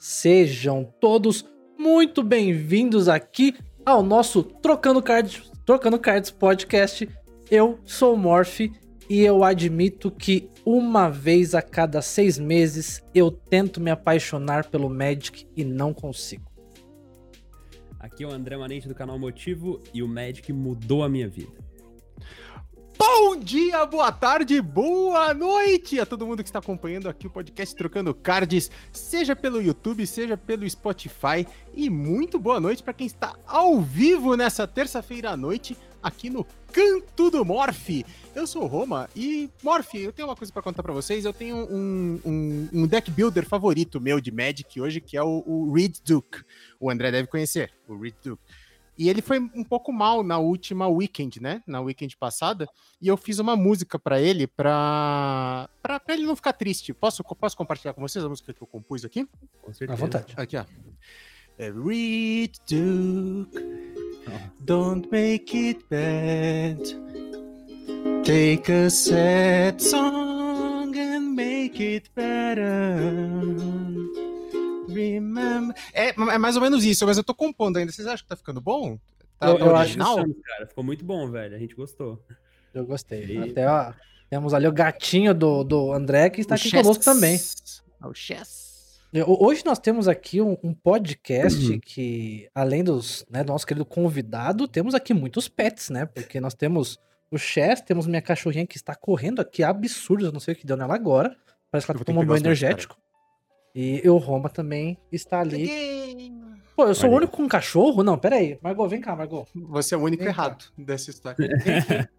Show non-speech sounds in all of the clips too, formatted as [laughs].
Sejam todos muito bem-vindos aqui ao nosso Trocando Cards, Trocando Cards podcast. Eu sou o Morph e eu admito que uma vez a cada seis meses eu tento me apaixonar pelo Magic e não consigo. Aqui é o André Manente do canal Motivo e o Magic mudou a minha vida. Bom dia, boa tarde, boa noite a todo mundo que está acompanhando aqui o podcast Trocando Cards, seja pelo YouTube, seja pelo Spotify. E muito boa noite para quem está ao vivo nessa terça-feira à noite aqui no Canto do Morph. Eu sou o Roma e, Morph, eu tenho uma coisa para contar para vocês. Eu tenho um, um, um, deck builder favorito meu de Magic hoje, que é o, o Reed Duke. O André deve conhecer, o Reed Duke. E ele foi um pouco mal na última weekend, né? Na weekend passada. E eu fiz uma música para ele, pra... pra, pra ele não ficar triste. Posso, posso compartilhar com vocês a música que eu compus aqui? Com certeza. À vontade. Aqui, ó. Read Duke, don't make it bad. Take a sad song and make it better. Remember. É, é mais ou menos isso, mas eu tô compondo ainda. Vocês acham que tá ficando bom? Tá eu, eu acho que cara. Ficou muito bom, velho. A gente gostou. Eu gostei. E... Até, ó, temos ali o gatinho do, do André que está o aqui chess. conosco também. É o Chess. Hoje nós temos aqui um, um podcast uhum. que, além dos, né, do nosso querido convidado, temos aqui muitos pets, né? Porque nós temos o Chess, temos minha cachorrinha que está correndo aqui, absurdo, eu não sei o que deu nela agora. Parece que ela tomou um banho energético. E o Roma também está ali. Pô, eu sou Olha. o único com cachorro? Não, pera aí. Margot, vem cá, Margot. Você é o único vem errado cá. dessa história. [laughs]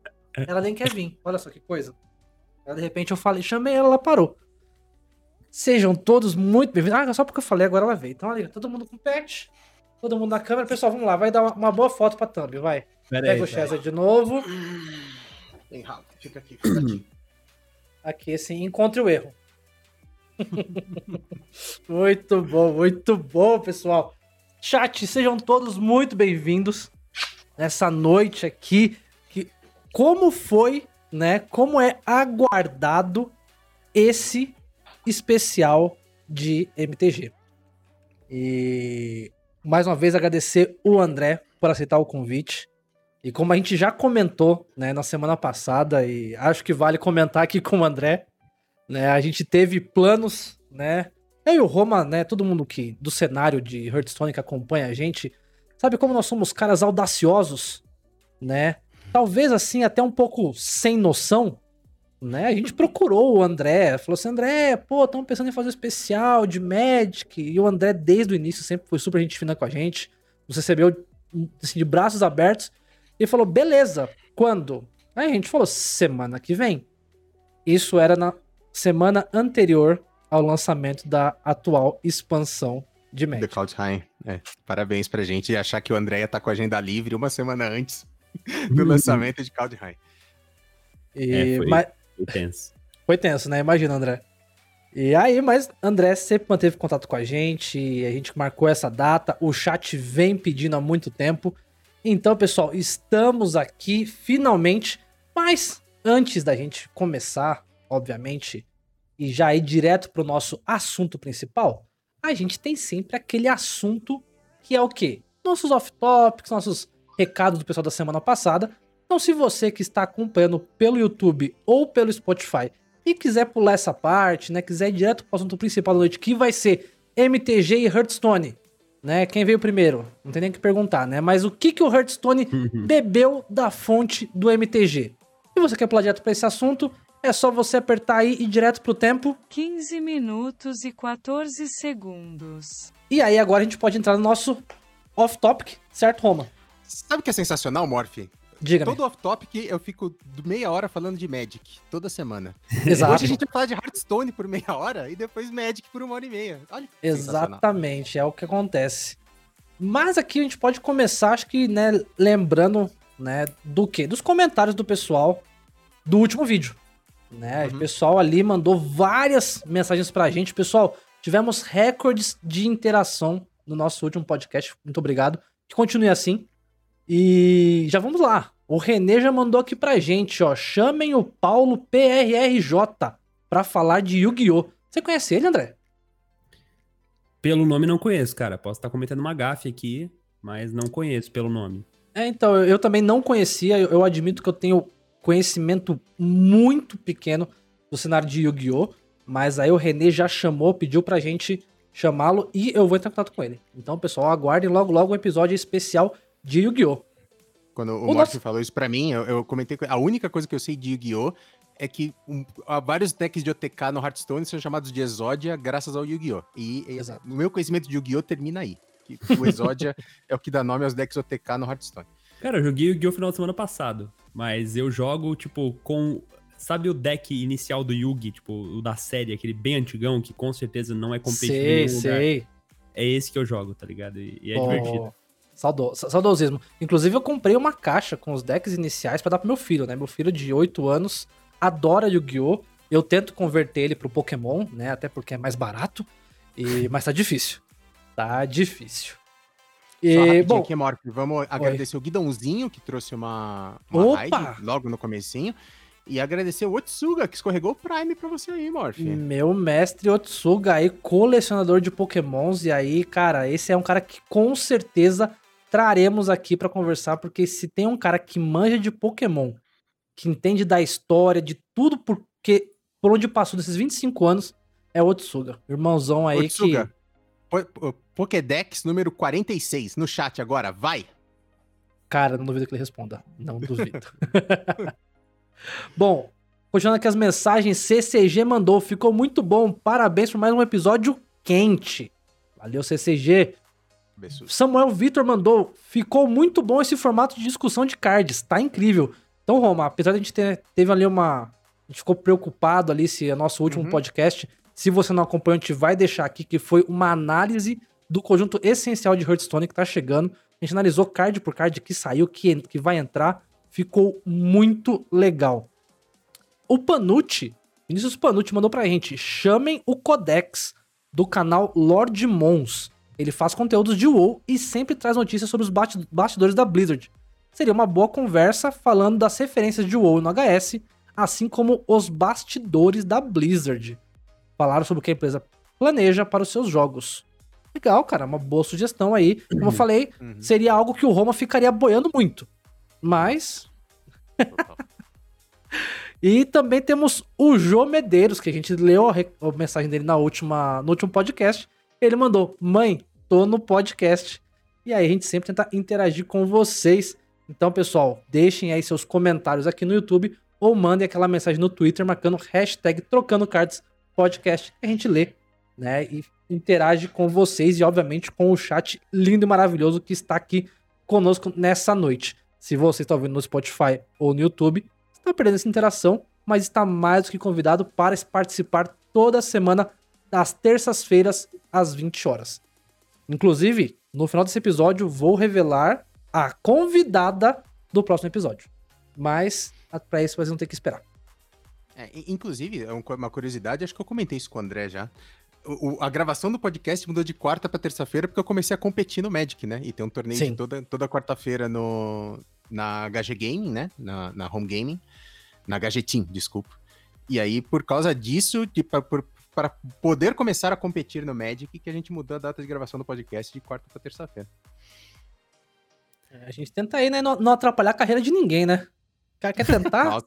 ela nem quer vir. Olha só que coisa. Ela, de repente eu falei, chamei ela, ela parou. Sejam todos muito bem-vindos. Ah, só porque eu falei, agora ela veio. Então, olha, todo mundo com pet. Todo mundo na câmera. Pessoal, vamos lá. Vai dar uma, boa foto pra thumb, vai. Pera Pega aí, o César de novo. Bem rápido. Fica aqui, fica aqui. Aqui, assim, encontre o erro. [laughs] muito bom, muito bom, pessoal. Chat, sejam todos muito bem-vindos nessa noite aqui. Que, como foi, né? Como é aguardado esse especial de MTG. E mais uma vez agradecer o André por aceitar o convite. E como a gente já comentou, né, na semana passada, e acho que vale comentar aqui com o André, né? A gente teve planos, né? Eu e o Roma, né? Todo mundo que do cenário de Hearthstone que acompanha a gente, sabe como nós somos caras audaciosos, né? Talvez assim até um pouco sem noção, né? A gente procurou o André, falou assim: André, pô, estamos pensando em fazer um especial de Magic. E o André, desde o início, sempre foi super gente fina com a gente. Nos recebeu assim, de braços abertos. E falou: beleza, quando? Aí a gente falou: semana que vem. Isso era na semana anterior ao lançamento da atual expansão de Magic. The Cloud High. É, parabéns pra gente e achar que o André ia estar tá com a agenda livre uma semana antes do lançamento de Cloud High. E, é, foi, mas... foi tenso. Foi tenso, né? Imagina, André. E aí, mas André sempre manteve contato com a gente, a gente marcou essa data, o chat vem pedindo há muito tempo. Então, pessoal, estamos aqui finalmente, mas antes da gente começar obviamente, e já ir direto para o nosso assunto principal, a gente tem sempre aquele assunto que é o quê? Nossos off-topics, nossos recados do pessoal da semana passada. Então, se você que está acompanhando pelo YouTube ou pelo Spotify e quiser pular essa parte, né, quiser ir direto para o assunto principal da noite, que vai ser MTG e Hearthstone, né? Quem veio primeiro? Não tem nem que perguntar, né? Mas o que que o Hearthstone [laughs] bebeu da fonte do MTG? Se você quer pular direto para esse assunto, é só você apertar aí e ir direto pro tempo. 15 minutos e 14 segundos. E aí agora a gente pode entrar no nosso off-topic, certo, Roma? Sabe o que é sensacional, Morph? Diga. Todo off-topic eu fico meia hora falando de Magic, toda semana. [laughs] Exato. Hoje a gente vai falar de Hearthstone por meia hora e depois Magic por uma hora e meia. Olha. Exatamente, é o que acontece. Mas aqui a gente pode começar, acho que, né, lembrando, né, do quê? Dos comentários do pessoal do último vídeo né? Uhum. O pessoal ali mandou várias mensagens pra gente. Pessoal, tivemos recordes de interação no nosso último podcast. Muito obrigado. Que continue assim. E já vamos lá. O Renê já mandou aqui pra gente, ó. Chamem o Paulo PRRJ pra falar de Yu-Gi-Oh! Você conhece ele, André? Pelo nome não conheço, cara. Posso estar cometendo uma gafe aqui, mas não conheço pelo nome. É, então, eu, eu também não conhecia, eu, eu admito que eu tenho conhecimento muito pequeno do cenário de Yu-Gi-Oh! Mas aí o René já chamou, pediu pra gente chamá-lo e eu vou entrar em contato com ele. Então, pessoal, aguardem logo logo um episódio especial de Yu-Gi-Oh! Quando o, O Morph nosso- falou isso pra mim, eu, eu comentei. que A única coisa que eu sei de Yu-Gi-Oh! é que um- há vários decks de OTK no Hearthstone são chamados de Exódia graças ao Yu-Gi-Oh! E, e o meu conhecimento de Yu-Gi-Oh! termina aí. Que o Exódia [laughs] é o que dá nome aos decks OTK no Hearthstone. Cara, eu joguei Yu-Gi-Oh! final de semana passado, mas eu jogo, tipo, com... Sabe o deck inicial do Yugi, tipo, o da série, aquele bem antigão, que com certeza não é competitivo Sei, sei. É esse que eu jogo, tá ligado? E, e é Oh, divertido. saudo- sa- saudosismo. Inclusive, eu comprei uma caixa com os decks iniciais pra dar pro meu filho, né? Meu filho de 8 anos adora Yu-Gi-Oh! Eu tento converter ele pro Pokémon, né? Até porque é mais barato. E... Mas tá difícil. Tá difícil. E, bom, aqui, Morph, vamos agradecer o Guidãozinho, que trouxe uma, uma Opa! raid logo no comecinho. E agradecer o Otsuga, que escorregou o Prime pra você aí, Morph. Meu mestre Otsuga aí, colecionador de pokémons. E aí, cara, esse é um cara que com certeza traremos aqui pra conversar, porque se tem um cara que manja de pokémon, que entende da história, de tudo porque por onde passou desses 25 anos, é o Otsuga. Irmãozão aí Otsuga, que... Po- Pokédex número 46, no chat agora, vai! Cara, não duvido que ele responda. Não duvido. [laughs] bom, continuando aqui as mensagens, CCG mandou, ficou muito bom, parabéns por mais um episódio quente. Valeu, CCG. Bessus. Samuel Vitor mandou, ficou muito bom esse formato de discussão de cards, tá incrível. Então, Roma, apesar de a gente ter teve ali uma. A gente ficou preocupado ali se é nosso último Uhum. podcast. Se você não acompanhou, a gente vai deixar aqui que foi uma análise do conjunto essencial de Hearthstone que tá chegando. A gente analisou card por card que saiu, que, que vai entrar. Ficou muito legal. O Panucci, Vinícius Panucci mandou pra gente: chamem o Codex do canal Lord Mons. Ele faz conteúdos de WoW e sempre traz notícias sobre os basti- bastidores da Blizzard. Seria uma boa conversa falando das referências de WoW no HS, assim como os bastidores da Blizzard. Falaram sobre o que a empresa planeja para os seus jogos. Legal, cara, uma boa sugestão aí. Como eu falei, Uhum. seria algo que o Roma ficaria boiando muito. Mas. [laughs] E também temos o Jô Medeiros, que a gente leu a, a mensagem dele na última, no último podcast. Ele mandou: Mãe, tô no podcast. E aí a gente sempre tenta interagir com vocês. Então, pessoal, deixem aí seus comentários aqui no YouTube ou mandem aquela mensagem no Twitter marcando hashtag Trocando Cards Podcast que a gente lê, né? E interage com vocês e, obviamente, com o chat lindo e maravilhoso que está aqui conosco nessa noite. Se você está ouvindo no Spotify ou no YouTube, está perdendo essa interação, mas está mais do que convidado para participar toda semana, às terças-feiras, às 20 horas. Inclusive, no final desse episódio, vou revelar a convidada do próximo episódio. Mas, para isso, vocês vão ter que esperar. É, in- inclusive, é um uma curiosidade, acho que eu comentei isso com o André já. O- a gravação do podcast mudou de quarta pra terça-feira porque eu comecei a competir no Magic, né? E tem um torneio toda, toda quarta-feira no, na HG Gaming, né? Na, na Home Gaming. Na HG Team, desculpa. E aí, por causa disso, de, pra, por- para poder começar a competir no Magic, que a gente mudou a data de gravação do podcast de quarta pra terça-feira. É, A gente tenta aí, né, não, não atrapalhar a carreira de ninguém, né? O cara quer tentar? [laughs] Nossa,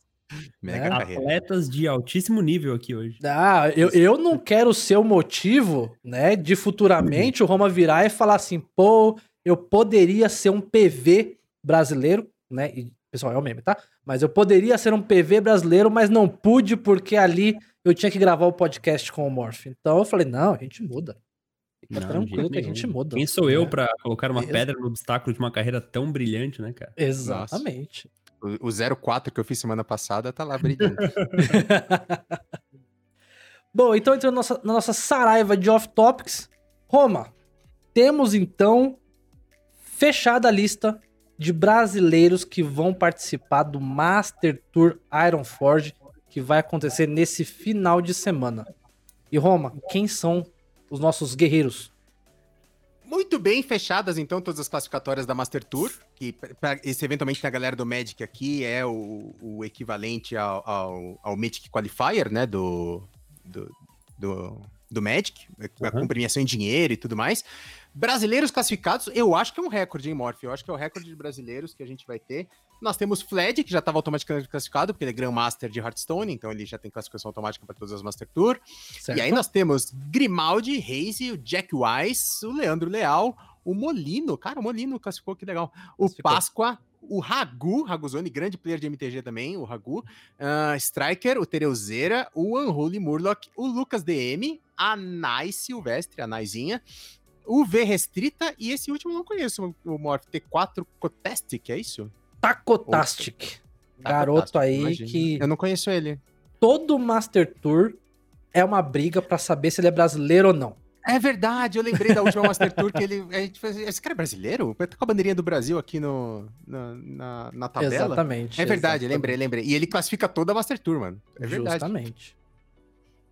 mega É. carreira. Atletas de altíssimo nível aqui hoje. Ah, eu, eu não quero ser o motivo, né, de futuramente o Roma virar e falar assim, pô, eu poderia ser um PV brasileiro, né? E, pessoal, é o meme, tá? Mas eu poderia ser um PV brasileiro, mas não pude porque ali eu tinha que gravar o podcast com o Morph. Então eu falei, não, a gente muda. Fica Não, tranquilo que a gente muda. Quem sou eu né? pra colocar uma Ex- pedra no obstáculo de uma carreira tão brilhante, né, cara? Exatamente. O, o 04 que eu fiz semana passada tá lá brilhando. [laughs] Bom, então entrando na nossa, na nossa saraiva de off-topics, Roma, temos então fechada a lista de brasileiros que vão participar do Master Tour Ironforge, que vai acontecer nesse final de semana. E Roma, quem são os nossos guerreiros? Muito bem fechadas, então, todas as classificatórias da Master Tour, que pra- esse eventualmente na galera do Magic aqui é o, o equivalente ao, ao, ao Mythic Qualifier, né, do, do, do, do Magic, a Uhum. com premiação em dinheiro e tudo mais. Brasileiros classificados, eu acho que é um recorde, hein, Morph? Eu acho que é o recorde de brasileiros que a gente vai ter. Nós temos Fled, que já estava automaticamente classificado, porque ele é Grandmaster de Hearthstone, então ele já tem classificação automática para todas as Master Tour. Certo? E aí nós temos Grimaldi, Reise, o Jack Wise, o Leandro Leal, o Molino, cara, o Molino classificou, que legal. O. Páscoa, o Ragu, Raguzoni, grande player de MTG também, o Ragu, ah, Striker, o Tereuzeira, o Unholy Murloc, o Lucas DM, a Nai Silvestre, a Naizinha, o V Restrita e esse último eu não conheço, o Morph T4 Cotastic, é isso? Tacotastic. Garoto Tacotastic, aí imagina. que Eu não conheço ele. todo Master Tour é uma briga pra saber se ele é brasileiro ou não. É verdade, eu lembrei da última Master Tour que ele. A gente fez, esse cara é brasileiro? Tá com a bandeirinha do Brasil aqui no, na, na, na tabela? Exatamente. É verdade, exatamente. lembrei, lembrei. E ele classifica toda a Master Tour, mano. É verdade. Justamente.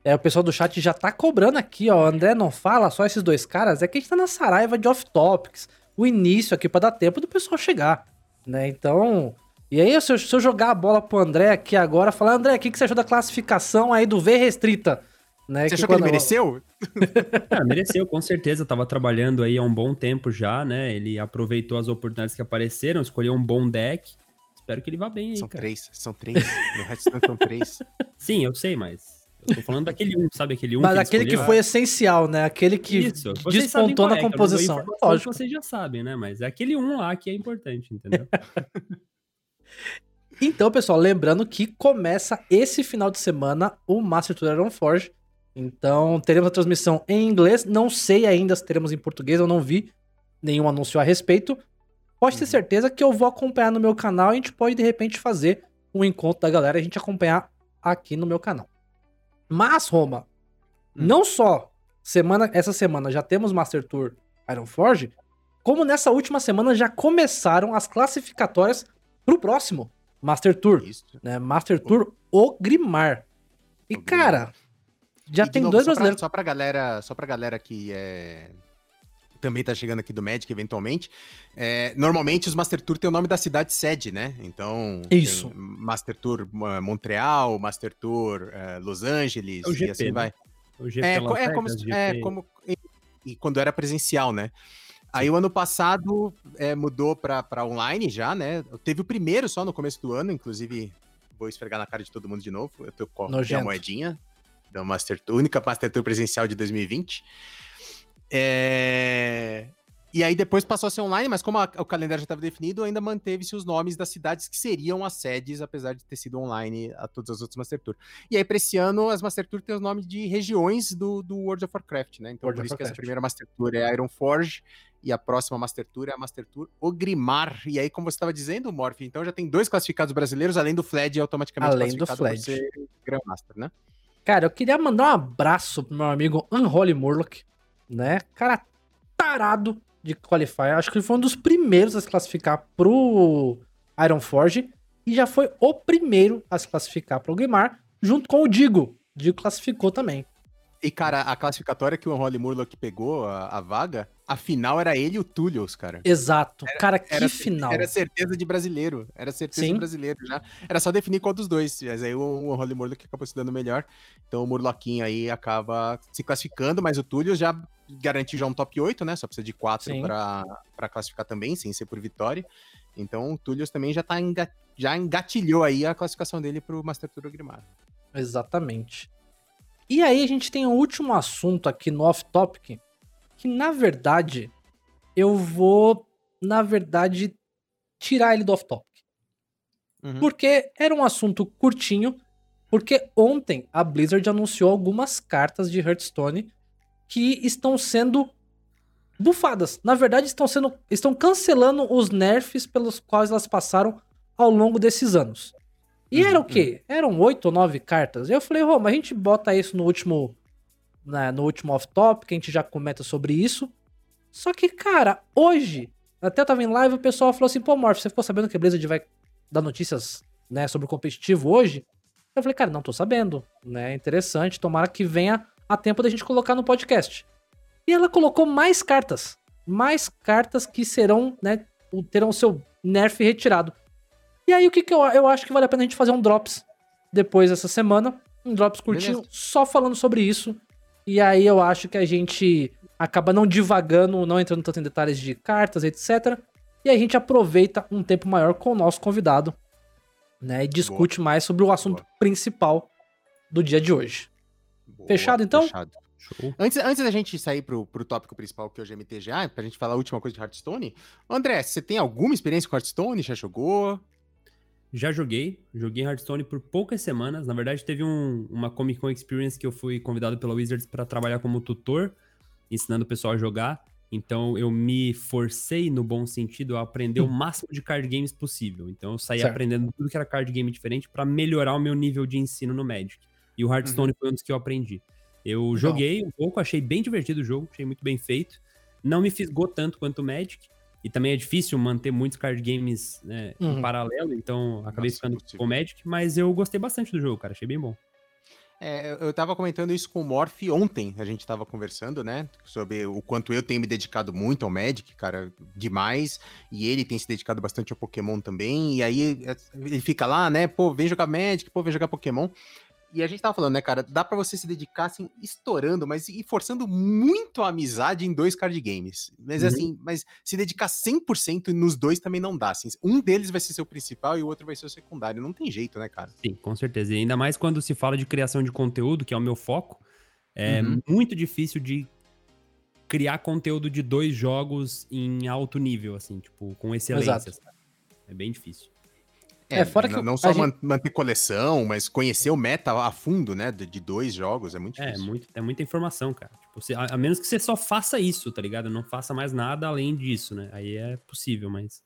É, o pessoal do chat já tá cobrando aqui, ó. André não fala, só esses dois caras. É que a gente tá na saraiva de off-topics. O início aqui pra dar tempo do pessoal chegar, né? Então... E aí, se eu, se eu jogar a bola pro André aqui agora, falar, André, o que, que você achou da classificação aí do V restrita? Né, Você achou que ele mereceu? [laughs] Ah, mereceu, com certeza. Tava trabalhando aí há um bom tempo já, né? Ele aproveitou as oportunidades que apareceram, escolheu um bom deck. Espero que ele vá bem aí, São cara. três, são três. No Hearthstone são três. [laughs] Sim, eu sei, mas eu tô falando daquele um, sabe aquele um Mas ele aquele que foi essencial, né? Aquele que Isso, despontou na é, que composição. que Lógico. Vocês já sabem, né? Mas é aquele um lá que é importante, entendeu? [laughs] Então, pessoal, lembrando que começa esse final de semana o Master Tour Iron Forge. Então, teremos a transmissão em inglês. Não sei ainda se teremos em português, eu não vi nenhum anúncio a respeito. Pode ter Uhum. certeza que eu vou acompanhar no meu canal e a gente pode, de repente, fazer um encontro da galera e a gente acompanhar aqui no meu canal. Mas, Roma, Hum. não só semana, essa semana já temos Master Tour Iron Forge, como nessa última semana já começaram as classificatórias pro próximo Master Tour Isso. né? Master Tour O Grimar. E, cara, já E, tem novo, dois só pra- brasileiros. Só pra galera, só pra galera que é. Também tá chegando aqui do Magic, eventualmente. É, normalmente os Master Tour tem o nome da cidade sede, né? Então. Isso. Master Tour eh, Montreal, Master Tour eh, Los Angeles, É o e GP, assim né? vai. O GP É, Las é como, se- é GP. como e, e quando era presencial, né? Aí o ano passado é, mudou pra, pra online já, né? Teve o primeiro só no começo do ano, inclusive vou esfregar na cara de todo mundo de novo. Eu tô com a moedinha da Master Tour, única Master Tour presencial de 2020. É, E aí depois passou a ser online, mas como a- o calendário já estava definido, ainda manteve-se os nomes das cidades que seriam as sedes, apesar de ter sido online a todas as outras Master Tour. E aí, para esse ano, as Master Tour têm os nomes de regiões do, do World of Warcraft, né? Então, World por isso que essa primeira Master Tour é a Iron Forge e a próxima Master Tour é a Master Tour Ogrimar. E aí, como você estava dizendo, Morph, então já tem dois classificados brasileiros, além do Fled automaticamente Além do Fled. Grandmaster, né? Cara, eu queria mandar um abraço pro meu amigo Unholy Murloc, né? Cara tarado de Qualifier. Acho que ele foi um dos primeiros a se classificar pro Iron Forge. E já foi o primeiro a se classificar pro Grimar, junto com o Digo. Digo classificou também. E, cara, a classificatória que o Holly Murlock pegou, a, a vaga, a final era ele e o Tullius, cara. Exato. Cara, que Era, final. Era certeza de brasileiro. Era certeza Sim. de brasileiro já. Era só definir qual dos dois. Mas aí o, o Holly Murlock acabou se dando melhor. Então o Murloquinho aí acaba se classificando, mas o Tullius já garantiu já um top 8, né? Só precisa de 4 Sim. pra pra classificar também, sem ser por vitória. Então o Tullius também já, tá enga- já engatilhou aí a classificação dele pro Master Tour Grimar. Exatamente. E aí a gente tem o último assunto aqui no Off Topic, que na verdade eu vou, na verdade, tirar ele do Off Topic. Uhum. Porque era um assunto curtinho, porque ontem a Blizzard anunciou algumas cartas de Hearthstone que estão sendo bufadas. Na verdade, estão sendo estão cancelando os nerfs pelos quais elas passaram ao longo desses anos. E Uhum, era o quê? Eram oito ou nove cartas. Eu falei, Roma, a gente bota isso no último no último off-top, que a gente já comenta sobre isso. Só que, cara, hoje, até eu tava em live, o pessoal falou assim, pô, Morph, você ficou sabendo que a Blizzard vai dar notícias, né, sobre o competitivo hoje? Eu falei, cara, não tô sabendo, né, interessante, tomara que venha a tempo da gente colocar no podcast. E ela colocou mais cartas, mais cartas que serão, né, terão o seu nerf retirado. E aí, o que que eu, eu acho que vale a pena a gente fazer um drops depois dessa semana, um drops curtinho, Beleza. só falando sobre isso, E aí eu acho que a gente acaba não divagando, não entrando tanto em detalhes de cartas, etc. E a gente aproveita um tempo maior com o nosso convidado, né? E discute mais sobre o assunto Boa. principal do dia de hoje. Boa, Fechado, então? Fechado. Show. Antes, antes da gente sair pro, pro tópico principal, que hoje é MTGA, pra gente falar a última coisa de Hearthstone, André, você tem alguma experiência com Hearthstone? Já jogou? Já joguei, joguei Hearthstone por poucas semanas. Na verdade, teve um- uma Comic Con Experience que eu fui convidado pela Wizards para trabalhar como tutor, ensinando o pessoal a jogar. Então eu me forcei, no bom sentido, a aprender o máximo de card games possível. Então eu saí Certo. aprendendo tudo que era card game diferente para melhorar o meu nível de ensino no Magic. E o Hearthstone foi um dos que eu aprendi. Eu joguei um pouco, achei bem divertido o jogo, achei muito bem feito. Não me fisgou tanto quanto o Magic. E também é difícil manter muitos card games né, Uhum. em paralelo, então acabei Nossa, ficando com o Magic, mas eu gostei bastante do jogo, cara, achei bem bom. É, eu- eu tava comentando isso com o Morph ontem, a gente tava conversando, né, sobre o quanto eu tenho me dedicado muito ao Magic, cara, demais, e ele tem se dedicado bastante ao Pokémon também, e aí é, ele fica lá, né, pô, vem jogar Magic, pô, vem jogar Pokémon, e a gente tava falando, né, cara, dá pra você se dedicar, assim, estourando, mas e forçando muito a amizade em dois card games, mas Uhum. assim, mas se dedicar 100% nos dois também não dá, assim, um deles vai ser seu principal e o outro vai ser o secundário, não tem jeito, né, cara? Sim, com certeza. E ainda mais quando se fala de criação de conteúdo, que é o meu foco, é Uhum. muito difícil de criar conteúdo de dois jogos em alto nível, assim, tipo, com excelência. É bem difícil. É, fora que não, só gente- man- manter coleção, mas conhecer o meta a fundo, né? De, dois jogos é muito É, difícil. muito, é muita informação, cara. Tipo, você- a, a menos que você só faça isso, tá ligado? Não faça mais nada além disso, né? Aí é possível, mas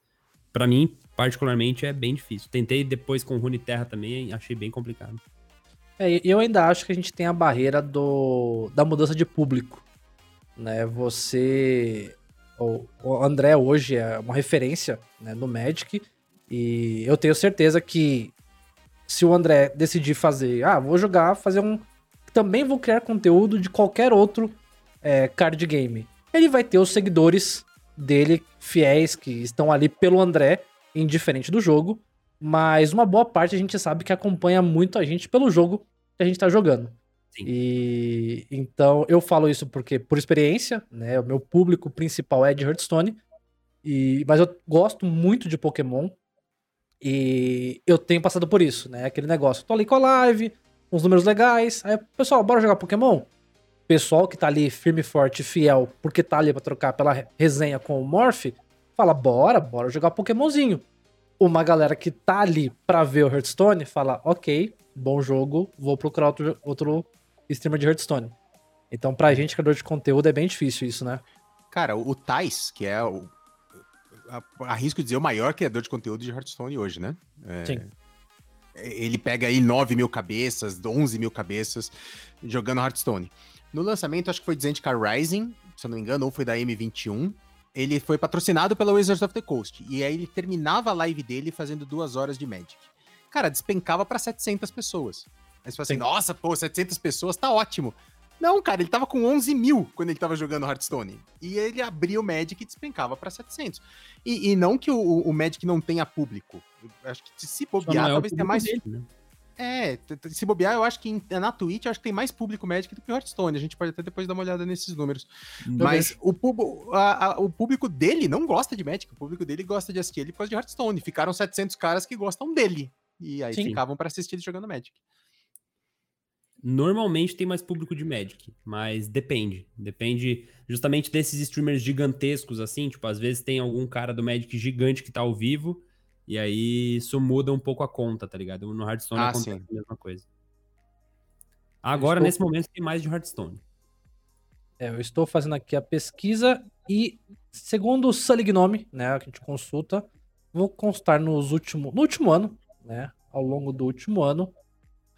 pra mim, particularmente, é bem difícil. Tentei depois com Runeterra também, achei bem complicado. É, e eu ainda acho que a gente tem a barreira do, da mudança de público. Né? Você. O, o André hoje é uma referência né, no Magic. E eu tenho certeza que se o André decidir fazer, ah, vou jogar, fazer um. Também vou criar conteúdo de qualquer outro é, card game. Ele vai ter os seguidores dele, fiéis, que estão ali pelo André, indiferente do jogo. Mas uma boa parte a gente sabe que acompanha muito a gente pelo jogo que a gente tá jogando. Sim. E então eu falo isso porque por experiência, né? O meu público principal é de Hearthstone. E, mas eu gosto muito de Pokémon. E eu tenho passado por isso, né? Aquele negócio. Tô ali com a live, uns números legais. Aí, pessoal, bora jogar Pokémon? Pessoal que tá ali firme, forte, fiel, porque tá ali pra trocar pela re- resenha com o Morph, fala, bora, bora jogar Pokémonzinho. Uma galera que tá ali pra ver o Hearthstone fala, ok, bom jogo, vou procurar outro, outro streamer de Hearthstone. Então, pra gente, criador de conteúdo, é bem difícil isso, né? Cara, o, o Tais, que é o. a- Arrisco dizer o maior criador de conteúdo de Hearthstone hoje, né? É, Sim. Ele pega aí 9 mil cabeças, 11 mil cabeças jogando Hearthstone. No lançamento, acho que foi de Zendikar Rising, se eu não me engano, ou foi da M21. Ele foi patrocinado pela Wizards of the Coast. E aí ele terminava a live dele fazendo duas horas de Magic. Cara, despencava pra 700 pessoas. Aí você fala assim, Sim. nossa, pô, 700 pessoas, tá ótimo. Não, cara, ele tava com 11 mil quando ele tava jogando Hearthstone. E ele abria o Magic e despencava pra 700. E, e não que o, o Magic não tenha público. Eu acho que se bobear, não é talvez tenha mais dele, né? é, se bobear, eu acho que na Twitch, eu acho que tem mais público Magic do que Hearthstone. A gente pode até depois dar uma olhada nesses números. Mas o, pub- a- a- o público dele não gosta de Magic. O público dele gosta de assistir ele por causa de Hearthstone. Ficaram 700 caras que gostam dele. E aí Sim. ficavam pra assistir ele jogando Magic. Normalmente tem mais público de Magic, mas depende. Depende justamente desses streamers gigantescos, assim. Tipo, às vezes tem algum cara do Magic gigante que tá ao vivo, e aí isso muda um pouco a conta, tá ligado? No Hearthstone Ah, acontece sim. a mesma coisa. Agora, estou- nesse momento, tem mais de Hearthstone. É, eu estou fazendo aqui a pesquisa e, segundo o Sully Gnome, né, que a gente consulta, vou constar nos último, no último ano, né, ao longo do último ano,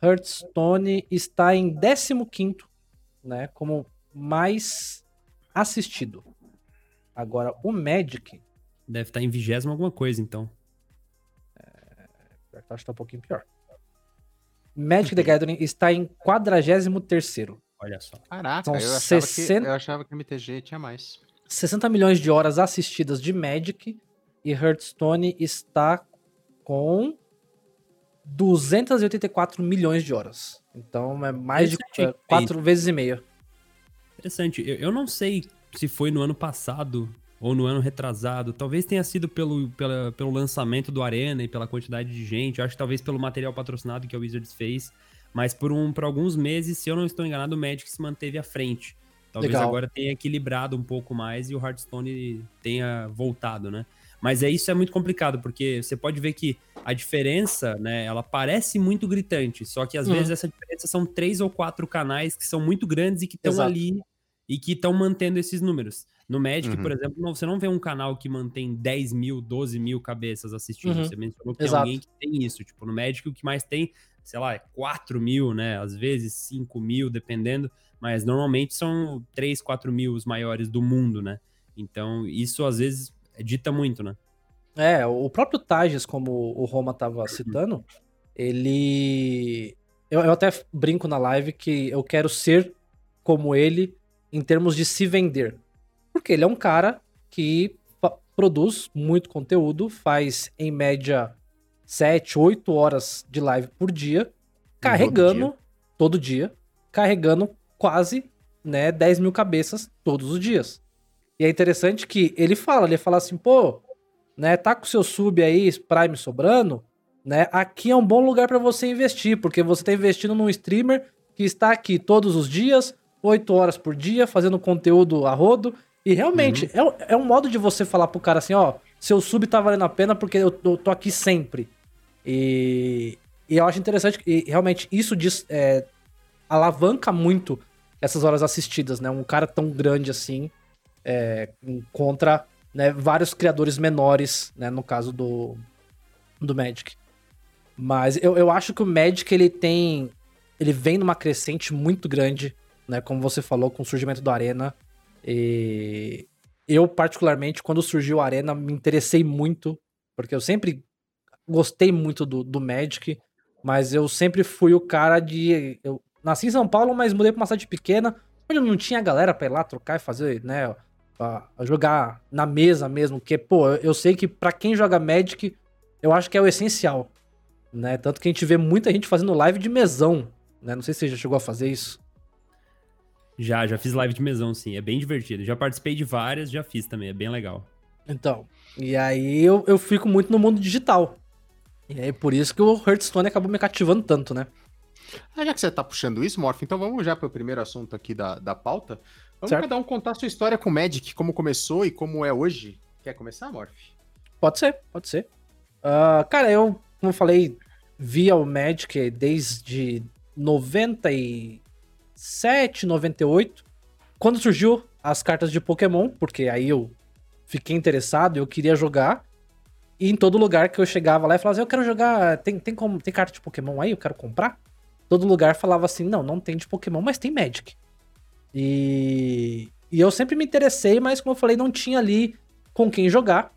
Hearthstone está em 15º, né, como mais assistido. Agora, o Magic, Deve estar em vigésimo alguma coisa, então. eu acho que tá um pouquinho pior. Magic the Gathering está em 43º. Olha só. Caraca, São eu, achava 60 que, eu achava que MTG tinha mais. 60 milhões de horas assistidas de Magic e Hearthstone está com 284 milhões de horas. Então é mais de hein? 4 vezes e meia. Interessante. Eu, eu não sei se foi no ano passado ou no ano retrasado. Talvez tenha sido pelo, pela, pelo lançamento do Arena e pela quantidade de gente. Eu acho que talvez pelo material patrocinado que a Wizards fez. Mas por, um, por alguns meses, se eu não estou enganado, o Magic se manteve à frente. Talvez Legal. agora tenha equilibrado um pouco mais e o Hearthstone tenha voltado, né? Mas é isso é muito complicado, porque você pode ver que a diferença, né, ela parece muito gritante, só que às Uhum. vezes essa diferença são três ou quatro canais que são muito grandes e que estão ali e que estão mantendo esses números. No Magic, Uhum. por exemplo, não- você não vê um canal que mantém 10 mil, 12 mil cabeças assistindo. Uhum. Você mencionou que tem Exato. alguém que tem isso. Tipo, no Magic o que mais tem, sei lá, é 4 mil, né? Às vezes 5 mil, dependendo. Mas normalmente são 3, 4 mil os maiores do mundo, né? Então, isso às vezes dita muito, né? É, o próprio Tages, como o Roma tava citando, ele. Eu, eu até brinco na live que eu quero ser como ele em termos de se vender. Porque ele é um cara que produz muito conteúdo, faz em média 7, 8 horas de live por dia, carregando todo dia, carregando quase né, 10 mil cabeças todos os dias. E é interessante que ele fala, ele fala assim, pô, né, tá com seu sub aí, Prime sobrando, né, aqui é um bom lugar para você investir, porque você tá investindo num streamer que está aqui todos os dias, 8 horas por dia, fazendo conteúdo a rodo, e realmente é, um- é um modo de você falar pro cara assim, ó, seu sub tá valendo a pena porque eu, eu tô aqui sempre. E, e eu acho interessante e realmente isso diz, é, alavanca muito essas horas assistidas, né? Um cara tão grande assim é, contra né, vários criadores menores, né? No caso do, do Magic. Mas eu, eu acho que o Magic ele tem. Ele vem numa crescente muito grande, né? Como você falou, com o surgimento do Arena. E eu, particularmente, quando surgiu o Arena, me interessei muito, porque eu sempre gostei muito do, do Magic, mas eu sempre fui o cara de. Eu nasci em São Paulo, mas mudei pra uma cidade pequena, onde não tinha galera pra ir lá trocar e fazer, né? A- a jogar na mesa mesmo, porque, pô, eu sei que pra quem joga Magic, eu acho que é o essencial, né? Tanto que a gente vê muita gente fazendo live de mesão, né? Não sei se você já chegou a fazer isso. Já, já fiz live de mesão, sim. É bem divertido. Já participei de várias, já fiz também. É bem legal. Então, e aí eu, eu fico muito no mundo digital. E aí por isso que o Hearthstone acabou me cativando tanto, né? Ah, já que você tá puxando isso, Morph, então vamos já pro primeiro assunto aqui da, da pauta. Vamos Certo. cada um contar sua história com o Magic, como começou e como é hoje. Quer começar, Morph? Pode ser, pode ser. Ah, cara, eu, como eu falei, via o Magic desde 97, 98. Quando surgiu as cartas de Pokémon, porque aí eu fiquei interessado e eu queria jogar. E em todo lugar que eu chegava lá e falava assim, eu quero jogar, tem, tem, como, tem carta de Pokémon aí, eu quero comprar? Todo lugar falava assim, não, não tem de Pokémon, mas tem Magic. E, e eu sempre me interessei, mas como eu falei, não tinha ali com quem jogar.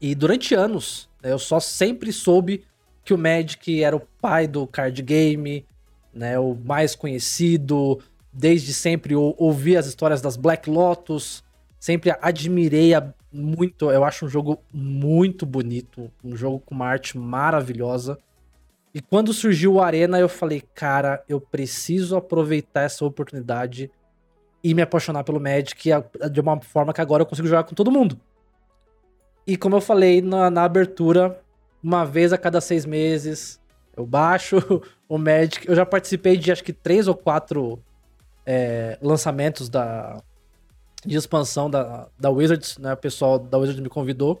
E durante anos, né, eu só sempre soube que o Magic era o pai do card game, né, o mais conhecido. Desde sempre eu ouvi as histórias das Black Lotus, sempre admirei a- muito. Eu acho um jogo muito bonito, um jogo com uma arte maravilhosa. E quando surgiu o Arena, eu falei, cara, eu preciso aproveitar essa oportunidade e me apaixonar pelo Magic de uma forma que agora eu consigo jogar com todo mundo. E como eu falei na, na abertura, uma vez a cada seis meses eu baixo [laughs] o Magic. Eu já participei de acho que três ou quatro é, lançamentos da, de expansão da, da Wizards, né? O pessoal da Wizards me convidou.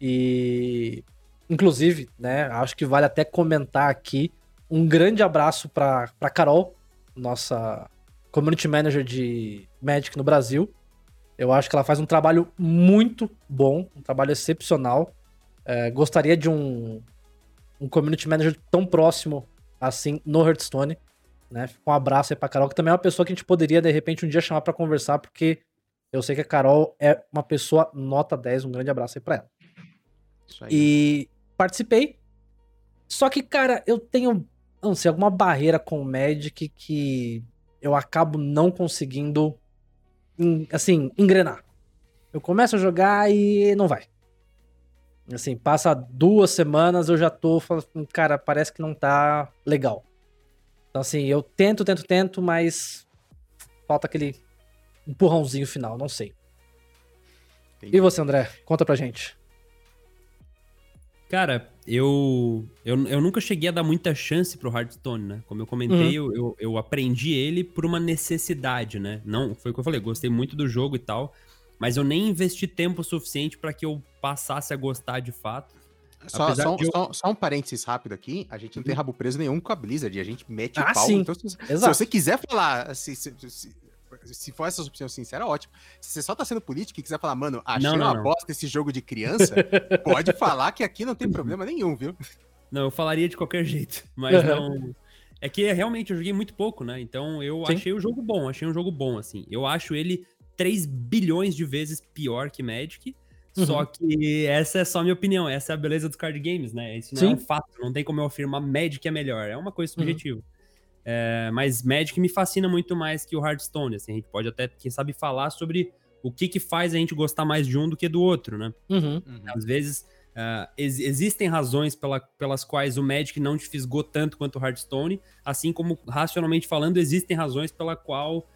E inclusive, né, acho que vale até comentar aqui um grande abraço para para Carol, nossa community manager de Magic no Brasil. Eu acho que ela faz um trabalho muito bom, um trabalho excepcional. É, gostaria de um, um community manager tão próximo assim no Hearthstone. Né? Um abraço aí pra Carol, que também é uma pessoa que a gente poderia, de repente, um dia chamar pra conversar, porque eu sei que a Carol é uma pessoa nota 10. Um grande abraço aí pra ela. Isso aí. E participei. Só que, cara, eu tenho, não sei, alguma barreira com o Magic que eu acabo não conseguindo, assim, engrenar. Eu começo a jogar e não vai. Assim, passa duas semanas, eu já tô falando, cara, parece que não tá legal. Então, assim, eu tento, tento, tento, mas falta aquele, empurrãozinho final, não sei. Entendi. E você, André? Conta pra gente. Cara, eu, eu, eu nunca cheguei a dar muita chance pro Hearthstone, né? Como eu comentei, eu, eu, eu aprendi ele por uma necessidade, né? Não, foi o que eu falei, gostei muito do jogo e tal, mas eu nem investi tempo suficiente pra que eu passasse a gostar de fato. Só, só, eu- só- só um parênteses rápido aqui. A gente não tem rabo preso nenhum com a Blizzard. A gente mete Ah, o pau. sim. Então, se, se você quiser falar, se, se, se, for essa opção sincera, ótimo. Se você só tá sendo político e quiser falar, mano, achei Não, não, uma não. bosta esse jogo de criança, [laughs] pode falar que aqui não tem problema nenhum, viu? Não, eu falaria de qualquer jeito, mas não. É que realmente eu joguei muito pouco, né? Então eu Sim. achei o jogo bom, achei um jogo bom, assim. Eu acho ele 3 bilhões de vezes pior que Magic. Uhum. Só que essa é só a minha opinião, essa é a beleza dos card games, né? Isso não Sim. Uhum. é um fato, não tem como eu afirmar Magic é melhor, é uma coisa subjetiva. É, mas Magic me fascina muito mais que o Hearthstone, assim, a gente pode até, quem sabe, falar sobre o que que faz a gente gostar mais de um do que do outro, né? Uhum. Às vezes, ah, ex- existem razões pela- pelas quais o Magic não te fisgou tanto quanto o Hearthstone, assim como, racionalmente falando, existem razões pela qual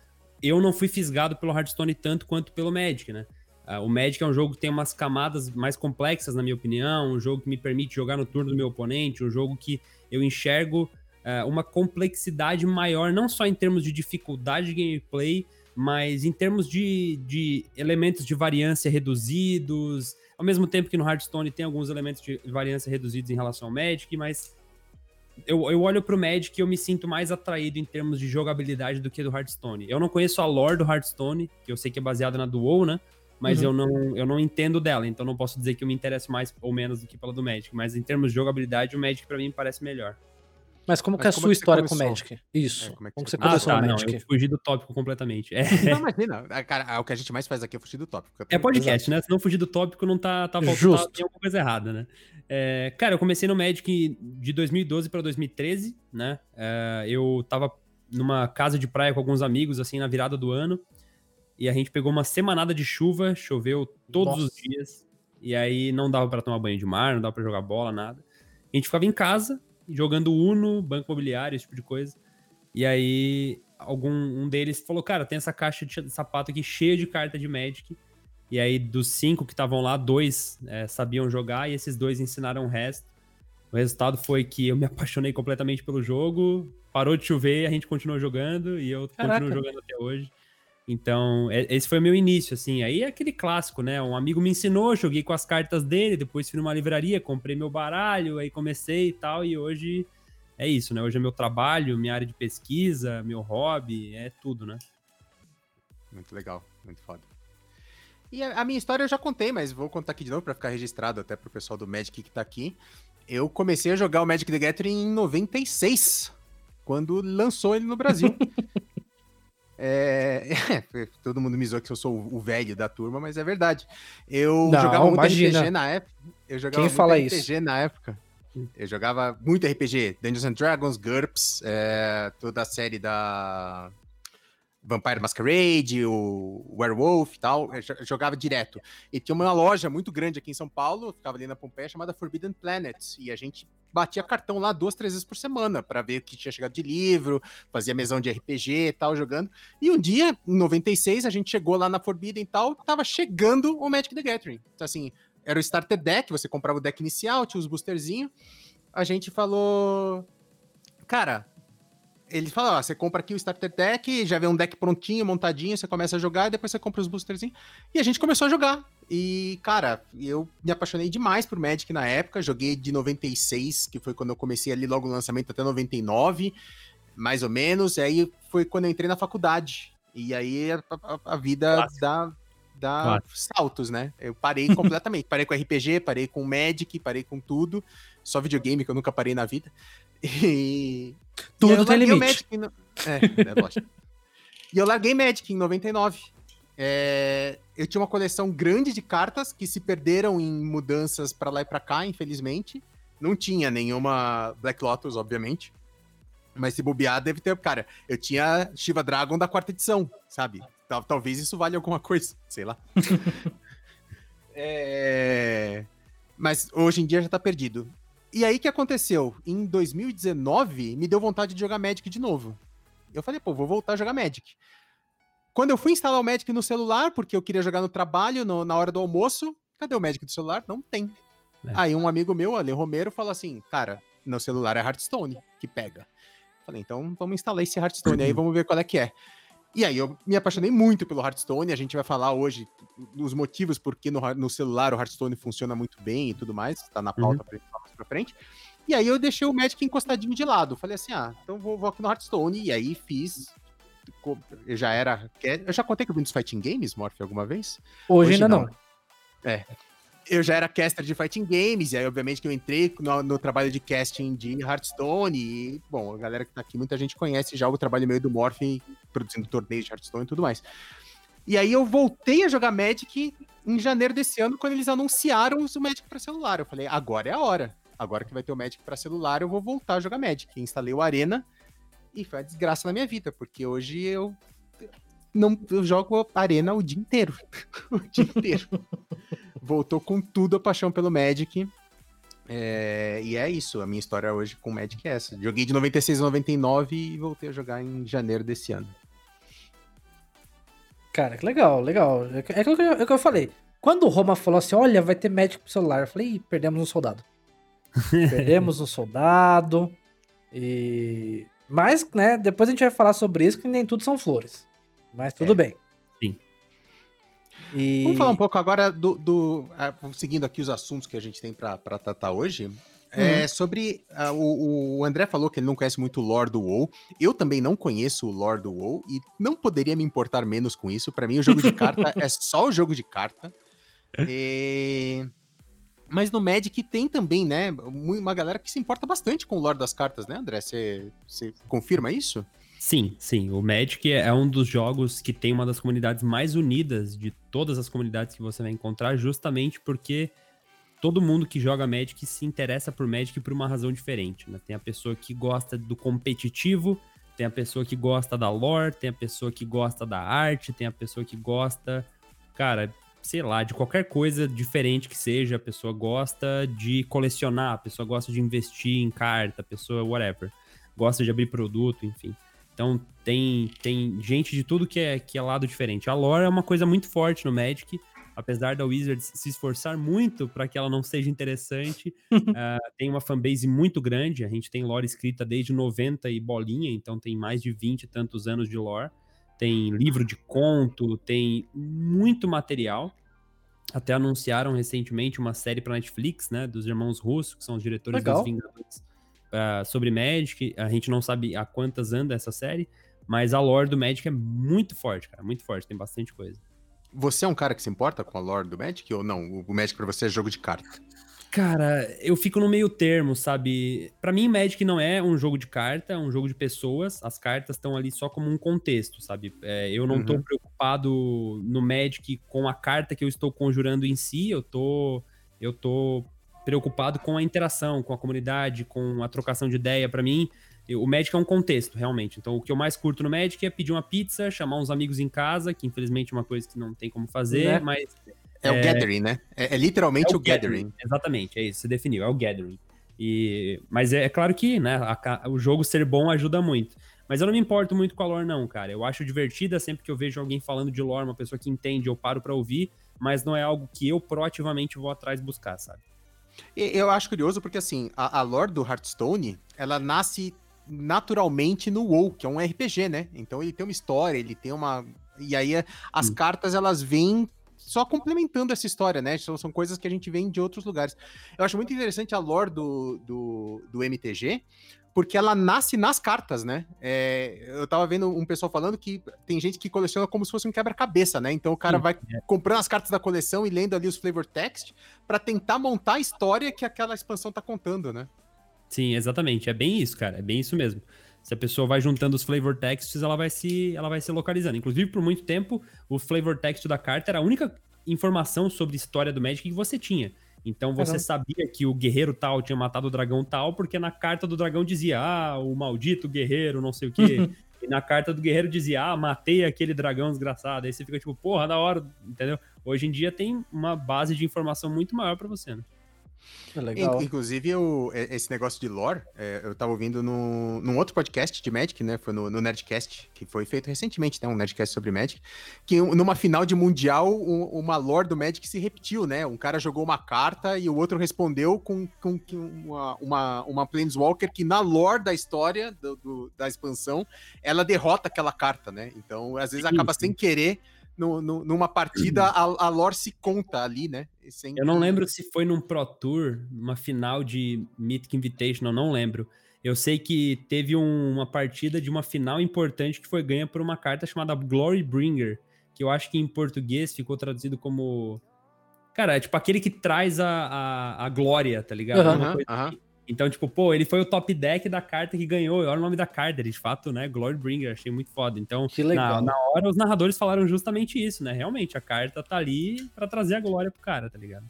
eu não fui fisgado pelo Hearthstone tanto quanto pelo Magic, né? Ah, o Magic é um jogo que tem umas camadas mais complexas, na minha opinião, um jogo que me permite jogar no turno do meu oponente, um jogo que eu enxergo ah, uma complexidade maior, não só em termos de dificuldade de gameplay, mas em termos de, de elementos de variância reduzidos, ao mesmo tempo que no Hearthstone tem alguns elementos de variância reduzidos em relação ao Magic, mas eu, eu olho pro Magic e eu me sinto mais atraído em termos de jogabilidade do que do Hearthstone. Eu não conheço a lore do Hearthstone, que eu sei que é baseada na do WoW, né? Mas Uhum. eu, não, eu não entendo dela, então não posso dizer que eu me interesso mais ou menos do que pela do Magic. Mas em termos de jogabilidade, o Magic pra mim parece melhor. Mas como Mas que é a sua é você história com o? Magic? Isso. É, como é que como você Ah, começou tá, no não, Magic? eu fugi do tópico completamente. É, Não, imagina. Ah, Cara, ah, o que a gente mais faz aqui é fugir do tópico. É podcast, né? Se não fugir do tópico, não tá, tá voltando, tá, tem alguma coisa errada, né? É, cara, eu comecei no Magic de 2012 pra 2013, né? É, eu tava numa casa de praia com alguns amigos, assim, na virada do ano. E a gente pegou uma semanada de chuva, choveu todos Nossa. os dias. E aí não dava pra tomar banho de mar, não dava pra jogar bola, nada. A gente ficava em casa, jogando Uno, Banco Imobiliário, esse tipo de coisa. E aí algum um deles falou, cara, tem essa caixa de sapato aqui cheia de carta de Magic. E aí, dos cinco que estavam lá, dois é, sabiam jogar e esses dois ensinaram o resto. O resultado foi que eu me apaixonei completamente pelo jogo, parou de chover, a gente continuou jogando e eu Caraca. continuo jogando até hoje. Então, é- esse foi o meu início, assim. Aí é aquele clássico, né? Um amigo me ensinou, joguei com as cartas dele, depois fui numa livraria, comprei meu baralho, aí comecei e tal, e hoje é isso, né? Hoje é meu trabalho, minha área de pesquisa, meu hobby, é tudo, né? Muito legal, muito foda. E a, minha história eu já contei, mas vou contar aqui de novo pra ficar registrado até pro pessoal do Magic que tá aqui. Eu comecei a jogar o Magic the Gathering em 96, quando lançou ele no Brasil. [laughs] É, [laughs] todo mundo me zoa que eu sou o velho da turma, mas é verdade. Eu Não, jogava muito imagina. RPG na época. Eu jogava Quem muito fala RPG isso? na época. Eu jogava muito RPG, Dungeons and Dragons, GURPS, é, toda a série da Vampire Masquerade, o Werewolf e tal, jogava direto. E tinha uma loja muito grande aqui em São Paulo, ficava ali na Pompeia, chamada Forbidden Planet, e a gente batia cartão lá duas, três vezes por semana, para ver o que tinha chegado de livro, fazia mesão de RPG e tal, jogando. E um dia, em 96, a gente chegou lá na Forbidden e tal, tava chegando o Magic the Gathering. Então, assim, era o starter deck, você comprava o deck inicial, tinha os boosterzinhos. A gente falou. Cara, ele falou: ó, você compra aqui o starter deck, já vem um deck prontinho, montadinho, você começa a jogar e depois você compra os boosterzinhos. E a gente começou a jogar. E, cara, eu me apaixonei demais por Magic na época. Joguei de 96, que foi quando eu comecei ali logo o lançamento, até 99, mais ou menos. E aí foi quando eu entrei na faculdade. E aí a, a- a vida Clássico. saltos, né? Eu parei [laughs] completamente. parei com RPG, parei com Magic, parei com tudo. Só videogame que eu nunca parei na vida. E. Tudo e eu tem limite. Magic em no- É, é lógico. e eu larguei Magic em 99. É, eu tinha uma coleção grande de cartas que se perderam em mudanças pra lá e pra cá, infelizmente. Não tinha nenhuma Black Lotus, obviamente. Mas se bobear, deve ter. Cara, eu tinha Shiva Dragon da quarta edição, sabe? Tal- Talvez isso valha alguma coisa, sei lá. [laughs] É, Mas hoje em dia já tá perdido. E aí o que aconteceu? Em 2019, me deu vontade de jogar Magic de novo. Eu falei, pô, vou voltar a jogar Magic. Quando eu fui instalar o Magic no celular, porque eu queria jogar no trabalho, no- na hora do almoço, cadê o Magic do celular? Não tem. É. Aí um amigo meu, Ale Romero, falou assim, cara, no celular é Hearthstone que pega. Falei, então vamos instalar esse Hearthstone aí, [clears throat] vamos ver qual é que é. E aí eu me apaixonei muito pelo Hearthstone, a gente vai falar hoje dos motivos porque no, no celular o Hearthstone funciona muito bem e tudo mais, tá na pauta pra gente falar pra frente. E aí eu deixei o Magic encostadinho de lado, falei assim, ah, então vou, vou aqui no Hearthstone, e aí fiz... Eu já era... Eu já contei que eu vim dos Fighting Games, Morph, alguma vez? Hoje, Hoje ainda não. não. eu já era caster de Fighting Games, e aí, obviamente, que eu entrei no, no trabalho de casting de Hearthstone, e, bom, a galera que tá aqui, muita gente conhece já o trabalho meio do Morph, produzindo torneios de Hearthstone e tudo mais. E aí eu voltei a jogar Magic em janeiro desse ano, quando eles anunciaram o Magic pra celular. Eu falei, agora é a hora. Agora que vai ter o Magic pra celular, eu vou voltar a jogar Magic. Instalei o Arena, e foi uma desgraça na minha vida, porque hoje eu não eu jogo Arena o dia inteiro. [laughs] o dia inteiro. Voltou com tudo a paixão pelo Magic. É, e é isso, a minha história hoje com o Magic é essa. Joguei de 96 a 99 e voltei a jogar em janeiro desse ano. Cara, que legal, legal. É, é, que é o que eu falei. Quando o Roma falou assim, olha, vai ter Magic pro celular, eu falei, perdemos um soldado. [laughs] perdemos um soldado. E... Mas, né, depois a gente vai falar sobre isso, que nem tudo são flores. Mas tudo É. bem. Sim. E... Vamos falar um pouco agora do. do ah, seguindo aqui os assuntos que a gente tem pra pra tratar hoje. É sobre. ah, o, o André falou que ele não conhece muito o lore do WoW. Eu também não conheço o lore do WoW e não poderia me importar menos com isso. Pra mim, o jogo de [laughs] carta é só o jogo de carta. E- Mas no Magic tem também, né? Uma galera que se importa bastante com o lore das cartas, né, André? Você confirma isso? Sim, sim. O Magic é um dos jogos que tem uma das comunidades mais unidas de todas as comunidades que você vai encontrar, justamente porque todo mundo que joga Magic se interessa por Magic por uma razão diferente. Né? Tem a pessoa que gosta do competitivo, tem a pessoa que gosta da lore, tem a pessoa que gosta da arte, tem a pessoa que gosta, cara, sei lá, de qualquer coisa diferente que seja. A pessoa gosta de colecionar, a pessoa gosta de investir em carta, a pessoa, whatever. Gosta de abrir produto, enfim. Então tem, tem gente de tudo que é, que é lado diferente. A lore é uma coisa muito forte no Magic, apesar da Wizards se esforçar muito para que ela não seja interessante. [laughs] ah, tem uma fanbase muito grande, a gente tem lore escrita desde 90 e bolinha, então tem mais de 20 e tantos anos de lore. Tem livro de conto, tem muito material. Até anunciaram recentemente uma série para Netflix, né, dos irmãos Russo, que são os diretores Legal. dos Vingadores, ah, sobre Magic. A gente não sabe a quantas anda essa série, mas a lore do Magic é muito forte, cara, muito forte, tem bastante coisa. Você é um cara que se importa com a lore do Magic ou não? O Magic pra você é jogo de carta. Cara, eu fico no meio termo, sabe? Pra mim, Magic não é um jogo de carta, é um jogo de pessoas. As cartas estão ali só como um contexto, sabe? É, eu não tô Uhum. preocupado no Magic com a carta que eu estou conjurando em si, eu tô, eu tô preocupado com a interação, com a comunidade, com a trocação de ideia. Pra mim, o Magic é um contexto, realmente. Então, o que eu mais curto no Magic é pedir uma pizza, chamar uns amigos em casa, que infelizmente é uma coisa que não tem como fazer, Né? mas É, o É- Gathering, né? É, é literalmente é o, Gathering. Exatamente, é isso, você definiu, é o Gathering. E, mas é, é claro que né, a o jogo ser bom ajuda muito. Mas eu não me importo muito com a lore, não, cara. Eu acho divertida sempre que eu vejo alguém falando de lore, uma pessoa que entende, eu paro pra ouvir, mas não é algo que eu proativamente vou atrás buscar, sabe? Eu acho curioso porque, assim, a, a lore do Hearthstone, ela nasce naturalmente no WoW, que é um RPG, né? Então ele tem uma história, ele tem uma... E aí é- as Hum. cartas, elas vêm só complementando essa história, né? São, são coisas que a gente vê de outros lugares. Eu acho muito interessante a lore do, do, do MTG, porque ela nasce nas cartas, né? É, eu tava vendo um pessoal falando que tem gente que coleciona como se fosse um quebra-cabeça, né? Então o cara Sim, vai comprando as cartas da coleção e lendo ali os flavor text para tentar montar a história que aquela expansão tá contando, né? Sim, exatamente. É bem isso, cara. É bem isso mesmo. Se a pessoa vai juntando os flavor texts, ela vai se, ela vai se localizando. Inclusive, por muito tempo, o flavor text da carta era a única informação sobre história do Magic que você tinha. Então você Caramba. sabia que o guerreiro tal tinha matado o dragão tal, porque na carta do dragão dizia, ah, o maldito guerreiro, não sei o quê. e na carta do guerreiro dizia, ah, matei aquele dragão desgraçado. Aí você fica tipo, porra, da hora, entendeu? Hoje em dia tem uma base de informação muito maior pra você, né? É legal. In- Inclusive, o- e- esse negócio de lore, é, eu tava ouvindo no, num outro podcast de Magic, né? Foi no, no Nerdcast, que foi feito recentemente, né? Um Nerdcast sobre Magic. Que um- numa final de Mundial, um- uma lore do Magic se repetiu, né? Um cara jogou uma carta e o outro respondeu com, com que uma, uma, uma Planeswalker que na lore da história, do- do- da expansão, ela derrota aquela carta, né? Então, às vezes, acaba sem querer. No- no- numa partida, a, a lore se conta ali, né? Sem Eu não que- lembro se foi num Pro Tour, uma final de Mythic Invitational, não lembro. Eu sei que teve um- uma partida de uma final importante que foi ganha por uma carta chamada Glory Bringer, que eu acho que em português ficou traduzido como. Cara, é tipo aquele que traz a, a, a glória, tá ligado? Aham, Uma aham, coisa aham. assim. Então, tipo, pô, ele foi o top deck da carta que ganhou. Olha o nome da carta, ele, de fato, né? Glory Bringer, achei muito foda. Então, Que legal. na, na hora, os narradores falaram justamente isso, né? Realmente, a carta tá ali pra trazer a glória pro cara, tá ligado?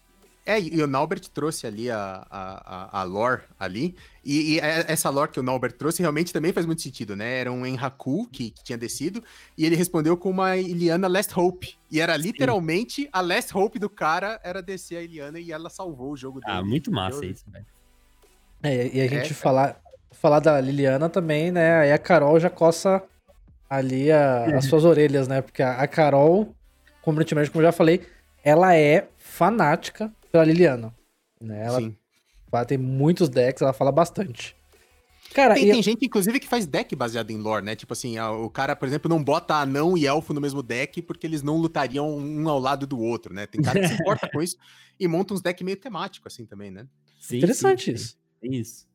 É, e o Naubert trouxe ali a, a, a, lore ali, e, e é- essa lore que o Naubert trouxe realmente também faz muito sentido, né? Era um Enraku que, que tinha descido, e ele respondeu com uma Iliana Last Hope, e era literalmente a Last Hope do cara era descer a Iliana e ela salvou o jogo dele. Ah, muito massa Eu- isso, velho. É, e a gente É, falar, falar da Liliana também, né? Aí a Carol já coça ali a- as suas orelhas, né? Porque a, a Carol, como eu já falei, ela é fanática pela Liliana. Né? Ela Sim. ela tem muitos decks, ela fala bastante. Cara, Tem, e- tem gente, inclusive, que faz deck baseado em lore, né? Tipo assim, o cara, por exemplo, não bota anão e elfo no mesmo deck porque eles não lutariam um ao lado do outro, né? Tem cara que se importa com isso [laughs] e monta uns decks meio temáticos, assim, também, né? Sim, interessante sim, sim. isso. Tem isso.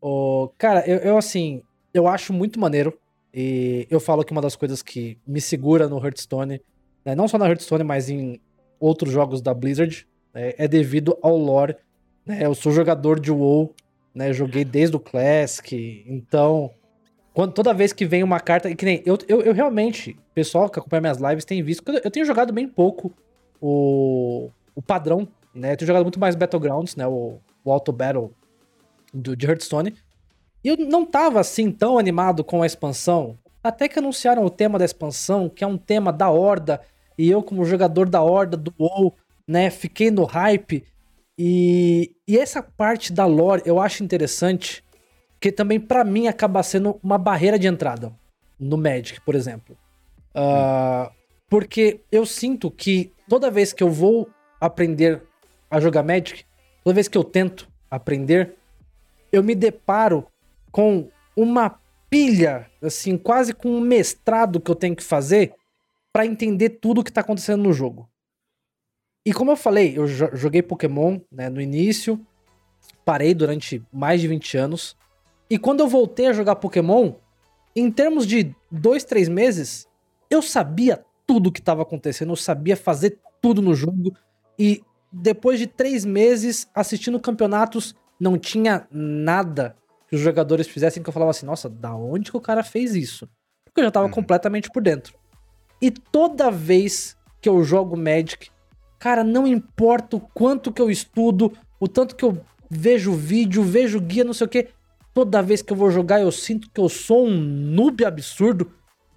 Ô, cara, eu, eu, assim, eu acho muito maneiro. E eu falo que uma das coisas que me segura no Hearthstone, né, não só na Hearthstone, mas em outros jogos da Blizzard, né, é devido ao lore. né, eu sou jogador de WoW, né? Joguei desde o Classic, então. Quando, toda vez que vem uma carta. Que nem. Eu, eu, eu realmente, pessoal que acompanha minhas lives tem visto eu, eu tenho jogado bem pouco o, o padrão, né? Eu tenho jogado muito mais Battlegrounds, né? O, o Auto Battle do, de Hearthstone. E eu não tava assim tão animado com a expansão. Até que anunciaram o tema da expansão, que é um tema da Horda. E eu, como jogador da Horda do WoW, né, fiquei no hype. E, e essa parte da lore eu acho interessante, que também pra mim acaba sendo uma barreira de entrada no Magic, por exemplo. Ah, porque eu sinto que toda vez que eu vou aprender a jogar Magic, toda vez que eu tento aprender, eu me deparo com uma pilha, assim, quase com um mestrado que eu tenho que fazer pra entender tudo que tá acontecendo no jogo. E como eu falei, eu jo- joguei Pokémon né, no início, parei durante mais de 20 anos. E quando eu voltei a jogar Pokémon, em termos de dois, três meses, eu sabia tudo o que estava acontecendo, eu sabia fazer tudo no jogo. E depois de três meses assistindo campeonatos, não tinha nada que os jogadores fizessem que eu falava assim: nossa, da onde que o cara fez isso? Porque eu já tava Uhum. completamente por dentro. E toda vez que eu jogo Magic, cara, não importa o quanto que eu estudo, o tanto que eu vejo vídeo, vejo guia, não sei o que. Toda vez que eu vou jogar, eu sinto que eu sou um noob absurdo.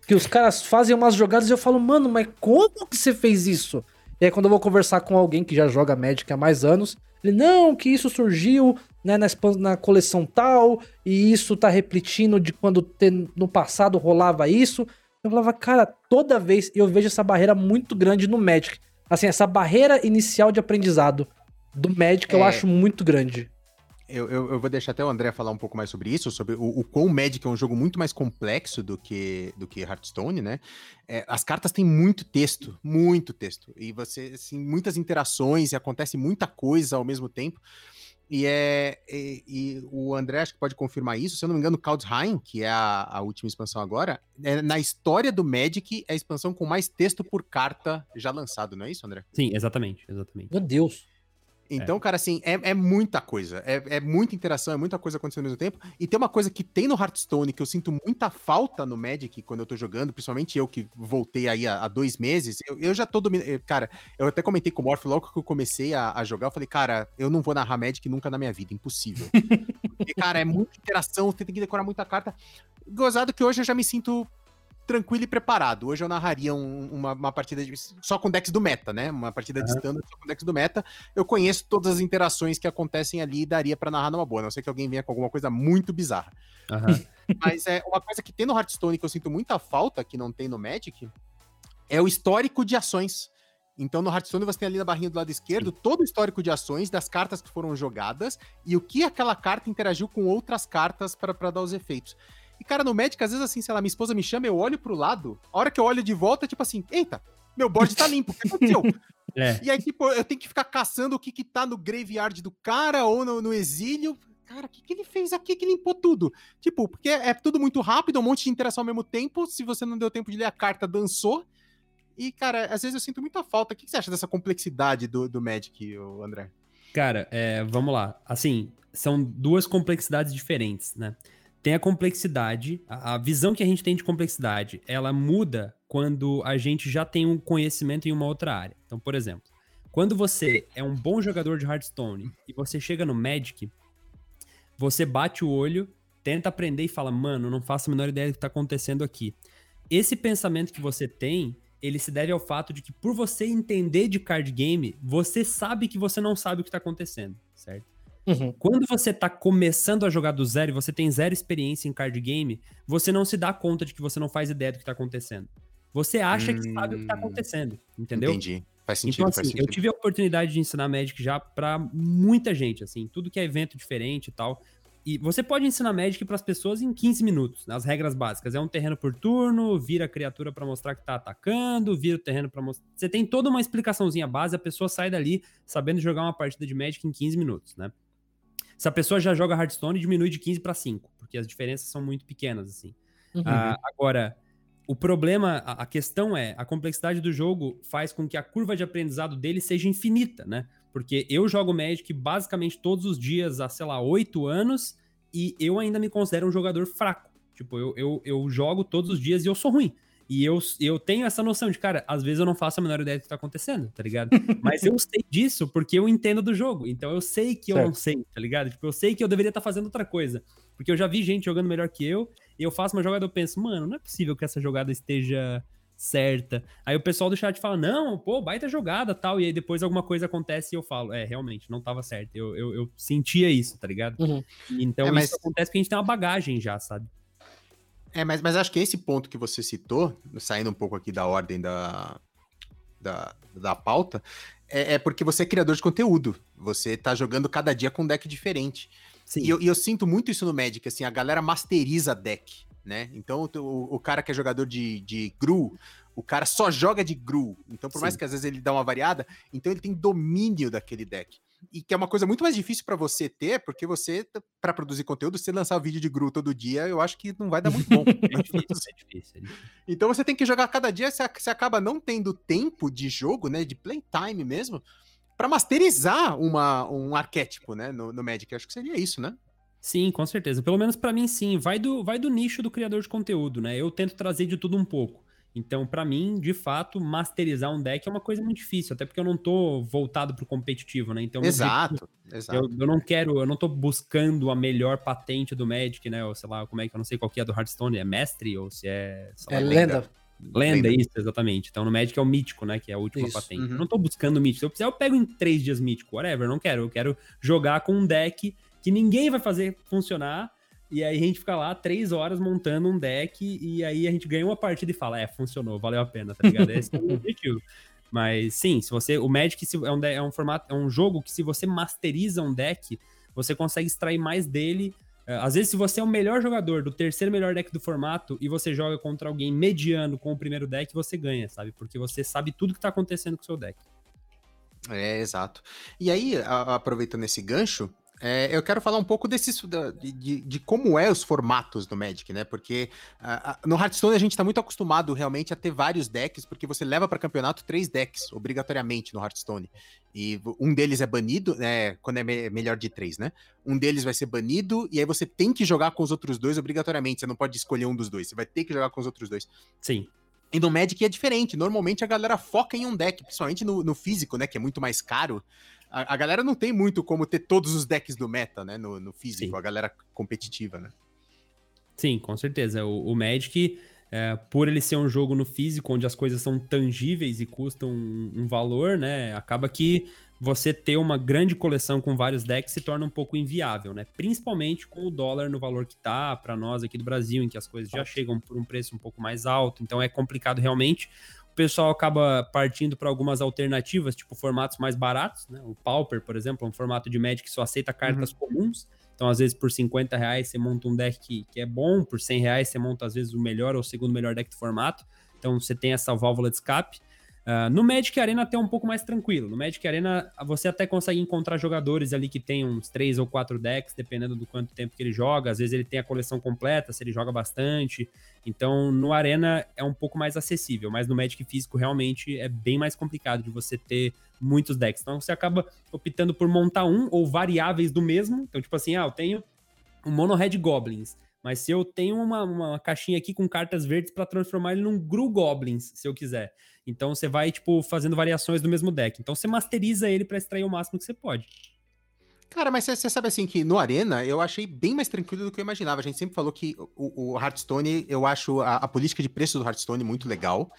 Que os caras fazem umas jogadas e eu falo, mano, mas como que você fez isso? E aí, quando eu vou conversar com alguém que já joga Magic há mais anos, ele, não, que isso surgiu né, na, na coleção tal, e isso tá repetindo de quando te- no passado rolava isso. Eu falava, cara, toda vez eu vejo essa barreira muito grande no Magic. Assim, essa barreira inicial de aprendizado do Magic eu É. acho muito grande. Eu, eu, eu vou deixar até o André falar um pouco mais sobre isso, sobre o, o quão Magic é um jogo muito mais complexo do que, do que Hearthstone, né? É, as cartas têm muito texto, muito texto. E você, assim, muitas interações e acontece muita coisa ao mesmo tempo. E, é, e, e o André acho que pode confirmar isso. Se eu não me engano, Kaldheim, que é a, a última expansão agora, é, na história do Magic, é a expansão com mais texto por carta já lançado, não é isso, André? Sim, exatamente, exatamente. Meu Deus. Então, cara, assim, é, é muita coisa. É, é muita interação, é muita coisa acontecendo ao mesmo tempo. E tem uma coisa que tem no Hearthstone que eu sinto muita falta no Magic quando eu tô jogando, principalmente eu que voltei aí há, há dois meses. Eu, eu já tô dominando. Cara, eu até comentei com o Morph logo que eu comecei a, a jogar. Eu falei, cara, eu não vou narrar Magic nunca na minha vida, impossível. [laughs] Porque, cara, é muita interação, você tem que decorar muita carta. Gozado que hoje eu já me sinto tranquilo e preparado. Hoje eu narraria um- uma, uma partida de- só com decks do meta, né? Uma partida de standard só com decks do meta. Eu conheço todas as interações que acontecem ali e daria pra narrar numa boa. A não sei que alguém venha com alguma coisa muito bizarra. Aham. [laughs] Mas é uma coisa que tem no Hearthstone que eu sinto muita falta, que não tem no Magic, é o histórico de ações. Então no Hearthstone você tem ali na barrinha do lado esquerdo todo o histórico de ações das cartas que foram jogadas e o que aquela carta interagiu com outras cartas pra dar os efeitos. E cara, no Magic, às vezes assim, sei lá, minha esposa me chama, eu olho pro lado, a hora que eu olho de volta, é tipo assim, eita, meu board tá limpo, o que aconteceu? [laughs] É. E aí, tipo, eu tenho que ficar caçando o que que tá no graveyard do cara ou no, no exílio. Cara, o que, que ele fez aqui que limpou tudo? Tipo, porque é tudo muito rápido, um monte de interação ao mesmo tempo. Se você não deu tempo de ler a carta, dançou. E, cara, às vezes eu sinto muita falta. O que que você acha dessa complexidade do, do Magic, André? Cara, é, vamos lá. Assim, são duas complexidades diferentes, né? Tem a complexidade, a, visão que a gente tem de complexidade, ela muda quando a gente já tem um conhecimento em uma outra área. Então, por exemplo, quando você é um bom jogador de Hearthstone e você chega no Magic, você bate o olho, tenta aprender e fala, mano, não faço a menor ideia do que tá acontecendo aqui. Esse pensamento que você tem, ele se deve ao fato de que por você entender de card game, você sabe que você não sabe o que tá acontecendo, certo? Uhum. Quando você tá começando a jogar do zero e você tem zero experiência em card game, você não se dá conta de que você não faz ideia do que tá acontecendo. Você acha que sabe o que tá Hum. acontecendo, entendeu? Entendi. Faz sentido, Então, faz assim, eu sentido. tive a oportunidade de ensinar Magic já pra muita gente, assim, tudo que é evento diferente e tal. E você pode ensinar Magic pras pessoas em 15 minutos, nas regras básicas. É um terreno por turno, vira a criatura pra mostrar que tá atacando, vira o terreno pra mostrar. Você tem toda uma explicaçãozinha base, a pessoa sai dali sabendo jogar uma partida de Magic em 15 minutos, né? Se a pessoa já joga Hearthstone, diminui de 15 pra 5, porque as diferenças são muito pequenas, assim. Uhum. Ah, agora, o problema, a, a questão é, a complexidade do jogo faz com que a curva de aprendizado dele seja infinita, né? Porque eu jogo Magic basicamente todos os dias há, sei lá, oito anos e eu ainda me considero um jogador fraco. Tipo, eu, eu, eu jogo todos os dias e eu sou ruim. E eu, eu tenho essa noção de, cara, às vezes eu não faço a menor ideia do que tá acontecendo, tá ligado? [laughs] Mas eu sei disso porque eu entendo do jogo. Então eu sei que eu não sei, tá ligado? Tipo, eu sei que eu deveria estar fazendo outra coisa. Porque eu já vi gente jogando melhor que eu, e eu faço uma jogada e eu penso, mano, não é possível que essa jogada esteja certa. Aí o pessoal do chat fala, não, pô, baita jogada tal. E aí depois alguma coisa acontece e eu falo, é, realmente, não tava certo. Eu, eu, eu sentia isso, tá ligado? Uhum. Então É, mas- isso acontece porque a gente tem uma bagagem já, sabe? É, mas, mas acho que esse ponto que você citou, saindo um pouco aqui da ordem da, da, da pauta, é, é porque você é criador de conteúdo. Você tá jogando cada dia com um deck diferente. Sim. E eu, e eu sinto muito isso no Magic, assim, a galera masteriza deck, né? Então o, o- cara que é jogador de, de Gru, o cara só joga de Gru. Então, por mais Sim. que às vezes ele dá uma variada, então ele tem domínio daquele deck. E que é uma coisa muito mais difícil pra você ter, porque você, pra produzir conteúdo, se lançar vídeo de Gru todo dia, eu acho que não vai dar muito bom. [laughs] É difícil, é difícil. é difícil. Então você tem que jogar cada dia, você, ac- você acaba não tendo tempo de jogo, né? De playtime mesmo, pra masterizar uma, um arquétipo, né? No, no Magic. Eu acho que seria isso, né? Sim, com certeza. Pelo menos pra mim, sim. Vai do, vai do nicho do criador de conteúdo, né? Eu tento trazer de tudo um pouco. Então, pra mim, de fato, masterizar um deck é uma coisa muito difícil, até porque eu não tô voltado pro competitivo, né? Então, exato, exato. Eu, eu não quero, eu não tô buscando a melhor patente do Magic, né? Ou sei lá, como é que eu não sei qual que é do Hearthstone, é mestre ou se é. sei É lá, lenda. Lenda, Lenda. isso, exatamente. Então no Magic é o mítico, né? Que é a última Isso, patente. uhum. Eu não tô buscando mítico. Se eu precisar, eu pego em três dias mítico, whatever. Eu não quero. Eu quero jogar com um deck que ninguém vai fazer funcionar. E aí a gente fica lá três horas montando um deck. E aí a gente ganha uma partida e fala: É, funcionou, valeu a pena, tá ligado? Esse é o objetivo. Mas sim, se você. O Magic é um, é um formato, é um jogo que se você masteriza um deck, você consegue extrair mais dele. É, Às vezes, se você é o melhor jogador do terceiro melhor deck do formato e você joga contra alguém mediano com o primeiro deck, você ganha, sabe? Porque você sabe tudo que tá acontecendo com o seu deck. É, exato. E aí, aproveitando esse gancho, é, eu quero falar um pouco desses, de, de- como é os formatos do Magic, né? Porque no Hearthstone a gente tá muito acostumado realmente a ter vários decks, porque você leva para campeonato três decks, obrigatoriamente, no Hearthstone. E um deles é banido, né? Quando é me- melhor de três, né? Um deles vai ser banido, e aí você tem que jogar com os outros dois obrigatoriamente. Você não pode escolher um dos dois, você vai ter que jogar com os outros dois. Sim. E no Magic é diferente. Normalmente a galera foca em um deck, principalmente no, no físico, né? Que é muito mais caro. A, a galera não tem muito como ter todos os decks do meta, né? No, no físico, Sim. a galera competitiva, né? Sim, com certeza. O, o Magic, é, por ele ser um jogo no físico, onde as coisas são tangíveis e custam um, um valor, né? Acaba que você ter uma grande coleção com vários decks se torna um pouco inviável, né? Principalmente com o dólar no valor que tá para nós aqui do Brasil, em que as coisas já chegam por um preço um pouco mais alto, então é complicado realmente. O pessoal acaba partindo para algumas alternativas, tipo formatos mais baratos, né? O Pauper, por exemplo, é um formato de Magic que só aceita cartas uhum. comuns. Então, às vezes, por 50 reais você monta um deck que, que é bom, por 100 reais você monta, às vezes, o melhor ou o segundo melhor deck do formato. Então, você tem essa válvula de escape. Uh, no Magic Arena até um pouco mais tranquilo. No Magic Arena você até consegue encontrar jogadores ali que tem uns três ou quatro decks, dependendo do quanto tempo que ele joga. Às vezes ele tem a coleção completa, se ele joga bastante. Então no Arena é um pouco mais acessível, mas no Magic físico realmente é bem mais complicado de você ter muitos decks. Então você acaba optando por montar um ou variáveis do mesmo. Então, tipo assim, ah, eu tenho um Mono Red Goblins. Mas se eu tenho uma, uma caixinha aqui com cartas verdes para transformar ele num Gru Goblins, se eu quiser. Então você vai, tipo, fazendo variações do mesmo deck. Então você masteriza ele para extrair o máximo que você pode. Cara, mas você sabe assim que no Arena eu achei bem mais tranquilo do que eu imaginava. A gente sempre falou que o, o Hearthstone, eu acho a, a política de preço do Hearthstone muito legal.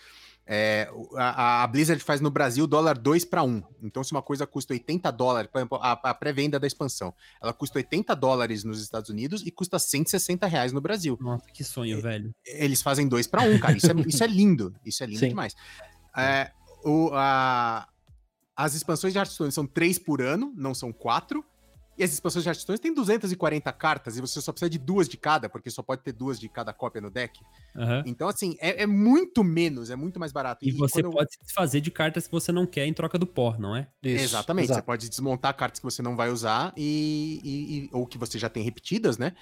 É, a, a, Blizzard faz no Brasil dólar 2 para 1. Então, se uma coisa custa 80 dólares, por exemplo, a, a pré-venda da expansão, ela custa 80 dólares nos Estados Unidos e custa 160 reais no Brasil. Nossa, que sonho, velho. Eles fazem 2 para 1, cara. Isso é, isso é lindo. Isso é lindo Sim. demais. É, o, a, as expansões de Hearthstone são 3 por ano, não são 4. E as expansões de Hearthstone têm 240 cartas e você só precisa de duas de cada, porque só pode ter duas de cada cópia no deck. Uhum. Então, assim, é, é, muito menos, é muito mais barato. E, e você pode se desfazer de cartas que você não quer em troca do pó, não é? Isso, Exatamente. Exato. Você pode desmontar cartas que você não vai usar e, e, e ou que você já tem repetidas, né?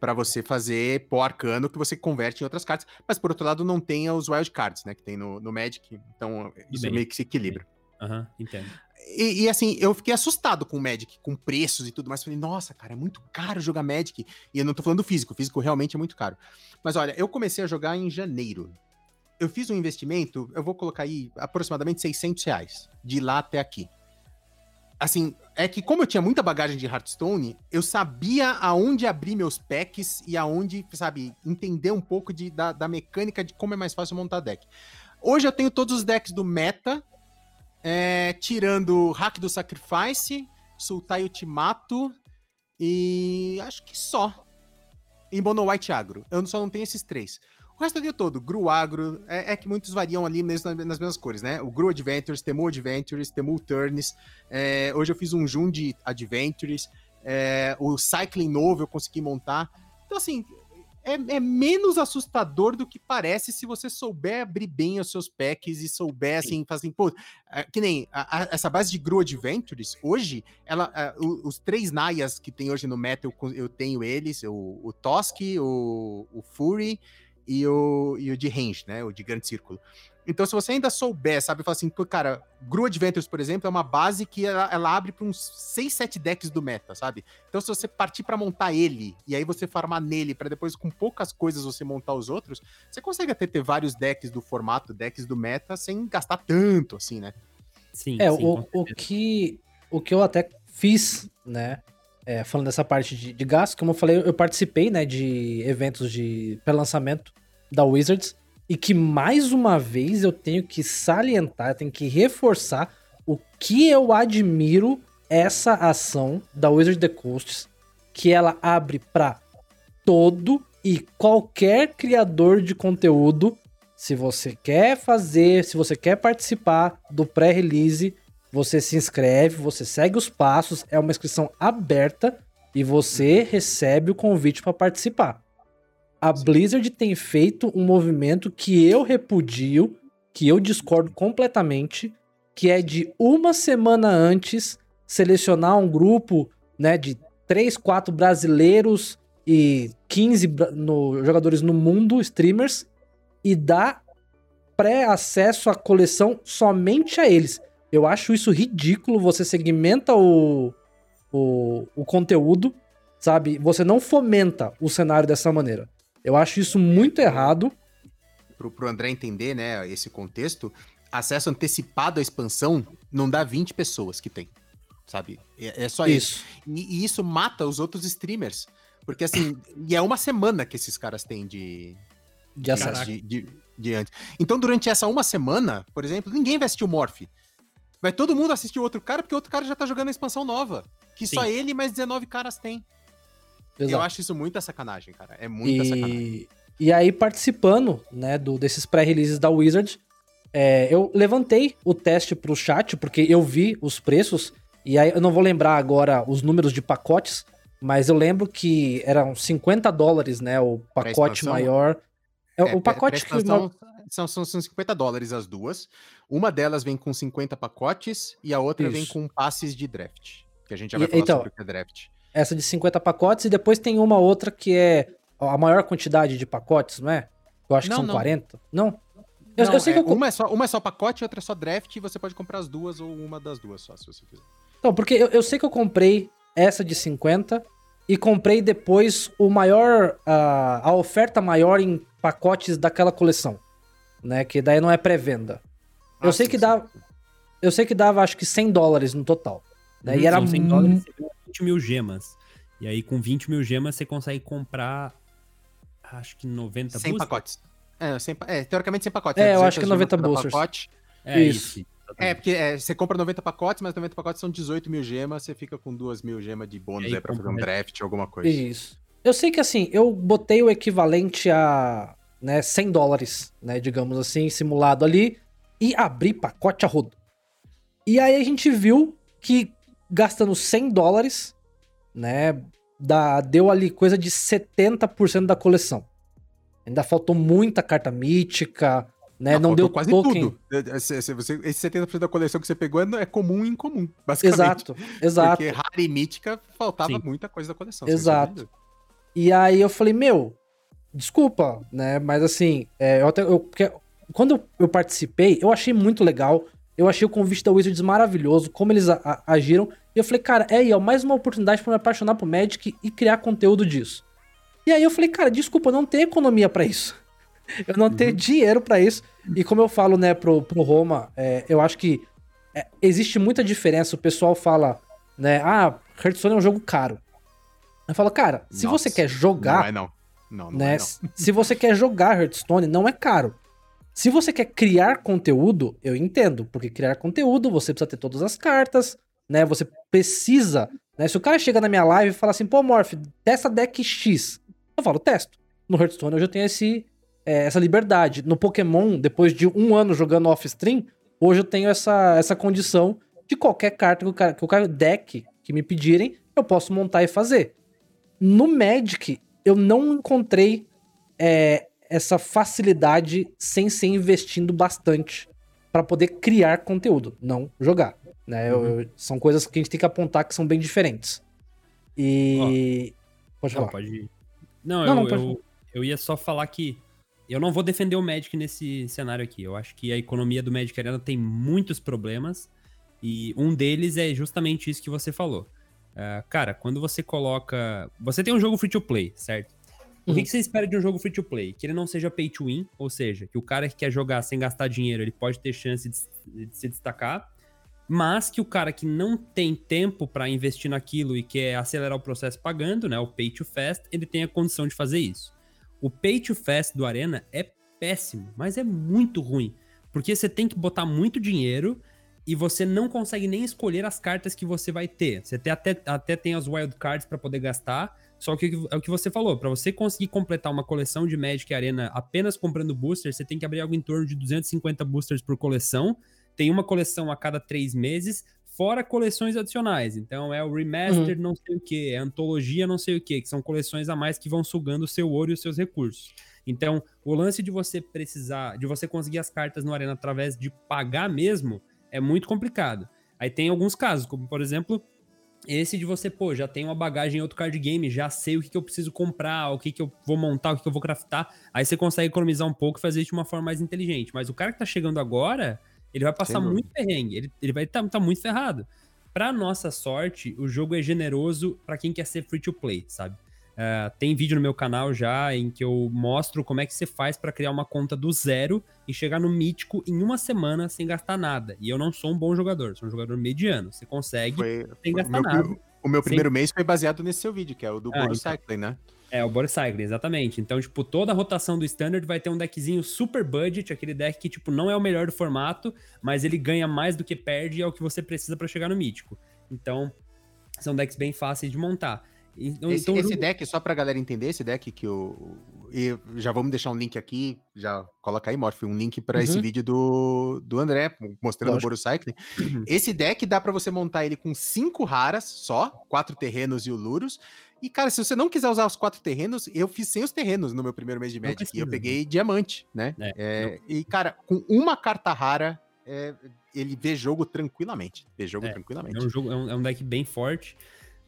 Para você fazer pó arcano que você converte em outras cartas. Mas por outro lado, não tem os wild cards, né? Que tem no, no Magic. Então, isso bem, meio que se equilibra. Aham, uhum, entendo. E, e, assim, eu fiquei assustado com o Magic, com preços e tudo mais. Falei, nossa, cara, é muito caro jogar Magic. E eu não tô falando físico, físico realmente é muito caro. Mas olha, eu comecei a jogar em janeiro. Eu fiz um investimento, eu vou colocar aí aproximadamente 600 reais, de lá até aqui. Assim, é que como eu tinha muita bagagem de Hearthstone, eu sabia aonde abrir meus packs e aonde, sabe, entender um pouco de, da, da mecânica de como é mais fácil montar deck. Hoje eu tenho todos os decks do meta, é, tirando Hack do Sacrifice, Sultai Ultimato e acho que só. Em Mono White Agro. Eu só não tenho esses três. O resto do dia todo, Gru Agro, é, é, que muitos variam ali mesmo nas, nas, mesmas cores, né? O Gru Adventures, Temu Adventures, Temu Turns. É, hoje eu fiz um Jund Adventures. É, o Cycling novo eu consegui montar. Então, assim, é, é, menos assustador do que parece se você souber abrir bem os seus packs e souber, assim, fazer, pô, é, que nem a, a, essa base de Gru Adventures, hoje, ela, a, o, os três Nayas que tem hoje no meta, eu, eu tenho eles, o, o Tosk, o, o Fury e o, e o de range, né, o de grande círculo. Então, se você ainda souber, sabe, falar assim, cara, Gru Adventures, por exemplo, é uma base que ela, ela abre para uns 6, 7 decks do meta, sabe? Então, se você partir para montar ele, e aí você farmar nele, para depois, com poucas coisas, você montar os outros, você consegue até ter vários decks do formato, decks do meta, sem gastar tanto, assim, né? Sim. É, sim, o, o, que, o que eu até fiz, né? É, falando dessa parte de, de como eu falei, eu participei, né, de eventos de pré-lançamento da Wizards e que mais uma vez eu tenho que salientar, tenho que reforçar o que eu admiro essa ação da Wizard the Coasts, que ela abre para todo e qualquer criador de conteúdo. Se você quer fazer, se você quer participar do pré-release, você se inscreve, você segue os passos, é uma inscrição aberta e você recebe o convite para participar a Blizzard tem feito um movimento que eu repudio, que eu discordo completamente, que é de uma semana antes selecionar um grupo né, de 3, 4 brasileiros e 15 no, jogadores no mundo, streamers, e dar pré-acesso à coleção somente a eles. Eu acho isso ridículo. Você segmenta o, o, o conteúdo, sabe? Você não fomenta o cenário dessa maneira. Eu acho isso muito errado. Pro, pro André entender, né, esse contexto, acesso antecipado à expansão não dá 20 pessoas que tem, sabe? É, é só isso. isso. E, e, isso mata os outros streamers. Porque assim, e é uma semana que esses caras têm de, de acesso. de, de, de antes. Então, durante essa uma semana, por exemplo, ninguém vai assistir o Morph. Vai todo mundo assistir o outro cara, porque o outro cara já tá jogando a expansão nova. Que Sim. só ele e mais 19 caras têm. Eu Exato. acho isso muita sacanagem, cara. É muita sacanagem. E, e aí, participando né, do, desses pré-releases da Wizard, é, eu levantei o teste pro chat, porque eu vi os preços, e aí eu não vou lembrar agora os números de pacotes, mas eu lembro que eram 50 dólares, né? O pacote maior. É, É, o pacote que. são, são 50 dólares as duas. Uma delas vem com 50 pacotes e a outra vem Isso. com passes de draft. Que a gente já E- vai falar então, sobre o que é draft. Essa de 50 pacotes, e depois tem uma outra que é a maior quantidade de pacotes, não é? Eu acho Não, que são não. 40. Não? Eu, Não, eu sei é, que eu. uma, é só, uma é só pacote, outra é só draft, e você pode comprar as duas ou uma das duas só, se você quiser. Não, porque eu, eu sei que eu comprei essa de 50 e comprei depois o maior. A, a oferta maior em pacotes daquela coleção. Né? Que daí não é pré-venda. Eu sei que dá. Eu sei que dava acho que 100 dólares no total. Né? Uhum, E era são 100 mu- dólares, você ganha 20 mil gemas. E aí, com 20 mil gemas, você consegue comprar. Acho que 90 100 boosters? pacotes. É, 100 pa- é, teoricamente 100 pacotes. É, né? eu acho 200 que 90 gemas cada boosters. pacote. É Isso. isso. É, porque é, você compra 90 pacotes, mas 90 pacotes são 18 mil gemas, você fica com 2 mil gemas de bônus aí aí pra fazer um draft, alguma coisa. Isso. Eu sei que assim, eu botei o equivalente a né, 100 dólares, né, digamos assim, simulado ali, e abri pacote a rodo. E aí a gente viu que gastando 100 dólares, né, dá, deu ali coisa de 70% da coleção. Ainda faltou muita carta mítica, né, não, faltou deu quase token. tudo. É, é, se- se você- esse 70% da coleção que você pegou é, é comum e incomum, basicamente. Exato, exato. Porque rara e mítica faltava Sim. muita coisa da coleção. Exato. E aí eu falei, meu, desculpa, né? Mas assim, é, eu até, eu, quando eu participei, eu achei muito legal. Eu achei o convite da Wizards maravilhoso, como eles agiram. E eu falei, cara, é aí, ó, mais uma oportunidade pra me apaixonar por Magic e criar conteúdo disso. E aí eu falei, cara, desculpa, eu não tenho economia pra isso. [laughs] Eu não tenho dinheiro pra isso. E como eu falo, né, pro, pro Roma, é, eu acho que é, existe muita diferença. O pessoal fala, né, ah, Hearthstone é um jogo caro. Eu falo, cara, se Nossa, você quer jogar, Não é não. Não, não né? é não. Se você quer jogar Hearthstone, não é caro. Se você quer criar conteúdo, eu entendo, porque criar conteúdo você precisa ter todas as cartas, né? Você precisa, né? Se o cara chega na minha live e fala assim, pô, Morph, testa deck X, eu falo, testo. No Hearthstone eu já tenho esse, é, essa liberdade. No Pokémon, depois de um ano jogando off-stream, hoje eu tenho essa, essa condição de qualquer carta que o cara, que o cara deck que me pedirem, eu posso montar e fazer. No Magic, eu não encontrei é, essa facilidade sem ser investindo bastante para poder criar conteúdo, não jogar. Né? Eu- eu- são coisas que a gente tem que apontar que são bem diferentes. E. Pode Não, falar. pode ir. Não, Não, eu, não, pode eu, eu ia só falar que eu não vou defender o Magic nesse cenário aqui. Eu acho que a economia do Magic Arena tem muitos problemas e um deles é justamente isso que você falou. Ah, cara, quando você coloca. Você tem um jogo free to play, certo? O que, Uhum. que você espera de um jogo free to play? Que ele não seja pay to win, ou seja, que o cara que quer jogar sem gastar dinheiro, ele pode ter chance de, de se destacar, mas que o cara que não tem tempo para investir naquilo e quer acelerar o processo pagando, né, o pay to fast, ele tem a condição de fazer isso. O pay to fast do Arena é péssimo, mas é muito ruim, porque você tem que botar muito dinheiro e você não consegue nem escolher as cartas que você vai ter. Você até, até tem as wild cards para poder gastar, só que é o que você falou, para você conseguir completar uma coleção de Magic Arena apenas comprando boosters, você tem que abrir algo em torno de 250 boosters por coleção. Tem uma coleção a cada três meses, fora coleções adicionais. Então é o remaster não sei o que, é a antologia não sei o que, que são coleções a mais que vão sugando o seu ouro e os seus recursos. Então, o lance de você precisar, de você conseguir as cartas no Arena através de pagar mesmo, é muito complicado. Aí tem alguns casos, como por exemplo, esse de você, pô, já tem uma bagagem em outro card game, já sei o que, que eu preciso comprar, o que, que eu vou montar, o que, que eu vou craftar. Aí você consegue economizar um pouco e fazer isso de uma forma mais inteligente. Mas o cara que tá chegando agora, ele vai passar Sem muito perrengue, ele, ele vai estar tá, tá muito ferrado. Pra nossa sorte, o jogo é generoso pra quem quer ser free to play, sabe? Uh, tem vídeo no meu canal já em que eu mostro como é que você faz pra criar uma conta do zero e chegar no mítico em uma semana sem gastar nada. E eu não sou um bom jogador, sou um jogador mediano. Você consegue Foi, sem gastar meu, nada. o meu primeiro mês foi baseado nesse seu vídeo, que é o do Ah, Goro então. Cycling, né? É, o Board Cycling, exatamente. Então, tipo, toda a rotação do Standard vai ter um deckzinho super budget, aquele deck que, tipo, não é o melhor do formato, mas ele ganha mais do que perde e é o que você precisa para chegar no Mítico. Então, são decks bem fáceis de montar. Então, esse, então, esse deck, só pra galera entender, esse deck que eu. E já vamos deixar um link aqui, já coloca aí, Morph, um link para uhum. esse vídeo do, do André, mostrando Lógico. o Boros Cycling. Uhum. Esse deck dá para você montar ele com cinco raras só, quatro terrenos e o Luros. E, cara, se você não quiser usar os quatro terrenos, eu fiz sem os terrenos no meu primeiro mês de Magic. E eu peguei diamante, né? É, é, e, cara, com uma carta rara, é, ele vê jogo tranquilamente. Vê jogo é, tranquilamente. É um, jogo, é um, é um deck bem forte.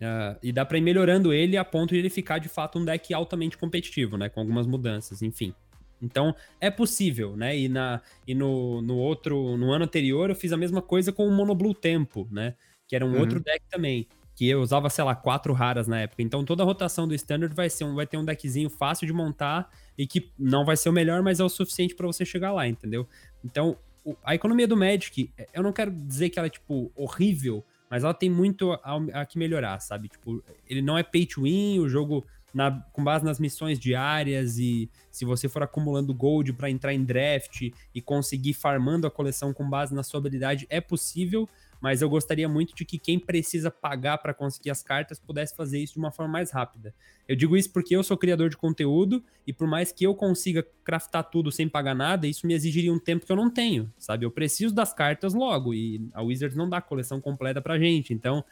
Uh, e dá para ir melhorando ele a ponto de ele ficar de fato um deck altamente competitivo, né? Com algumas mudanças, enfim. Então é possível, né? E, na, e no, no outro, no ano anterior, eu fiz a mesma coisa com o Mono Blue Tempo, né? Que era um uhum. outro deck também. Que eu usava, sei lá, quatro raras na época. Então toda a rotação do Standard vai, ser um, vai ter um deckzinho fácil de montar e que não vai ser o melhor, mas é o suficiente para você chegar lá, entendeu? Então a economia do Magic, eu não quero dizer que ela é, tipo, horrível, mas ela tem muito a, a, que melhorar, sabe? Tipo, ele não é pay to win, o jogo na, com base nas missões diárias e se você for acumulando gold para entrar em draft e conseguir farmando a coleção com base na sua habilidade, é possível, mas eu gostaria muito de que quem precisa pagar para conseguir as cartas pudesse fazer isso de uma forma mais rápida. Eu digo isso porque eu sou criador de conteúdo e por mais que eu consiga craftar tudo sem pagar nada, isso me exigiria um tempo que eu não tenho, sabe? Eu preciso das cartas logo e a Wizards não dá a coleção completa pra gente. Então,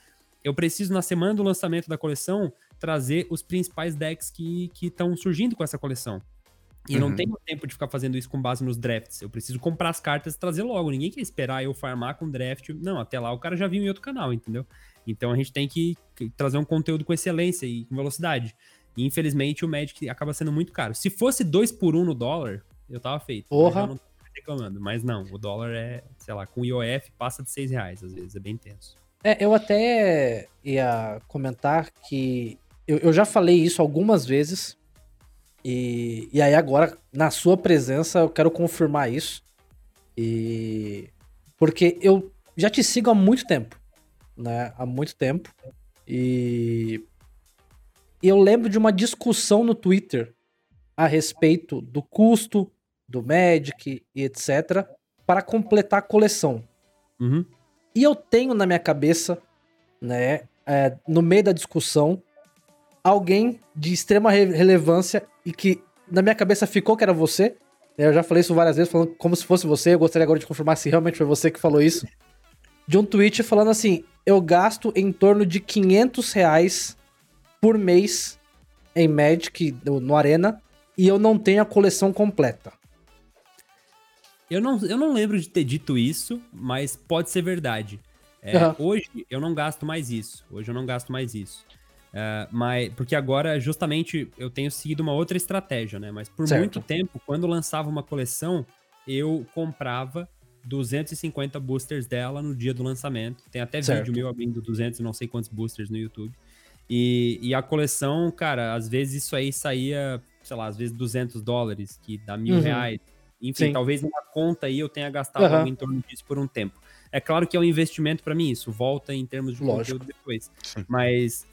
eu preciso na semana do lançamento da coleção trazer os principais decks que estão surgindo com essa coleção. E uhum. não tenho tempo de ficar fazendo isso com base nos drafts. Eu preciso comprar as cartas e trazer logo. Ninguém quer esperar eu farmar com draft. Não, até lá o cara já viu em outro canal, entendeu? Então a gente tem que trazer um conteúdo com excelência e com velocidade. E infelizmente o Magic acaba sendo muito caro. Se fosse 2 por 1 um no dólar, eu tava feito. Porra! Eu não reclamando. Mas não, o dólar é, sei lá, com IOF passa de 6 reais às vezes. É bem tenso. É, eu até ia comentar que eu, eu já falei isso algumas vezes e, e aí agora, na sua presença, eu quero confirmar isso. E porque eu já te sigo há muito tempo, né? Há muito tempo. E eu lembro de uma discussão no Twitter a respeito do custo do Magic e etc. para completar a coleção. Uhum. E eu tenho na minha cabeça, né, é, no meio da discussão, alguém de extrema re relevância e que na minha cabeça ficou que era você. Eu já falei isso várias vezes, falando como se fosse você. Eu gostaria agora de confirmar se realmente foi você que falou isso. De um tweet falando assim: eu gasto em torno de 500 reais por mês em Magic no Arena e eu não tenho a coleção completa. Eu não, eu não lembro de ter dito isso, mas pode ser verdade. É, uhum. Hoje eu não gasto mais isso. Hoje eu não gasto mais isso. Uh, mas, porque agora, justamente, eu tenho seguido uma outra estratégia, né? Mas por certo. muito tempo, quando lançava uma coleção, eu comprava 250 boosters dela no dia do lançamento. Tem até certo. vídeo meu abrindo 200 e não sei quantos boosters no YouTube. E, e a coleção, cara, às vezes isso aí saía, sei lá, às vezes 200 dólares, que dá mil uhum. reais. Enfim, Sim. talvez numa conta aí eu tenha gastado uhum. algo em torno disso por um tempo. É claro que é um investimento para mim, isso volta em termos de Lógico. conteúdo depois. Sim. Mas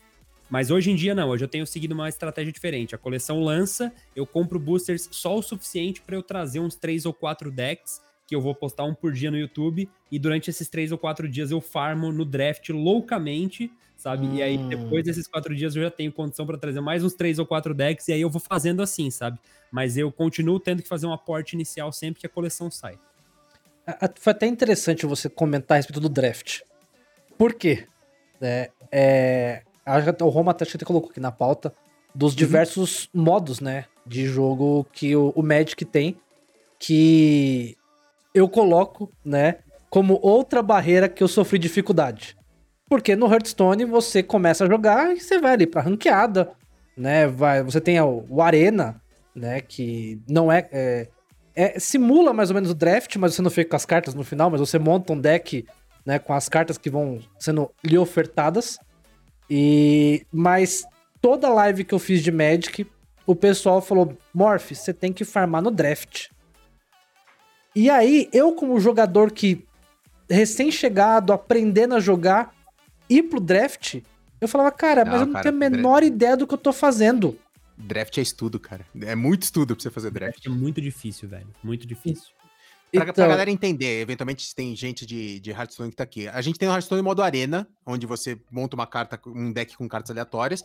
mas hoje em dia não, hoje eu tenho seguido uma estratégia diferente. A coleção lança, eu compro boosters só o suficiente para eu trazer uns três ou quatro decks que eu vou postar um por dia no YouTube e durante esses três ou quatro dias eu farmo no draft loucamente, sabe? Hum. E aí depois desses quatro dias eu já tenho condição para trazer mais uns três ou quatro decks e aí eu vou fazendo assim, sabe? Mas eu continuo tendo que fazer um aporte inicial sempre que a coleção sai. Foi até interessante você comentar a respeito do draft. Por quê? É, é, o Roma até, colocou aqui na pauta, dos uhum. diversos modos, né, de jogo que o, o Magic tem, que eu coloco, né, como outra barreira que eu sofri dificuldade. Porque no Hearthstone você começa a jogar e você vai ali pra ranqueada, né, vai, você tem o, o Arena, né, que não é, é, é, simula mais ou menos o draft, mas você não fica com as cartas no final, mas você monta um deck, né, com as cartas que vão sendo lhe ofertadas. E mas toda live que eu fiz de Magic, o pessoal falou: "Morph, você tem que farmar no draft". E aí, eu como jogador que recém-chegado, aprendendo a jogar, ir pro draft, eu falava: "Cara, mas não, eu não cara, tenho a menor draft. ideia do que eu tô fazendo". Draft é estudo, cara. É muito estudo pra você fazer draft. Draft é muito difícil, velho. Muito difícil. Pra, pra Então- galera entender, eventualmente tem gente de, de Hearthstone que tá aqui. A gente tem o Hearthstone modo arena, onde você monta uma carta, um deck com cartas aleatórias.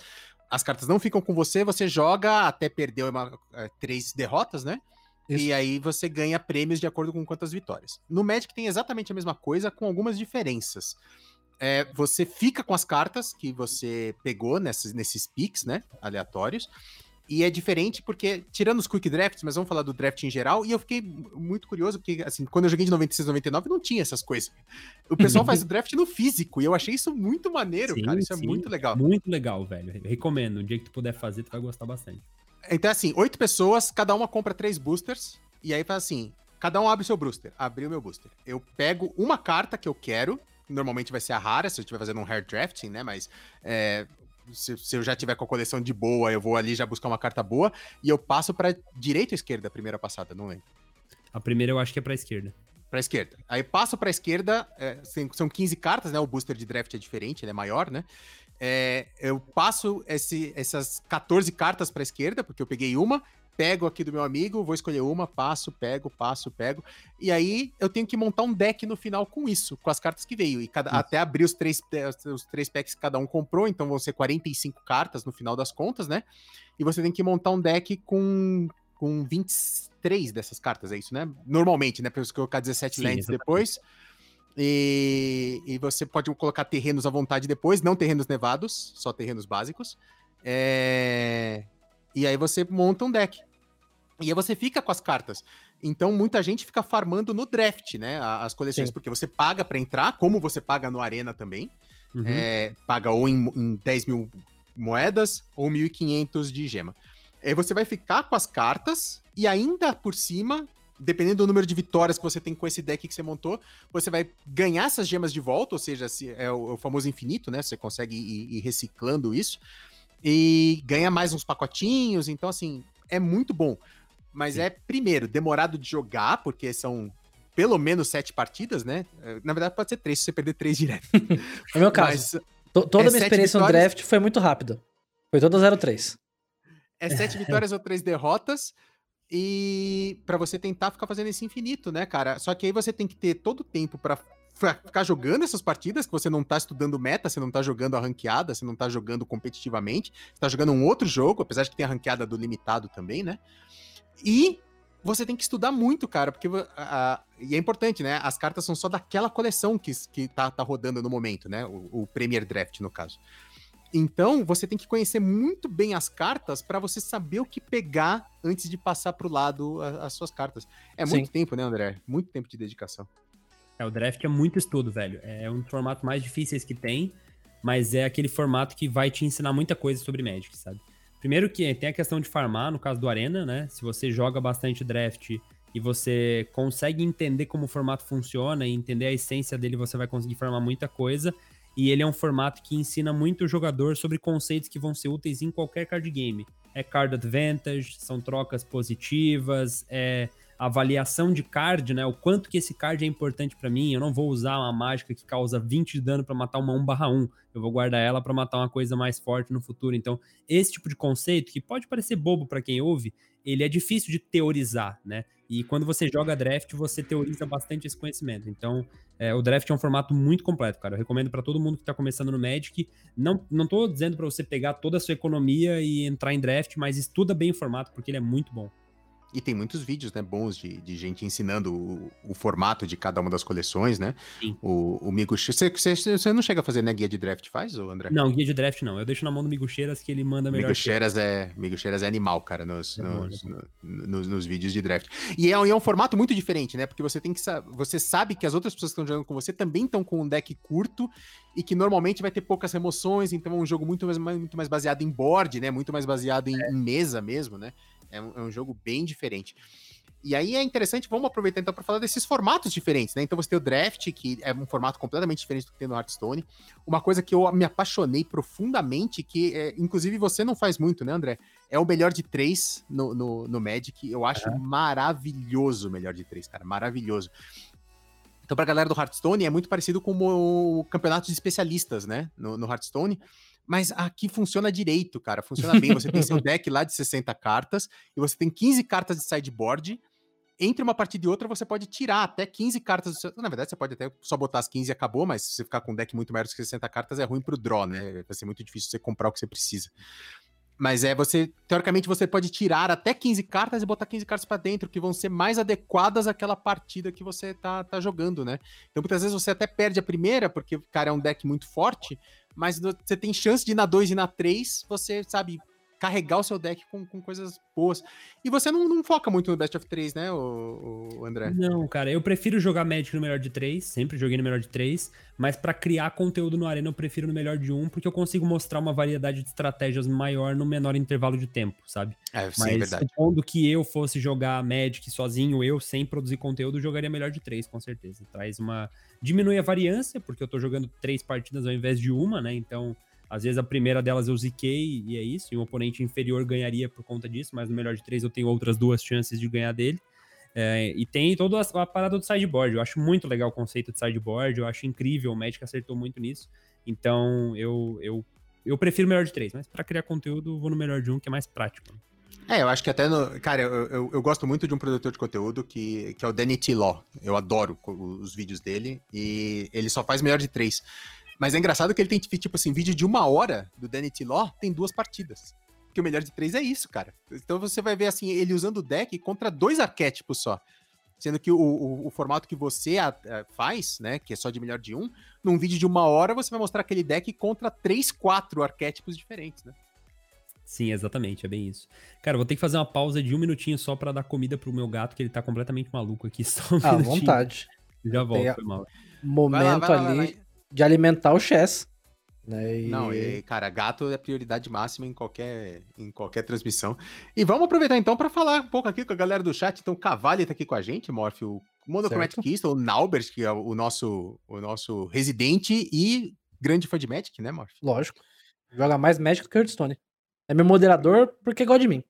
As cartas não ficam com você, você joga até perder uma, é, três derrotas, né? Isso. E aí você ganha prêmios de acordo com quantas vitórias. No Magic tem exatamente a mesma coisa, com algumas diferenças. É, você fica com as cartas que você pegou nesses, nesses picks, né? Aleatórios. E é diferente porque, tirando os quick drafts, mas vamos falar do draft em geral, e eu fiquei muito curioso, porque, assim, quando eu joguei de 96, 99, não tinha essas coisas. O pessoal faz o draft no físico, e eu achei isso muito maneiro, Sim, cara. Isso sim. é muito legal. Muito legal, velho. Recomendo. O dia que tu puder fazer, tu vai gostar bastante. Então, assim, oito pessoas, cada uma compra três boosters, e aí faz assim: cada um abre o seu booster. Abriu meu booster. Eu pego uma carta que eu quero, normalmente vai ser a rara, se eu estiver fazendo um hair drafting, né? Mas é, se, se eu já tiver com a coleção de boa, eu vou ali já buscar uma carta boa, e eu passo pra direita ou esquerda a primeira passada, não lembro. A primeira eu acho que é pra esquerda. Pra esquerda. Aí passo pra esquerda, é, são 15 cartas, né? O booster de draft é diferente, ele é maior, né? É, eu passo esse- essas 14 cartas pra esquerda, porque eu peguei uma, pego aqui do meu amigo, vou escolher uma, passo, pego, passo, pego. E aí eu tenho que montar um deck no final com isso, com as cartas que veio. E cada- até abrir os três, os três packs que cada um comprou, então vão ser 45 cartas no final das contas, né? E você tem que montar um deck com, com 23 dessas cartas, é isso, né? Normalmente, né? Pra você colocar 17 Sim, lands exatamente. depois. E, e você pode colocar terrenos à vontade depois, não terrenos nevados, só terrenos básicos. É, E aí você monta um deck. E aí você fica com as cartas. Então muita gente fica farmando no draft, né? As coleções, Sim. porque você paga pra entrar, como você paga no Arena também. Uhum. É, paga ou em, em 10 mil moedas ou 1.500 de gema. Aí você vai ficar com as cartas e ainda por cima, dependendo do número de vitórias que você tem com esse deck que você montou, você vai ganhar essas gemas de volta, ou seja, se é o, o famoso infinito, né? Você consegue ir, ir reciclando isso e ganha mais uns pacotinhos. Então, assim, é muito bom. Mas Sim. é, primeiro, demorado de jogar, porque são pelo menos sete partidas, né? É, Na verdade, pode ser três, se você perder três direto. [laughs] No meu caso, Mas to- toda é a minha experiência no vitórias. draft foi muito rápida. Foi toda 0-3. É sete [laughs] vitórias ou três derrotas. E pra você tentar ficar fazendo esse infinito, né, cara? Só que aí você tem que ter todo o tempo pra fa- ficar jogando essas partidas, que você não tá estudando meta, você não tá jogando a ranqueada, você não tá jogando competitivamente, você tá jogando um outro jogo, apesar de que tem a ranqueada do limitado também, né? E você tem que estudar muito, cara, porque vo- a- a- e é importante, né? As cartas são só daquela coleção que, que tá, tá rodando no momento, né? O, o Premier Draft, no caso. Então, você tem que conhecer muito bem as cartas para você saber o que pegar antes de passar pro lado a- as suas cartas. É muito Sim. tempo, né, André? Muito tempo de dedicação. É, o draft é muito estudo, velho. É um dos formatos mais difíceis que tem, mas é aquele formato que vai te ensinar muita coisa sobre Magic, sabe? Primeiro que tem a questão de farmar, no caso do Arena, né? Se você joga bastante draft e você consegue entender como o formato funciona e entender a essência dele, você vai conseguir farmar muita coisa. E ele é um formato que ensina muito o jogador sobre conceitos que vão ser úteis em qualquer card game. É card advantage, são trocas positivas, é avaliação de card, né? O quanto que esse card é importante pra mim. Eu não vou usar uma mágica que causa 20 de dano pra matar uma 1/1. Eu vou guardar ela pra matar uma coisa mais forte no futuro. Então, esse tipo de conceito, que pode parecer bobo pra quem ouve, ele é difícil de teorizar, né? E quando você joga draft, você teoriza bastante esse conhecimento. Então, é, o draft é um formato muito completo, cara. Eu recomendo pra todo mundo que tá começando no Magic. Não, não tô dizendo pra você pegar toda a sua economia e entrar em draft, mas estuda bem o formato, porque ele é muito bom. E tem muitos vídeos, né, bons de, de gente ensinando o, o formato de cada uma das coleções, né? Sim. O, o Migo... Você, você, você não chega a fazer, né, guia de draft, faz, ô André? Não, guia de draft não. Eu deixo na mão do Migucheiras que ele manda melhor. Cheiras é, Migo Cheiras é animal, cara, nos, É bom, nos, é bom. no- nos, nos vídeos de draft. E é, um- e é um formato muito diferente, né? Porque você tem que você sabe que as outras pessoas que estão jogando com você também estão com um deck curto e que normalmente vai ter poucas remoções, então é um jogo muito mais, muito mais baseado em board, né? Muito mais baseado em, em mesa mesmo, né? É um, é um jogo bem diferente. E aí é interessante, vamos aproveitar então para falar desses formatos diferentes, né? Então você tem o draft, que é um formato completamente diferente do que tem no Hearthstone. Uma coisa que eu me apaixonei profundamente, que é, inclusive você não faz muito, né, André? É o melhor de três no, no, no Magic. Eu acho maravilhoso o melhor de três, cara. Maravilhoso. Então, pra galera do Hearthstone, é muito parecido com o campeonato de especialistas, né? No, no Hearthstone. Mas aqui funciona direito, cara. Funciona bem. Você tem seu [laughs] deck lá de 60 cartas e você tem 15 cartas de sideboard. Entre uma partida e outra, você pode tirar até 15 cartas. Do seu... Na verdade, você pode até só botar as 15 e acabou, mas se você ficar com um deck muito maior do que 60 cartas, é ruim pro draw, né? Vai ser muito difícil você comprar o que você precisa. Mas é você, teoricamente, você pode tirar até 15 cartas e botar 15 cartas para dentro, que vão ser mais adequadas àquela partida que você tá, tá jogando, né? Então, muitas vezes você até perde a primeira, porque cara é um deck muito forte, mas você tem chance de ir na 2 e na 3, você, sabe, carregar o seu deck com, com coisas boas. E você não, não, foca muito no Best of 3, né, o, o, André? Não, cara, eu prefiro jogar Magic no melhor de 3, sempre joguei no melhor de 3, mas para criar conteúdo no Arena eu prefiro no melhor de 1, porque eu consigo mostrar uma variedade de estratégias maior no menor intervalo de tempo, sabe? É, sim, mas verdade. supondo que eu fosse jogar Magic sozinho, eu sem produzir conteúdo, jogaria melhor de 3, com certeza. Traz uma... diminui a variância, porque eu tô jogando três partidas ao invés de uma, né, então às vezes a primeira delas eu ziquei e é isso, e um oponente inferior ganharia por conta disso, mas no melhor de três eu tenho outras duas chances de ganhar dele. É, e tem toda a, a, parada do sideboard. Eu acho muito legal o conceito de sideboard, eu acho incrível, o Magic acertou muito nisso. Então eu, eu, eu prefiro o melhor de três, mas para criar conteúdo vou no melhor de um, que é mais prático. É, eu acho que até no. Cara, eu, eu, eu, gosto muito de um produtor de conteúdo que, que é o Danny T. Law. Eu adoro os vídeos dele e ele só faz melhor de três. Mas é engraçado que ele tem, tipo assim, vídeo de uma hora do Danny Law tem duas partidas. Porque o melhor de três é isso, cara. Então você vai ver, assim, ele usando o deck contra dois arquétipos só. Sendo que o, o, o formato que você a, a, faz, né, que é só de melhor de um, num vídeo de uma hora você vai mostrar aquele deck contra três, quatro arquétipos diferentes, né? Sim, exatamente, é bem isso. Cara, vou ter que fazer uma pausa de um minutinho só para dar comida pro meu gato, que ele tá completamente maluco aqui. Só um à vontade. Já volto, foi mal. Momento vai lá, vai lá, ali. Vai de alimentar o Chess. Né? E... Não, e, cara, gato é prioridade máxima em qualquer, em qualquer transmissão. E vamos aproveitar então para falar um pouco aqui com a galera do chat. Então, Cavalli tá aqui com a gente, Morph, o Monochromaticista, o Naubert, que é o nosso, o nosso residente e grande fã de Magic, né, Morph? Lógico. Joga mais Magic do que Hearthstone. É meu moderador porque gosta de mim.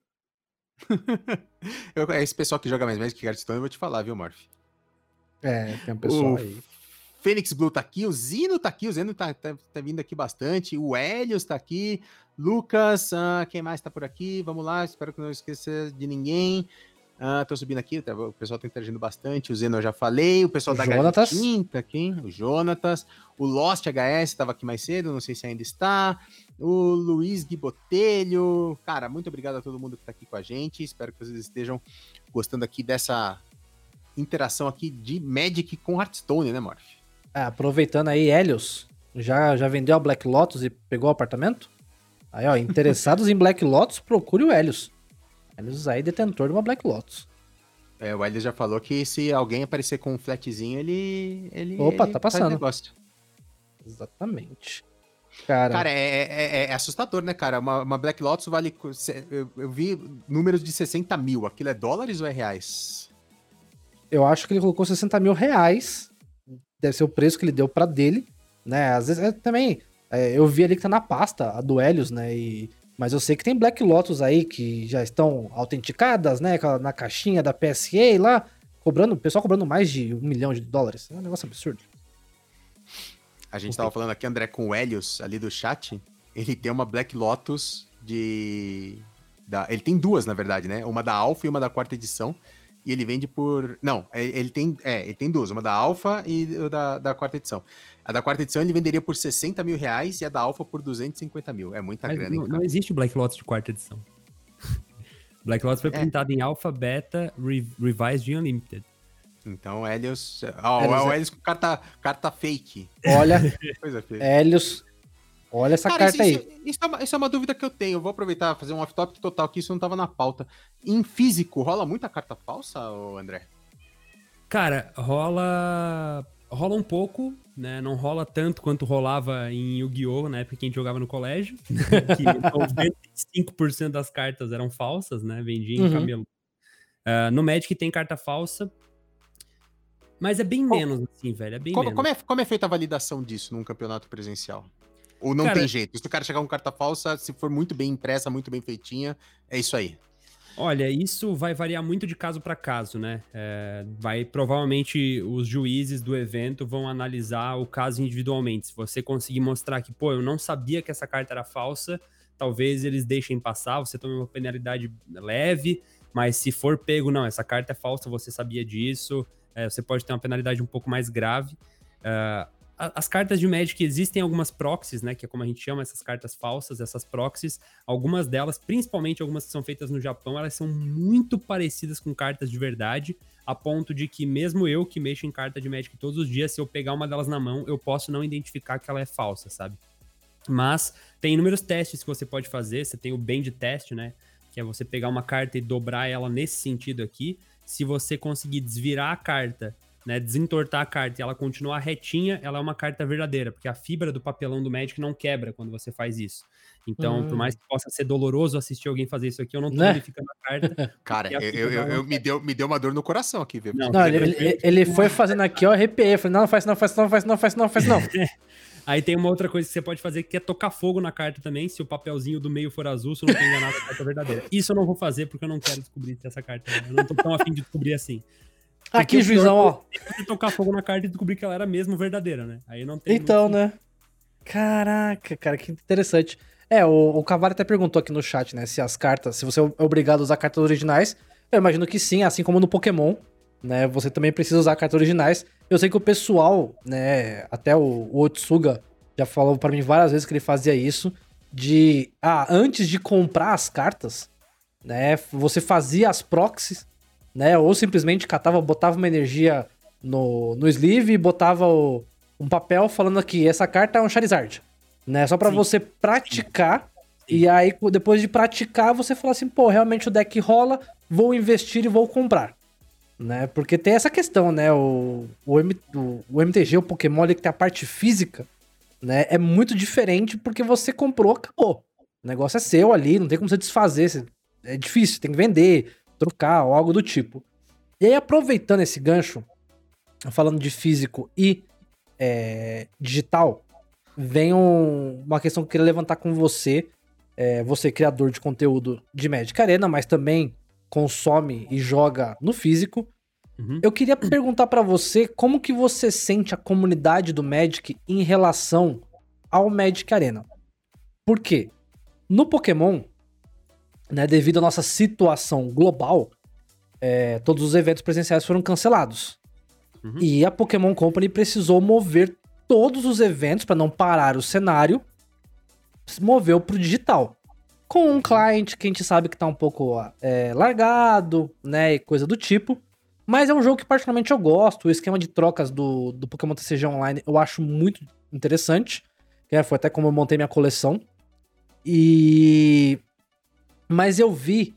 [laughs] eu, é esse pessoal que joga mais Magic que Hearthstone, eu vou te falar, viu, Morph? É, tem um pessoal o... aí. Fênix Blue tá aqui, o Zino tá aqui, o Zino tá, tá, tá vindo aqui bastante, o Helios tá aqui, Lucas, uh, quem mais tá por aqui? Vamos lá, espero que não esqueça de ninguém. Uh, tô subindo aqui, tá, o pessoal tá interagindo bastante, o Zeno eu já falei, o pessoal o da Jonatas. tá aqui, o Jonatas, o Lost HS tava aqui mais cedo, não sei se ainda está, o Luiz Guibotelho, cara, muito obrigado a todo mundo que tá aqui com a gente, espero que vocês estejam gostando aqui dessa interação aqui de Magic com Hearthstone, né, Morph? É, aproveitando aí, Helios, já, já vendeu a Black Lotus e pegou o apartamento? Aí, ó, interessados em Black Lotus, procure o Helios. Helios aí, detentor de uma Black Lotus. É, o Helios já falou que se alguém aparecer com um flatzinho, ele. ele Opa, ele tá passando. Negócio. Exatamente. Cara, cara é, é, é, assustador, né, cara? Uma, uma, Black Lotus vale. Eu, eu, vi números de 60 mil. Aquilo é dólares ou é reais? Eu acho que ele colocou 60 mil reais deve ser o preço que ele deu para dele, né? Às vezes é, também é, eu vi ali que tá na pasta a do Helios, né? E, mas eu sei que tem Black Lotus aí que já estão autenticadas, né? Na caixinha da PSA lá, cobrando, o pessoal cobrando mais de um milhão de dólares. É um negócio absurdo. A gente estava falando aqui, André, com o Helios ali do chat. Ele tem uma Black Lotus de. Da... Ele tem duas, na verdade, né? Uma da Alpha e uma da quarta edição e ele vende por. Não, é, ele tem, é, ele tem duas, uma da Alpha e da, da quarta edição. A da quarta edição ele venderia por 60 mil reais e a da Alpha por 250 mil. É muita Mas grana. Não, não existe o Black Lotus de quarta edição. [laughs] Black Lotus foi é. printado em Alpha, Beta, Re Revised e Unlimited. Então, Helios. Ó, oh, o Helios com carta, carta fake. Olha, [laughs] coisa feia. Helios Olha essa Cara, carta isso, aí. Isso, isso, é uma, isso, é uma, dúvida que eu tenho. Eu vou aproveitar fazer um off-topic total, que isso não estava na pauta. Em físico, rola muita carta falsa, André? Cara, rola. Rola um pouco, né? Não rola tanto quanto rolava em Yu-Gi-Oh! na época que a gente jogava no colégio. [laughs] que 95% das cartas eram falsas, né? Vendia em uhum. camelo. Uh, no Magic tem carta falsa. Mas é bem menos, assim, velho. É bem como, menos. Como é, como é feita a validação disso num campeonato presencial? Ou não cara, tem jeito? Se o cara chegar com carta falsa, se for muito bem impressa, muito bem feitinha, é isso aí. Olha, isso vai variar muito de caso para caso, né? É, vai provavelmente os juízes do evento vão analisar o caso individualmente. Se você conseguir mostrar que, pô, eu não sabia que essa carta era falsa, talvez eles deixem passar, você tome uma penalidade leve, mas se for pego, não, essa carta é falsa, você sabia disso, é, você pode ter uma penalidade um pouco mais grave. Uh, as cartas de Magic existem algumas proxies, né? Que é como a gente chama essas cartas falsas, essas proxies. Algumas delas, principalmente algumas que são feitas no Japão, elas são muito parecidas com cartas de verdade, a ponto de que mesmo eu que mexo em carta de Magic todos os dias, se eu pegar uma delas na mão, eu posso não identificar que ela é falsa, sabe? Mas tem inúmeros testes que você pode fazer. Você tem o bend test, né? Que é você pegar uma carta e dobrar ela nesse sentido aqui. Se você conseguir desvirar a carta né, desentortar a carta e ela continuar retinha, ela é uma carta verdadeira, porque a fibra do papelão do Magic não quebra quando você faz isso. Então, hum. por mais que possa ser doloroso assistir alguém fazer isso aqui, eu não tô né? verificando a carta. [laughs] Cara, eu, eu, eu, eu, me, deu, me deu uma dor no coração aqui, viu? Não, não ele, ele, ele, foi fazendo aqui, ó, arrepiei. Falei, não, faz não, faz não, faz não, faz não, faz não. [laughs] Aí tem uma outra coisa que você pode fazer que é tocar fogo na carta também. Se o papelzinho do meio for azul, você não tem enganado a carta verdadeira. Isso eu não vou fazer porque eu não quero descobrir se essa carta. Eu não tô tão afim de descobrir assim. Aqui, juizão, ó. Tem tocar fogo na carta e descobrir que ela era mesmo verdadeira, né? Aí não tem. Então, né? Caraca, cara, que interessante. É, o, o Cavalho até perguntou aqui no chat, né? Se as cartas, se você é obrigado a usar cartas originais. Eu imagino que sim, assim como no Pokémon, né? Você também precisa usar cartas originais. Eu sei que o pessoal, né? Até o, o Otsuga já falou para mim várias vezes que ele fazia isso. De. Ah, antes de comprar as cartas, né? Você fazia as proxies né? Ou simplesmente catava, botava uma energia no, no sleeve e botava o, um papel falando aqui, essa carta é um Charizard, né? Só para você praticar Sim. e aí depois de praticar você fala assim, pô, realmente o deck rola, vou investir e vou comprar. Né? Porque tem essa questão, né? O, o, M, o, o MTG, o Pokémon ali que tem a parte física, né? É muito diferente porque você comprou, acabou. O negócio é seu ali, não tem como você desfazer. É difícil, tem que vender trocar ou algo do tipo. E aí, aproveitando esse gancho, falando de físico e é, digital, vem um, uma questão que eu queria levantar com você. É, você, criador de conteúdo de Magic Arena, mas também consome e joga no físico. Uhum. Eu queria perguntar para você como que você sente a comunidade do Magic em relação ao Magic Arena. Por quê? No Pokémon, né, devido à nossa situação global, é, todos os eventos presenciais foram cancelados. Uhum. E a Pokémon Company precisou mover todos os eventos para não parar o cenário, moveu para o digital. Com um client que a gente sabe que está um pouco é, largado, né, e coisa do tipo. Mas é um jogo que particularmente eu gosto. O esquema de trocas do, do Pokémon TCG Online eu acho muito interessante. É, foi até como eu montei minha coleção. E mas eu vi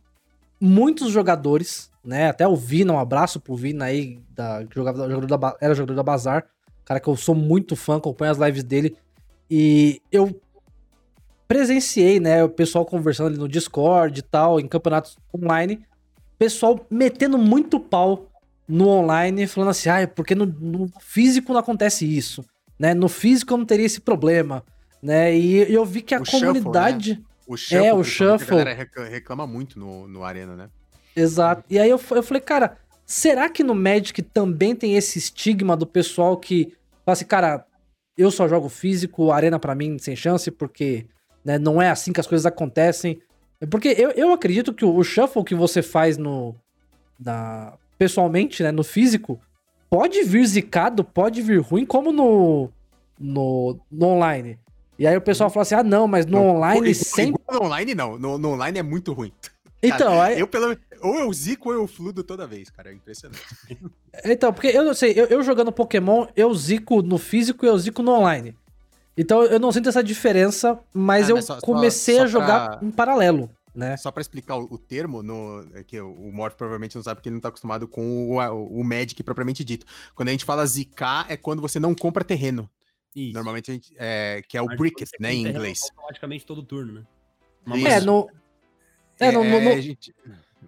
muitos jogadores, né? Até o Vina, um abraço pro Vina aí, da, jogava, jogador da, era jogador da Bazar. Cara que eu sou muito fã, acompanho as lives dele. E eu presenciei, né? O pessoal conversando ali no Discord e tal, em campeonatos online. Pessoal metendo muito pau no online, falando assim, ah, porque no, no físico não acontece isso, né? No físico eu não teria esse problema, né? E eu vi que a o comunidade... Shuffle, né? O shuffle, é, o shuffle. A galera reclama muito no, no Arena, né? Exato. E aí eu, eu falei, cara, será que no Magic também tem esse estigma do pessoal que fala assim, cara, eu só jogo físico, Arena para mim sem chance, porque né, não é assim que as coisas acontecem. Porque eu, eu acredito que o, shuffle que você faz no. Na, pessoalmente, né, no físico, pode vir zicado, pode vir ruim, como no, no, no online. E aí o pessoal fala assim: ah, não, mas no não, online sempre. No online não, no, no, online é muito ruim. [laughs] Então, cara, aí... eu pelo ou eu zico ou eu fludo toda vez, cara, é impressionante. [laughs] Então, porque eu não sei, eu, eu jogando Pokémon, eu zico no físico e eu zico no online. Então eu não sinto essa diferença, mas ah, eu mas só, comecei só, só a jogar pra... em paralelo, né? Só para explicar o, o, termo, no, é que o, o Morph provavelmente não sabe porque ele não tá acostumado com o, o, o Magic propriamente dito. Quando a gente fala zicar, é quando você não compra terreno. Isso. Normalmente a gente. É, que é o Mas Bricket, né, em inglês. Automaticamente todo turno, né? é, no. É, no. no, no... É, gente...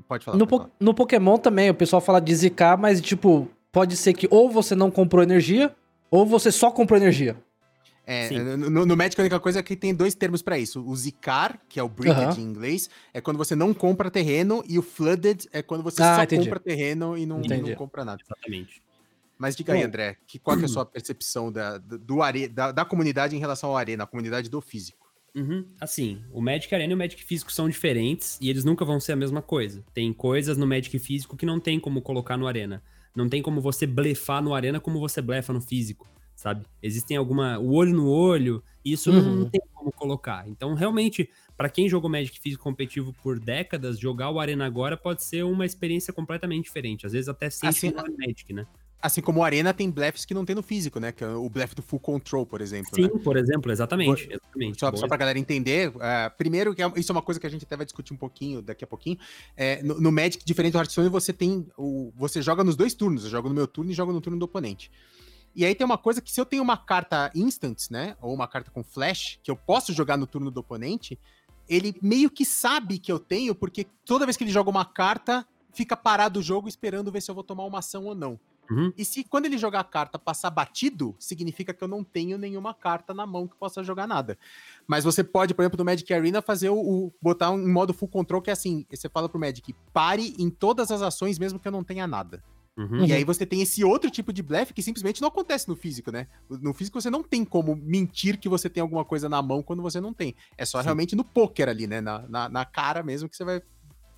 Pode falar. No, pode falar. no Pokémon também, o pessoal fala de zicar, mas, tipo, pode ser que ou você não comprou energia, ou você só comprou energia. É, no, no Magic a única coisa é que tem dois termos pra isso. O Zicar, que é o Bricked Aham. em inglês, é quando você não compra terreno, e o Flooded é quando você Ah, só entendi. compra terreno e não, não compra nada. Exatamente. Mas diga aí. André, que, qual que é a [clears throat] sua percepção da, do do are, da, da comunidade em relação ao Arena, a comunidade do físico? Uhum. Assim, o Magic Arena e o Magic Físico são diferentes e eles nunca vão ser a mesma coisa. Tem coisas no Magic Físico que não tem como colocar no Arena. Não tem como você blefar no Arena como você blefa no físico, sabe? Existem alguma. O olho no olho, isso não, Uhum. não tem como colocar. Então, realmente, pra quem jogou Magic Físico competitivo por décadas, jogar o Arena agora pode ser uma experiência completamente diferente. Às vezes até sem Assim, assim, Magic, né? Assim como o Arena tem blefs que não tem no físico, né? Que é o blefe do Full Control, por exemplo. Sim, né? por exemplo, exatamente. exatamente. Só, só pra galera entender, é, primeiro, que é- isso é uma coisa que a gente até vai discutir um pouquinho daqui a pouquinho. é, no, no Magic, diferente do Hearthstone, você tem. O, você joga nos dois turnos. Eu jogo no meu turno e jogo no turno do oponente. E aí tem uma coisa que se eu tenho uma carta instant, né? Ou uma carta com flash, que eu posso jogar no turno do oponente, ele meio que sabe que eu tenho, porque toda vez que ele joga uma carta, fica parado o jogo esperando ver se eu vou tomar uma ação ou não. Uhum. E se quando ele jogar a carta passar batido, significa que eu não tenho nenhuma carta na mão que possa jogar nada. Mas você pode, por exemplo, no Magic Arena, fazer o, o- botar um modo full control que é assim: você fala pro Magic, pare em todas as ações, mesmo que eu não tenha nada. Uhum. E aí você tem esse outro tipo de blefe que simplesmente não acontece no físico, né? No físico você não tem como mentir que você tem alguma coisa na mão quando você não tem. É só Sim. realmente no poker ali, né? Na, na, na cara mesmo que você vai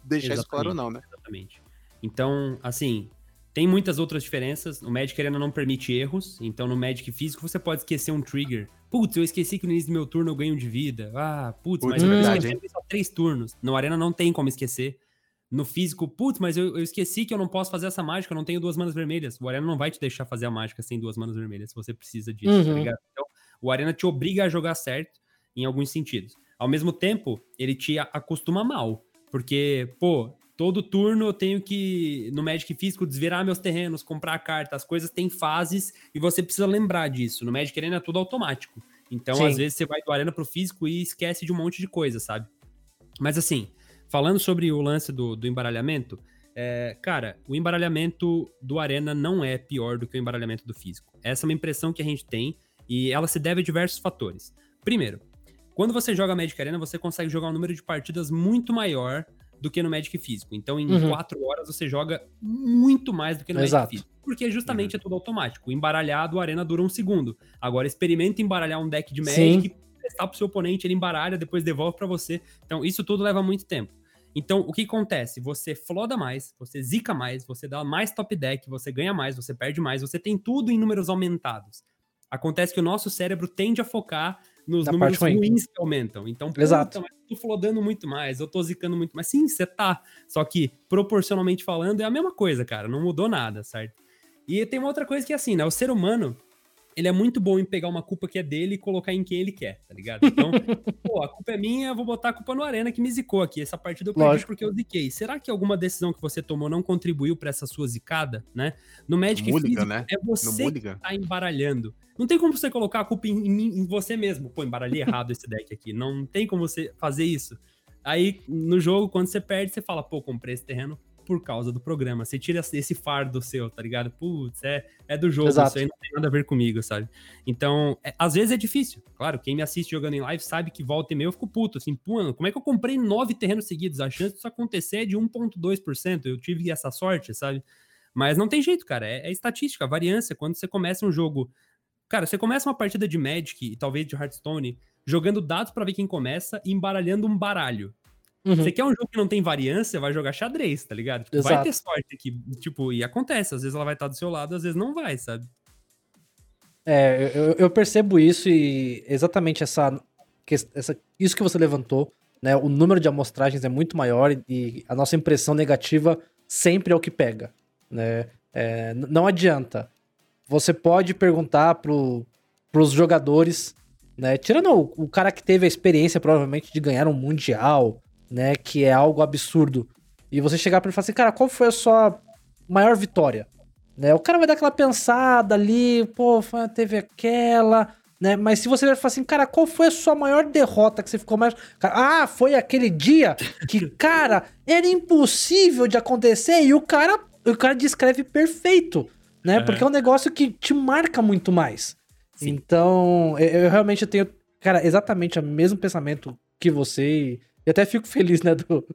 deixar isso claro ou não, né? Exatamente. Então, assim, tem muitas outras diferenças. O Magic Arena não permite erros. Então, no Magic físico, você pode esquecer um trigger. Putz, eu esqueci que no início do meu turno eu ganho de vida. Ah, putz, Putz, mas é eu verdade, esqueci só três turnos. No Arena não tem como esquecer. No físico, putz, mas eu, eu esqueci que eu não posso fazer essa mágica, eu não tenho duas manas vermelhas. O Arena não vai te deixar fazer a mágica sem duas manas vermelhas, se você precisa disso, tá Uhum. ligado? Então, o Arena te obriga a jogar certo em alguns sentidos. Ao mesmo tempo, ele te acostuma mal. Porque, pô, todo turno eu tenho que, no Magic Físico, desvirar meus terrenos, comprar carta, as coisas têm fases e você precisa lembrar disso. No Magic Arena é tudo automático. Então, Sim. às vezes, você vai do Arena pro físico e esquece de um monte de coisa, sabe? Mas assim, falando sobre o lance do, do embaralhamento, é, cara, o embaralhamento do Arena não é pior do que o embaralhamento do físico. Essa é uma impressão que a gente tem e ela se deve a diversos fatores. Primeiro, quando você joga Magic Arena, você consegue jogar um número de partidas muito maior do que no Magic Físico. Então, em Uhum. quatro horas, você joga muito mais do que no Exato. Magic Físico. Porque justamente é tudo automático. O embaralhado, a Arena dura um segundo. Agora, experimenta embaralhar um deck de Sim. Magic, testar pro seu oponente, ele embaralha, depois devolve pra você. Então, isso tudo leva muito tempo. Então, o que acontece? Você floda mais, você zica mais, você dá mais top deck, você ganha mais, você perde mais, você tem tudo em números aumentados. Acontece que o nosso cérebro tende a focar nos Na números parte ruim. ruins que aumentam. Então, puta, Exato. mas eu tô flodando muito mais, eu tô zicando muito mais. Sim, você tá. Só que, proporcionalmente falando, é a mesma coisa, cara. Não mudou nada, certo? E tem uma outra coisa que é assim, né? O ser humano, ele é muito bom em pegar uma culpa que é dele e colocar em quem ele quer, tá ligado? Então, [laughs] pô, a culpa é minha, eu vou botar a culpa no Arena que me zicou aqui. Essa partida eu perdi Lógico. porque eu ziquei. Será que alguma decisão que você tomou não contribuiu pra essa sua zicada, né? No Magic Mulligan, Físico, né? é No você que tá embaralhando. Não tem como você colocar a culpa em, em em você mesmo. Pô, embaralhei errado esse deck aqui. Não tem como você fazer isso. Aí, no jogo, quando você perde, você fala, pô, comprei esse terreno por causa do programa. Você tira esse fardo seu, tá ligado? Putz, é, é do jogo, Exato. isso aí não tem nada a ver comigo, sabe? Então, é- às vezes é difícil. Claro, quem me assiste jogando em live sabe que volta e meia eu fico puto, assim, pô, como é que eu comprei nove terrenos seguidos? A chance disso acontecer é de 1,2%. Eu tive essa sorte, sabe? Mas não tem jeito, cara. É, é estatística, variância. Quando você começa um jogo. Cara, você começa uma partida de Magic e talvez de Hearthstone, jogando dados pra ver quem começa e embaralhando um baralho. Uhum. Você quer um jogo que não tem variância, vai jogar xadrez, tá ligado? Tipo, vai ter sorte aqui. Tipo, e acontece. Às vezes ela vai estar do seu lado, às vezes não vai, sabe? É, eu, eu percebo isso e exatamente essa, essa- isso que você levantou, né? O número de amostragens é muito maior e, e a nossa impressão negativa sempre é o que pega, né? É, não adianta. Você pode perguntar pro, pros jogadores, né? Tirando o, o cara que teve a experiência provavelmente de ganhar um mundial, né? Que é algo absurdo. E você chegar pra ele e falar assim, cara, qual foi a sua maior vitória? Né? O cara vai dar aquela pensada ali, pô, foi- teve aquela, né? Mas se você vai falar assim, cara, qual foi a sua maior derrota que você ficou mais. Ah, foi aquele dia que, [laughs] cara, era impossível de acontecer e o cara, o cara descreve perfeito, né? Aham. Porque é um negócio que te marca muito mais. Sim. Então, eu, eu realmente tenho, cara, exatamente o mesmo pensamento que você. E até fico feliz, né, do-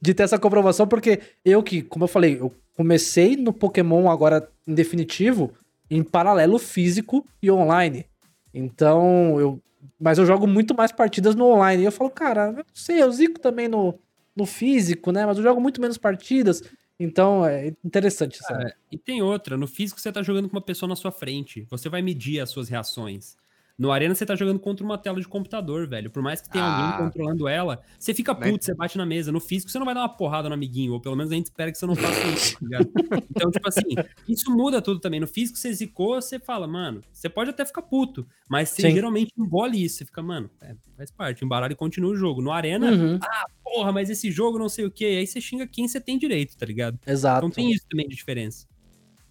de ter essa comprovação, porque eu que, como eu falei, eu comecei no Pokémon agora em definitivo, em paralelo físico e online. Então, eu. Mas eu jogo muito mais partidas no online. E eu falo, cara, eu não sei, eu zico também no, no físico, né? Mas eu jogo muito menos partidas. Então, é interessante essa. Cara, e tem outra, no físico você tá jogando com uma pessoa na sua frente, você vai medir as suas reações. No Arena você tá jogando contra uma tela de computador, velho. Por mais que tenha Ah. alguém controlando ela, você fica Mas- puto, você bate na mesa. No físico você não vai dar uma porrada no amiguinho, ou pelo menos a gente espera que você não faça isso, tá ligado? Então, tipo assim, isso muda tudo também. No físico você zicou, você fala, mano, você pode até ficar puto, mas você Sim. geralmente embole isso. Você fica, mano, é, faz parte, embaralha e continua o jogo. No Arena, Uhum, porra, mas esse jogo não sei o quê. Aí você xinga quem você tem direito, tá ligado? exato. Então tem isso também de diferença.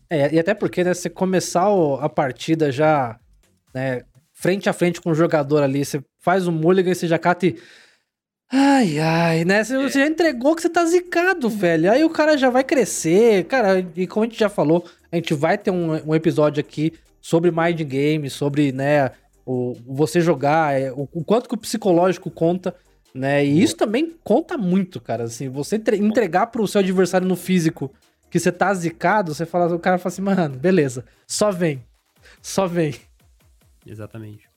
É, e até porque, né, você começar a partida já, né, frente a frente com o jogador ali, você faz o mulligan e você já cata e... Ai, ai, né? Você, você já entregou que você tá zicado, velho. Aí o cara já vai crescer. Cara, e como a gente já falou, a gente vai ter um, um episódio aqui sobre mind game, sobre, né, o, você jogar, é, o, o quanto que o psicológico conta, né? E isso também conta muito, cara. Assim, você entre- entregar pro seu adversário no físico que você tá zicado, você fala, o cara fala assim, mano, beleza, só vem. Só vem. Exatamente.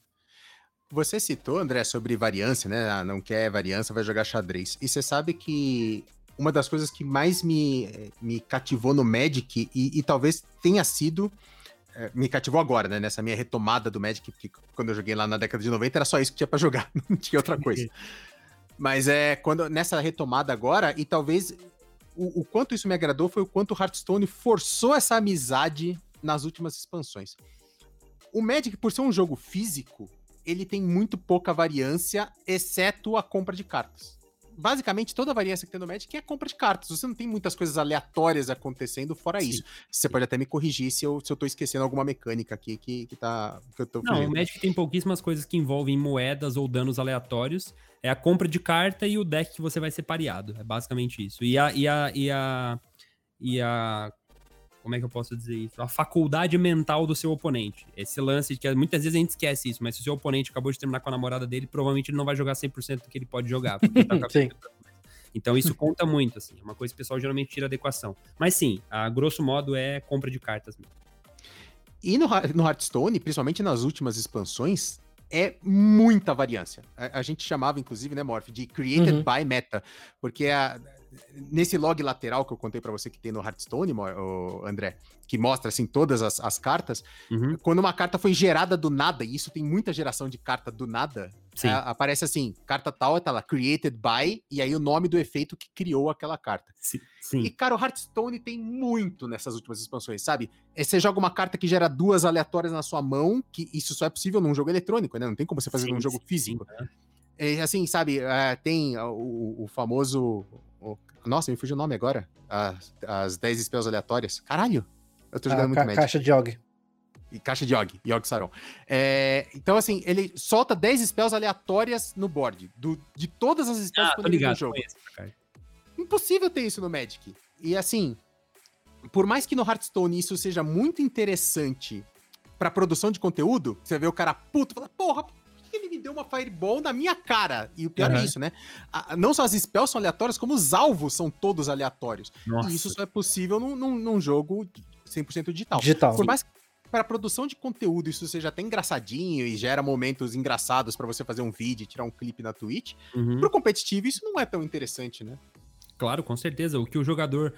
Você citou, André, sobre variância, né? Ah, não quer variância, vai jogar xadrez. E você sabe que uma das coisas que mais me, eh, me cativou no Magic, e, e talvez tenha sido. eh, Me cativou agora, né? Nessa minha retomada do Magic, porque quando eu joguei lá na década de 90 era só isso que tinha pra jogar, [laughs] não tinha outra coisa. [laughs] Mas é quando nessa retomada agora, e talvez o, o quanto isso me agradou foi o quanto o Hearthstone forçou essa amizade nas últimas expansões. O Magic, por ser um jogo físico, ele tem muito pouca variância, exceto a compra de cartas. Basicamente, toda a variância que tem no Magic é a compra de cartas. Você não tem muitas coisas aleatórias acontecendo fora Sim. isso. Você pode até me corrigir se eu, se eu tô esquecendo alguma mecânica aqui que, que, tá, que eu tô Não, o fugindo. Magic tem pouquíssimas coisas que envolvem moedas ou danos aleatórios. É a compra de carta e o deck que você vai ser pareado. É basicamente isso. E a. E a, e a, e a como é que eu posso dizer isso? A faculdade mental do seu oponente. Esse lance que muitas vezes a gente esquece isso, mas se o seu oponente acabou de terminar com a namorada dele, provavelmente ele não vai jogar 100% do que ele pode jogar. ele tá [laughs] com a Sim. Então isso conta muito, assim. É uma coisa que o pessoal geralmente tira da equação. Mas sim, a grosso modo é compra de cartas mesmo. E no, no Hearthstone, principalmente nas últimas expansões, é muita variância. A, a gente chamava, inclusive, né, Morph, de created Uhum. by meta. Porque a- nesse log lateral que eu contei pra você que tem no Hearthstone, André, que mostra, assim, todas as, as cartas, Uhum. quando uma carta foi gerada do nada, e isso tem muita geração de carta do nada, a- aparece assim, carta tal, tá lá, created by, e aí o nome do efeito que criou aquela carta. Sim. E, sim. cara, o Hearthstone tem muito nessas últimas expansões, sabe? É, Você joga uma carta que gera duas aleatórias na sua mão, que isso só é possível num jogo eletrônico, né? Não tem como você fazer Sim, num jogo físico. sim, É, assim, sabe? é, tem o, o famoso. O- nossa, me fugiu o nome agora. As, as 10 spells aleatórias. Caralho! Eu tô jogando A muito ca- Magic. caixa de Og. E caixa de Yogg, Yogg Saron. É, então, assim, ele solta 10 spells aleatórias no board. do- de todas as spells Ah, tô disponíveis no jogo. conheço. Impossível ter isso no Magic. E assim, por mais que no Hearthstone isso seja muito interessante pra produção de conteúdo, você vê o cara puto, fala, porra, me deu uma Fireball na minha cara? E o pior é Aham. isso, né? A- não só as spells são aleatórias, como os alvos são todos aleatórios. Nossa. E isso só é possível num, num- num jogo 100% digital. Digital. Por mais que para produção de conteúdo isso seja até engraçadinho e gera momentos engraçados pra você fazer um vídeo e tirar um clipe na Twitch, Uhum. pro competitivo isso não é tão interessante, né? Claro, com certeza. O que o jogador.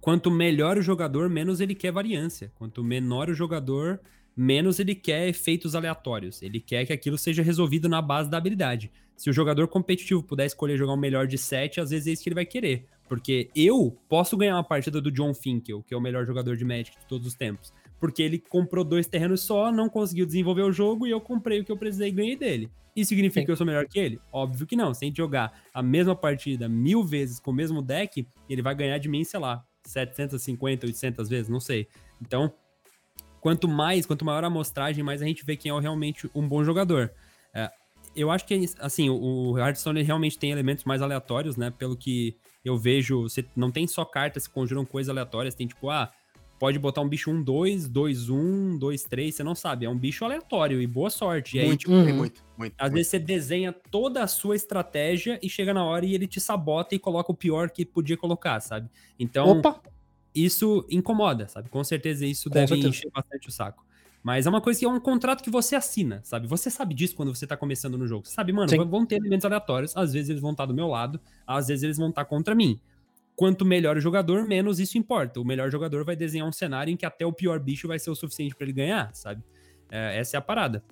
Quanto melhor o jogador, menos ele quer variância. Quanto menor o jogador, menos ele quer efeitos aleatórios. Ele quer que aquilo seja resolvido na base da habilidade. Se o jogador competitivo puder escolher jogar o melhor de 7, às vezes é isso que ele vai querer. Porque eu posso ganhar uma partida do John Finkel, que é o melhor jogador de Magic de todos os tempos. Porque ele comprou dois terrenos só, não conseguiu desenvolver o jogo e eu comprei o que eu precisei e ganhei dele. Isso significa Sim. que eu sou melhor que ele? Óbvio que não. Se a gente jogar a mesma partida mil vezes com o mesmo deck, ele vai ganhar de mim, sei lá, 750, 800 vezes, não sei. Então, quanto mais, quanto maior a amostragem, mais a gente vê quem é realmente um bom jogador. É, eu acho que, assim, o Hearthstone realmente tem elementos mais aleatórios, né? Pelo que eu vejo, você não tem só cartas que conjuram coisas aleatórias, tem tipo, ah, pode botar um bicho 1, 2, 2, 1, 2, 3, você não sabe. É um bicho aleatório e boa sorte. E aí, muito, tipo, Uhum. muito, muito. às muito. vezes você desenha toda a sua estratégia e chega na hora e ele te sabota e coloca o pior que podia colocar, sabe? Então, Opa! Isso incomoda, sabe? Com certeza isso Com deve certeza. encher bastante o saco. Mas é uma coisa que é um contrato que você assina, sabe? Você sabe disso quando você tá começando no jogo. Você sabe, mano, Sim. vão- ter elementos aleatórios. Às vezes eles vão estar do meu lado, às vezes eles vão estar contra mim. Quanto melhor o jogador, menos isso importa. O melhor jogador vai desenhar um cenário em que até o pior bicho vai ser o suficiente pra ele ganhar, sabe? É, essa é a parada.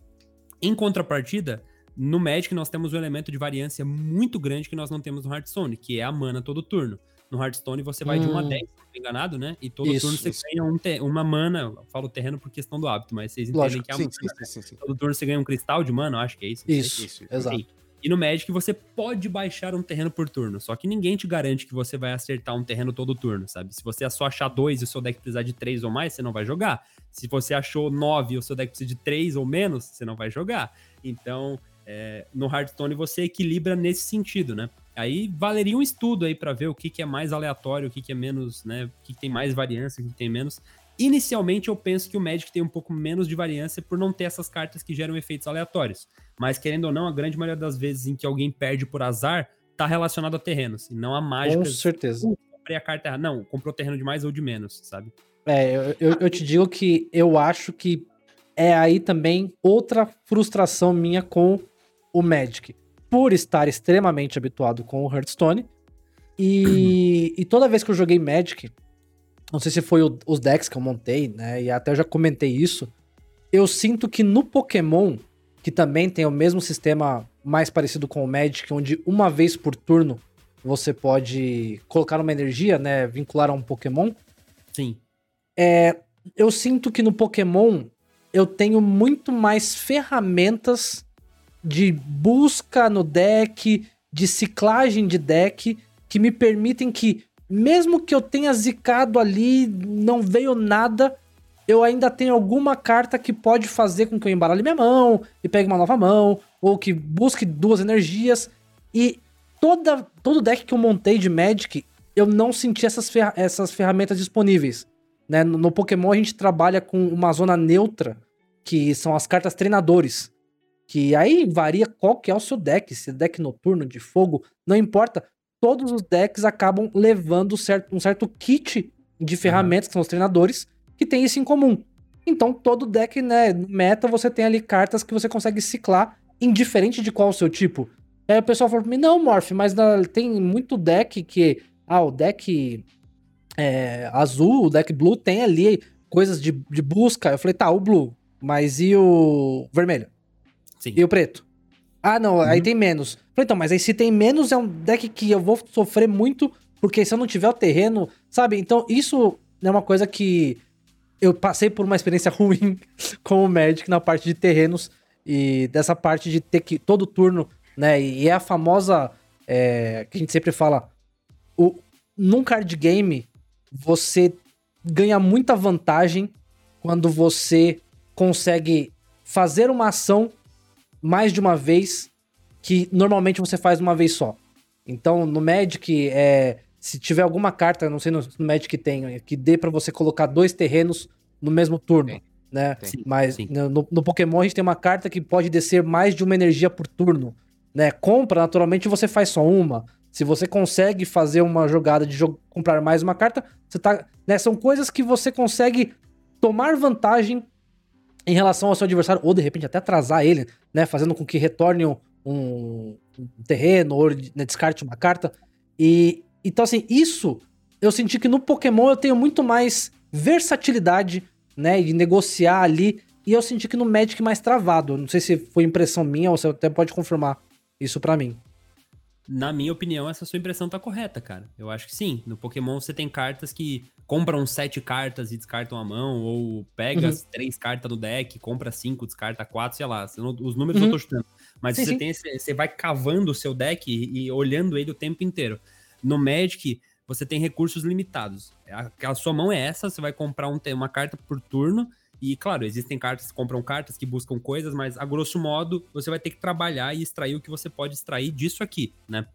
Em contrapartida, no Magic nós temos um elemento de variância muito grande que nós não temos no Hearthstone, que é a mana todo turno. No Hearthstone você vai de 1 a Hum. 10, se não enganado, né? E todo Isso, turno você isso. ganha um te- uma mana. Eu falo terreno por questão do hábito, mas vocês entendem Lógico, que é a Sim, mana. sim, sim, sim, sim. Todo turno você ganha um cristal de mana, eu acho que é isso. Isso, isso, exato. Enfim. E no Magic você pode baixar um terreno por turno, só que ninguém te garante que você vai acertar um terreno todo turno, sabe? Se você só achar dois e o seu deck precisar de três ou mais, você não vai jogar. Se você achou nove e o seu deck precisa de três ou menos, você não vai jogar. Então, é, no Hearthstone você equilibra nesse sentido, né? Aí valeria um estudo aí pra ver o que, que é mais aleatório, o que, que é menos, né? O que, que tem mais variância, o que, que tem menos. Inicialmente eu penso que o Magic tem um pouco menos de variância por não ter essas cartas que geram efeitos aleatórios. Mas querendo ou não, a grande maioria das vezes em que alguém perde por azar tá relacionado a terrenos, e não a Com mágicas. certeza. Uh, comprei a carta errada. Não, comprou terreno de mais ou de menos, sabe? É, eu, eu, eu te digo que eu acho que é aí também outra frustração minha com o Magic. Por estar extremamente habituado com o Hearthstone. E, [clears throat] e toda vez que eu joguei Magic, não sei se foi o- os decks que eu montei, né? E até eu já comentei isso. Eu sinto que no Pokémon, que também tem o mesmo sistema mais parecido com o Magic, onde uma vez por turno você pode colocar uma energia, né? Vincular a um Pokémon Sim. eu sinto que no Pokémon eu tenho muito mais ferramentas de busca no deck, de ciclagem de deck, que me permitem que, mesmo que eu tenha zicado ali, não veio nada, eu ainda tenho alguma carta que pode fazer com que eu embaralhe minha mão e pegue uma nova mão, ou que busque duas energias. E toda, todo deck que eu montei de Magic, eu não senti essas, ferra- essas ferramentas disponíveis né? No, no Pokémon a gente trabalha com uma zona neutra, que são as cartas treinadores. Que aí varia qual que é o seu deck, se é deck noturno, de fogo, não importa. Todos os decks acabam levando certo, um certo kit de ferramentas, que são os treinadores, que tem isso em comum. Então, todo deck, né, meta, você tem ali cartas que você consegue ciclar, indiferente de qual o seu tipo. Aí o pessoal falou pra mim, não, Morph, mas na- tem muito deck que. Ah, o deck é, azul, o deck blue tem ali coisas de, de busca. Eu falei, tá, o blue, mas e o vermelho? Sim. E o preto? Ah, não, aí Uhum. tem menos. Falei, então, mas aí se tem menos é um deck que eu vou sofrer muito, porque se eu não tiver o terreno, sabe? Então, isso é uma coisa que eu passei por uma experiência [laughs] ruim com o Magic na parte de terrenos e dessa parte de ter que todo turno, né? E é a famosa é, que a gente sempre fala, o, num card game você ganha muita vantagem quando você consegue fazer uma ação mais de uma vez que normalmente você faz uma vez só. Então, no Magic, é, se tiver alguma carta, não sei no, no Magic tem, que dê pra você colocar dois terrenos no mesmo turno, Tem. né? Sim, Mas sim. no, no Pokémon a gente tem uma carta que pode descer mais de uma energia por turno, né? Compra, naturalmente você faz só uma. Se você consegue fazer uma jogada de jo- comprar mais uma carta, você tá, né? São coisas que você consegue tomar vantagem em relação ao seu adversário, ou de repente até atrasar ele, né? Fazendo com que retorne um, um terreno, ou né, descarte uma carta. E então, assim, isso eu senti que no Pokémon eu tenho muito mais versatilidade, né? De negociar ali. E eu senti que no Magic mais travado. Não sei se foi impressão minha ou você até pode confirmar isso pra mim. Na minha opinião, essa sua impressão tá correta, cara. Eu acho que sim. No Pokémon você tem cartas que compram sete cartas e descartam a mão, ou pega Uhum. as três cartas no deck, compra cinco, descarta quatro, sei lá. Os números Uhum. eu tô chutando. Mas Sim, você sim. tem você vai cavando o seu deck e, e olhando ele o tempo inteiro. No Magic, você tem recursos limitados. A, a sua mão é essa, você vai comprar um, uma carta por turno. E, claro, existem cartas que compram cartas que buscam coisas, mas a grosso modo você vai ter que trabalhar e extrair o que você pode extrair disso aqui, né?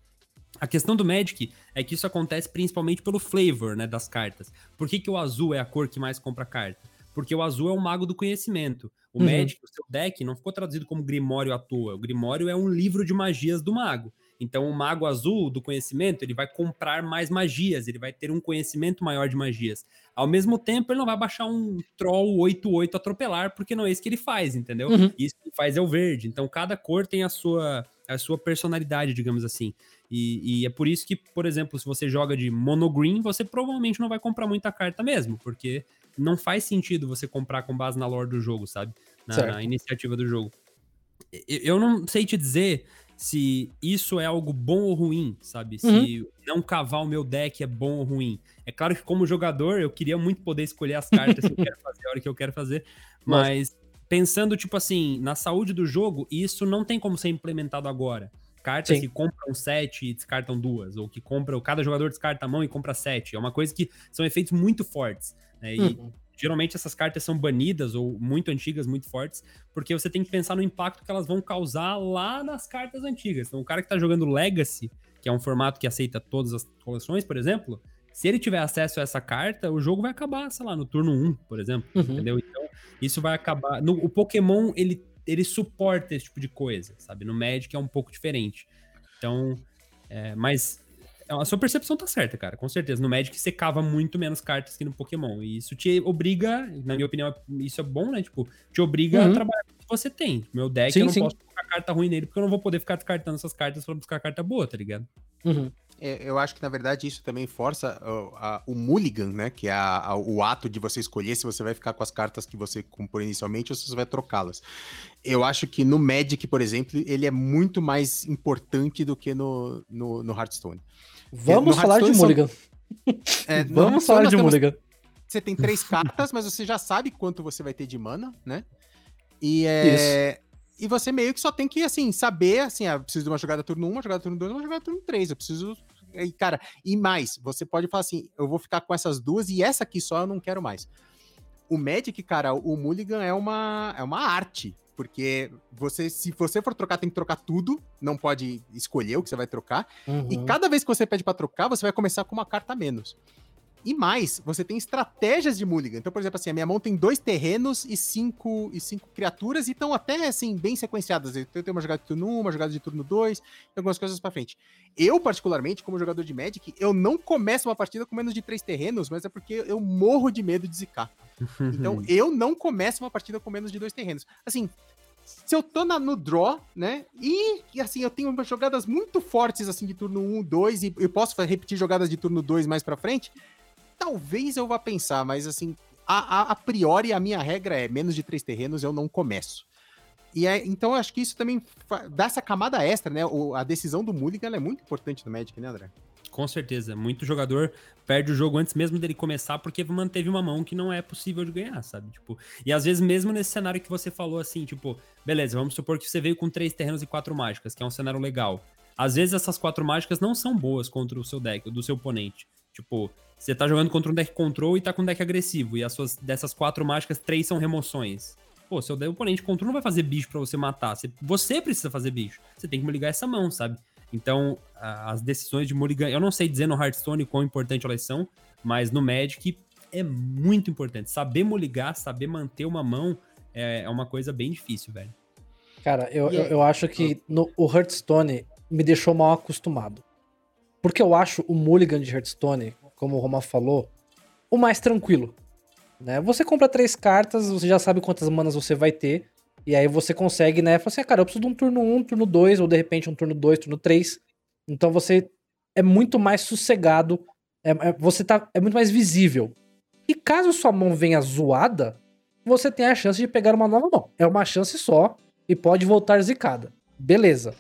A questão do Magic é que isso acontece principalmente pelo flavor, né, das cartas. Por que, que o azul é a cor que mais compra carta? Porque o azul é o mago do conhecimento. O Uhum. Magic, o seu deck, não ficou traduzido como Grimório à toa. O Grimório é um livro de magias do mago. Então, o mago azul do conhecimento, ele vai comprar mais magias, ele vai ter um conhecimento maior de magias. Ao mesmo tempo, ele não vai baixar um Troll 8-8 atropelar, porque não é isso que ele faz, entendeu? Uhum. Isso que ele faz é o verde. Então, cada cor tem a sua, a sua personalidade, digamos assim. E, e é por isso que, por exemplo, se você joga de monogreen, você provavelmente não vai comprar muita carta mesmo, porque não faz sentido você comprar com base na lore do jogo, sabe? Na, na iniciativa do jogo. Eu não sei te dizer se isso é algo bom ou ruim, sabe? Se Uhum. não cavar o meu deck é bom ou ruim. É claro que como jogador eu queria muito poder escolher as cartas que eu quero fazer a hora que eu quero fazer, [laughs] mas pensando tipo assim, na saúde do jogo, isso não tem como ser implementado agora. Cartas Sim. que compram sete e descartam duas, ou que compram, cada jogador descarta a mão e compra sete. É uma coisa que são efeitos muito fortes. né? E Uhum. Geralmente essas cartas são banidas ou muito antigas, muito fortes, porque você tem que pensar no impacto que elas vão causar lá nas cartas antigas. Então, o cara que tá jogando Legacy, que é um formato que aceita todas as coleções, por exemplo, se ele tiver acesso a essa carta, o jogo vai acabar, sei lá, no turno 1, por exemplo, Uhum. entendeu? Então, isso vai acabar... No, o Pokémon, ele, ele suporta esse tipo de coisa, sabe? No Magic é um pouco diferente. Então, é, mas a sua percepção tá certa, cara, com certeza. No Magic você cava muito menos cartas que no Pokémon. E isso te obriga, na minha opinião, isso é bom, né? Tipo, te obriga Uhum. a trabalhar com o que você tem. Meu deck, Sim, eu não sim. posso colocar carta ruim nele, porque eu não vou poder ficar descartando essas cartas pra buscar carta boa, tá ligado? Uhum. É, eu acho que, na verdade, isso também força a- o mulligan, né? Que é a- a- o ato de você escolher se você vai ficar com as cartas que você comprou inicialmente ou se você vai trocá-las. Eu acho que no Magic, por exemplo, ele é muito mais importante do que no, no, no Hearthstone. Vamos falar de Mulligan. [laughs] É, [laughs] Vamos falar de Mulligan. Você tem três cartas, mas você já sabe quanto você vai ter de mana, né? E é. E você meio que só tem que, assim, saber, assim, ah, eu preciso de uma jogada turno 1, uma jogada turno 2, uma jogada turno 3. Eu preciso. E, cara, e mais, você pode falar assim: eu vou ficar com essas duas e essa aqui só eu não quero mais. O Magic, cara, o Mulligan é uma, é uma arte. Porque você, se você for trocar, tem que trocar tudo. Não pode escolher o que você vai trocar. E Uhum. cada vez que você pede pra trocar, você vai começar com uma carta a menos. E mais, você tem estratégias de Mulligan. Então, por exemplo, assim, a minha mão tem dois terrenos e cinco, e cinco criaturas, e estão até, assim, bem sequenciadas. Eu tenho uma jogada de turno 1, uma jogada de turno 2, e algumas coisas pra frente. Eu, particularmente, como jogador de Magic, eu não começo uma partida com menos de três terrenos, mas é porque eu morro de medo de zicar. [laughs] Então, eu não começo uma partida com menos de dois terrenos. Assim, se eu tô na- no draw, né? E, e, assim, eu tenho umas jogadas muito fortes, assim, de turno 1, 2, e eu posso repetir jogadas de turno 2 mais pra frente, talvez eu vá pensar, mas assim, a, a, a priori a minha regra é menos de três terrenos eu não começo. E é, então acho que isso também dá essa camada extra, né? O- a decisão do Mulligan é muito importante no Magic, né, André? Com certeza. Muito jogador perde o jogo antes mesmo dele começar porque manteve uma mão que não é possível de ganhar, sabe? Tipo, e às vezes mesmo nesse cenário que você falou assim, tipo, beleza, vamos supor que você veio com três terrenos e quatro mágicas, que é um cenário legal. Às vezes essas quatro mágicas não são boas contra o seu deck, do seu oponente. Tipo, você tá jogando contra um deck control e tá com um deck agressivo, e as suas dessas quatro mágicas, três são remoções. Pô, seu de- oponente control não vai fazer bicho pra você matar. Você, você precisa fazer bicho. Você tem que ligar essa mão, sabe? Então, a- as decisões de Mulligan, eu não sei dizer no Hearthstone quão importante elas são, mas no Magic é muito importante. Saber moligar, saber manter uma mão é, é uma coisa bem difícil, velho. Cara, eu, eu, eu acho que no, o Hearthstone me deixou mal acostumado. Porque eu acho o Mulligan de Hearthstone, como o Roma falou, o mais tranquilo. Né? Você compra três cartas, você já sabe quantas manas você vai ter. E aí você consegue, né? Falar assim, ah, cara, eu preciso de um turno 1, um, turno 2, ou de repente um turno 2, turno 3. Então você é muito mais sossegado. é- é- você tá, é muito mais visível. E caso sua mão venha zoada, você tem a chance de pegar uma nova mão. É uma chance só e pode voltar zicada. Beleza.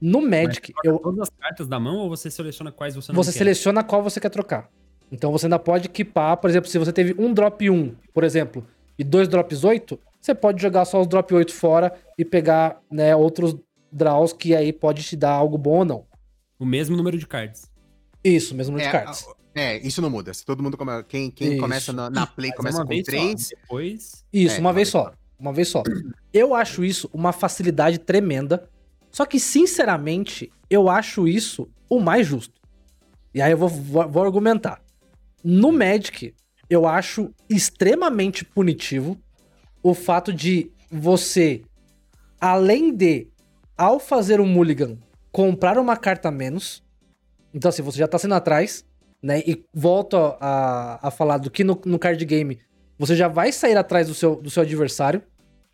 No Magic, eu, Todas as cartas da mão ou você seleciona quais você não você quer? seleciona qual você quer trocar. Então você ainda pode equipar, por exemplo, se você teve um drop 1, por exemplo, e dois drops 8, você pode jogar só os drop 8 fora e pegar né, outros draws que aí pode te dar algo bom ou não. O mesmo número de cards. Isso, mesmo número É, de cartas. É, isso não muda. Se todo mundo come... quem, quem Isso. começa na, na play Mas começa uma com vez só, três. Depois. Isso, é, uma uma vez vez só. Uma vez só. Eu acho isso uma facilidade tremenda Só que, sinceramente, eu acho isso o mais justo. E aí eu vou, vou, vou argumentar. No Magic, eu acho extremamente punitivo o fato de você, além de, ao fazer um mulligan, comprar uma carta menos. Então, assim, você já tá sendo atrás, né? E volto a, a falar do que no, no card game você já vai sair atrás do seu, do seu adversário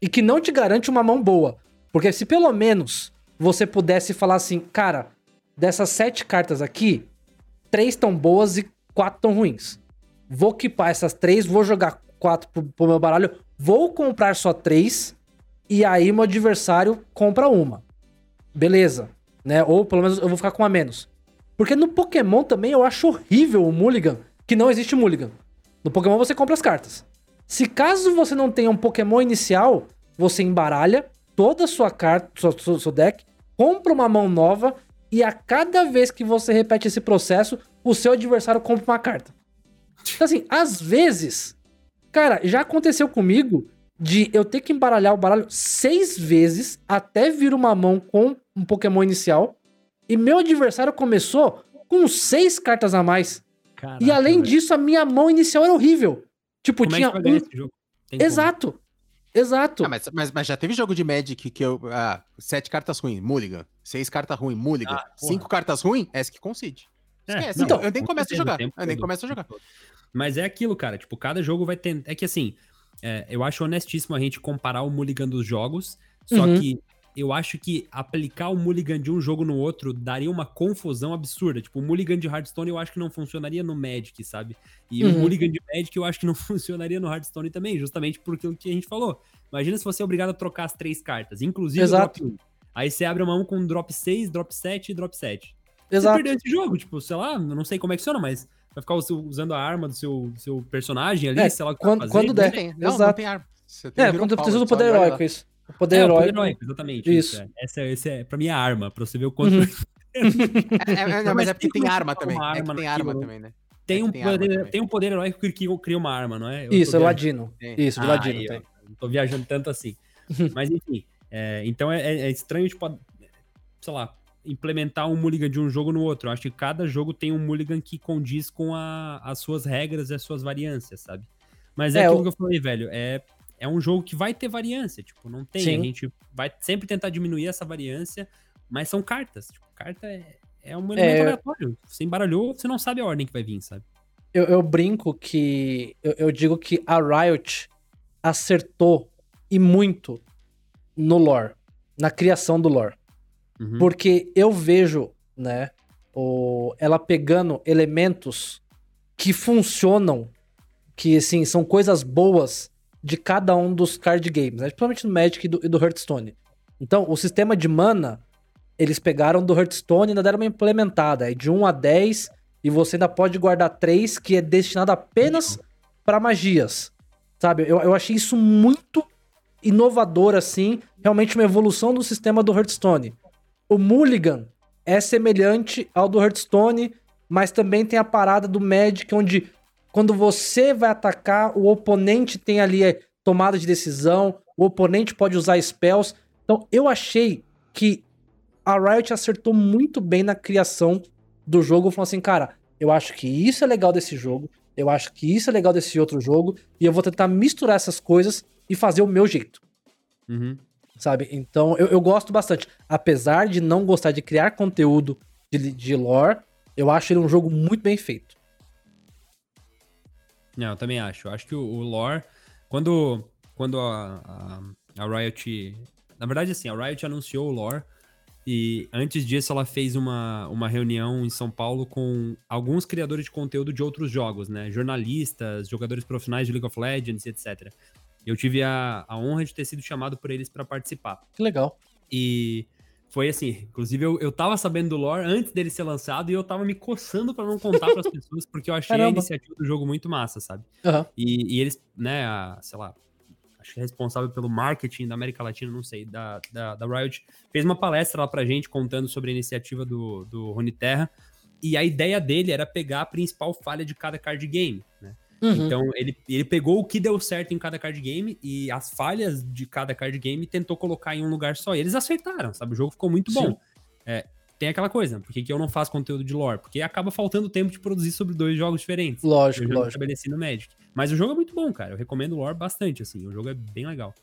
e que não te garante uma mão boa. Porque se pelo menos você pudesse falar assim, cara, dessas sete cartas aqui, três estão boas e quatro estão ruins. Vou equipar essas três, vou jogar quatro pro, pro meu baralho, vou comprar só três e aí meu adversário compra uma. Beleza, né? Ou pelo menos eu vou ficar com a menos. Porque no Pokémon também eu acho horrível o Mulligan, que não existe Mulligan. No Pokémon você compra as cartas. Se caso você não tenha um Pokémon inicial, você embaralha toda a sua carta, seu, seu, seu deck, compra uma mão nova e a cada vez que você repete esse processo, o seu adversário compra uma carta. Então, assim, às vezes, cara, já aconteceu comigo de eu ter que embaralhar o baralho seis vezes até vir uma mão com um Pokémon inicial. E meu adversário começou com seis cartas a mais. Caraca, e além velho. disso, a minha mão inicial era horrível. Tipo, Como tinha. É um... Exato. Como. Exato. Ah, mas, mas, mas, já teve jogo de Magic que eu. Ah, sete cartas ruins, Mulligan. Seis cartas ruins, Mulligan. Ah, Cinco cartas ruins, essa que concede. É, Esquece. É, então, eu nem começo a jogar. Eu nem começo a jogar. Mas é aquilo, cara. Tipo, cada jogo vai ter. É que assim, é, eu acho honestíssimo a gente comparar o Mulligan dos jogos. Só uhum. que eu acho que aplicar o Mulligan de um jogo no outro daria uma confusão absurda. Tipo, o Mulligan de Hearthstone eu acho que não funcionaria no Magic, sabe? E uhum. o Mulligan de Magic eu acho que não [laughs] funcionaria no Hearthstone também, justamente por aquilo que a gente falou. Imagina se você é obrigado a trocar as três cartas, inclusive Exato. o drop 1. Aí você abre uma mão com drop 6, drop 7 e drop 7. Exato. Você perdeu esse jogo, tipo, sei lá, não sei como é que funciona, mas vai ficar usando a arma do seu, seu personagem ali, é, sei lá quando, quando der. Tem. Não, Exato. Não tem arma. é, quando você precisa do poder heróico, isso. O poder é, heróico. O poder heróico, exatamente. Isso. isso. Essa, essa é, pra mim, é a arma, pra você ver o quanto. Uhum. [laughs] é, é, não, mas é porque tem arma também. Arma é tem arma também, né? Tem, um poder, tem um poder heróico que cria uma arma, não é? Eu isso, é Ladino. Isso, de ah, Ladino. Aí, tem. Não tô viajando tanto assim. [laughs] mas enfim. É, então é, é, estranho, tipo, sei lá, implementar um mulligan de um jogo no outro. Eu acho que cada jogo tem um mulligan que condiz com a, as suas regras e as suas variâncias, sabe? Mas é, é aquilo que eu falei, velho. É é um jogo que vai ter variância, tipo, não tem. Sim. A gente vai sempre tentar diminuir essa variância, mas são cartas. Tipo, carta é, é um elemento é, aleatório. Você embaralhou, você não sabe a ordem que vai vir, sabe? Eu, eu brinco que. Eu, eu, digo que a Riot acertou e muito no lore, na criação do lore. Uhum. Porque eu vejo, né, o, ela pegando elementos que funcionam, que assim, são coisas boas de cada um dos card games, né? principalmente no Magic e do, e do Hearthstone. Então, o sistema de mana, eles pegaram do Hearthstone e ainda deram uma implementada. É de 1 a 10, e você ainda pode guardar 3, que é destinado apenas para magias. Sabe? Eu, eu achei isso muito inovador, assim. Realmente uma evolução do sistema do Hearthstone. O Mulligan é semelhante ao do Hearthstone, mas também tem a parada do Magic, onde quando você vai atacar, o oponente tem ali é, tomada de decisão, o oponente pode usar spells. Então, eu achei que a Riot acertou muito bem na criação do jogo. Falou assim, cara, eu acho que isso é legal desse jogo, eu acho que isso é legal desse outro jogo, e eu vou tentar misturar essas coisas e fazer o meu jeito. Uhum. Sabe? Então, eu, eu, gosto bastante. Apesar de não gostar de criar conteúdo de, de lore, eu acho ele um jogo muito bem feito. Não, eu também acho. Eu acho que o, o lore, quando, quando a, a, a, Riot. Na verdade, assim, a Riot anunciou o lore. E antes disso, ela fez uma, uma reunião em São Paulo com alguns criadores de conteúdo de outros jogos, né? Jornalistas, jogadores profissionais de League of Legends, etc. Eu tive a, a honra de ter sido chamado por eles para participar. Que legal. E foi assim, inclusive eu, eu tava sabendo do lore antes dele ser lançado e eu tava me coçando para não contar para as pessoas, porque eu achei Caramba. a iniciativa do jogo muito massa, sabe? Uhum. E, e, eles, né, a, sei lá, acho que é responsável pelo marketing da América Latina, não sei, da, da, da Riot, fez uma palestra lá pra gente contando sobre a iniciativa do, do Rony Terra. E a ideia dele era pegar a principal falha de cada card game, né? Uhum. Então, ele, ele pegou o que deu certo em cada card game e as falhas de cada card game e tentou colocar em um lugar só. E eles acertaram, sabe? O jogo ficou muito bom. É, tem aquela coisa, por que, que eu não faço conteúdo de lore? Porque acaba faltando tempo de produzir sobre dois jogos diferentes. Lógico, eu lógico. estabeleci no Magic. Mas o jogo é muito bom, cara. Eu recomendo o lore bastante, assim. O jogo é bem legal.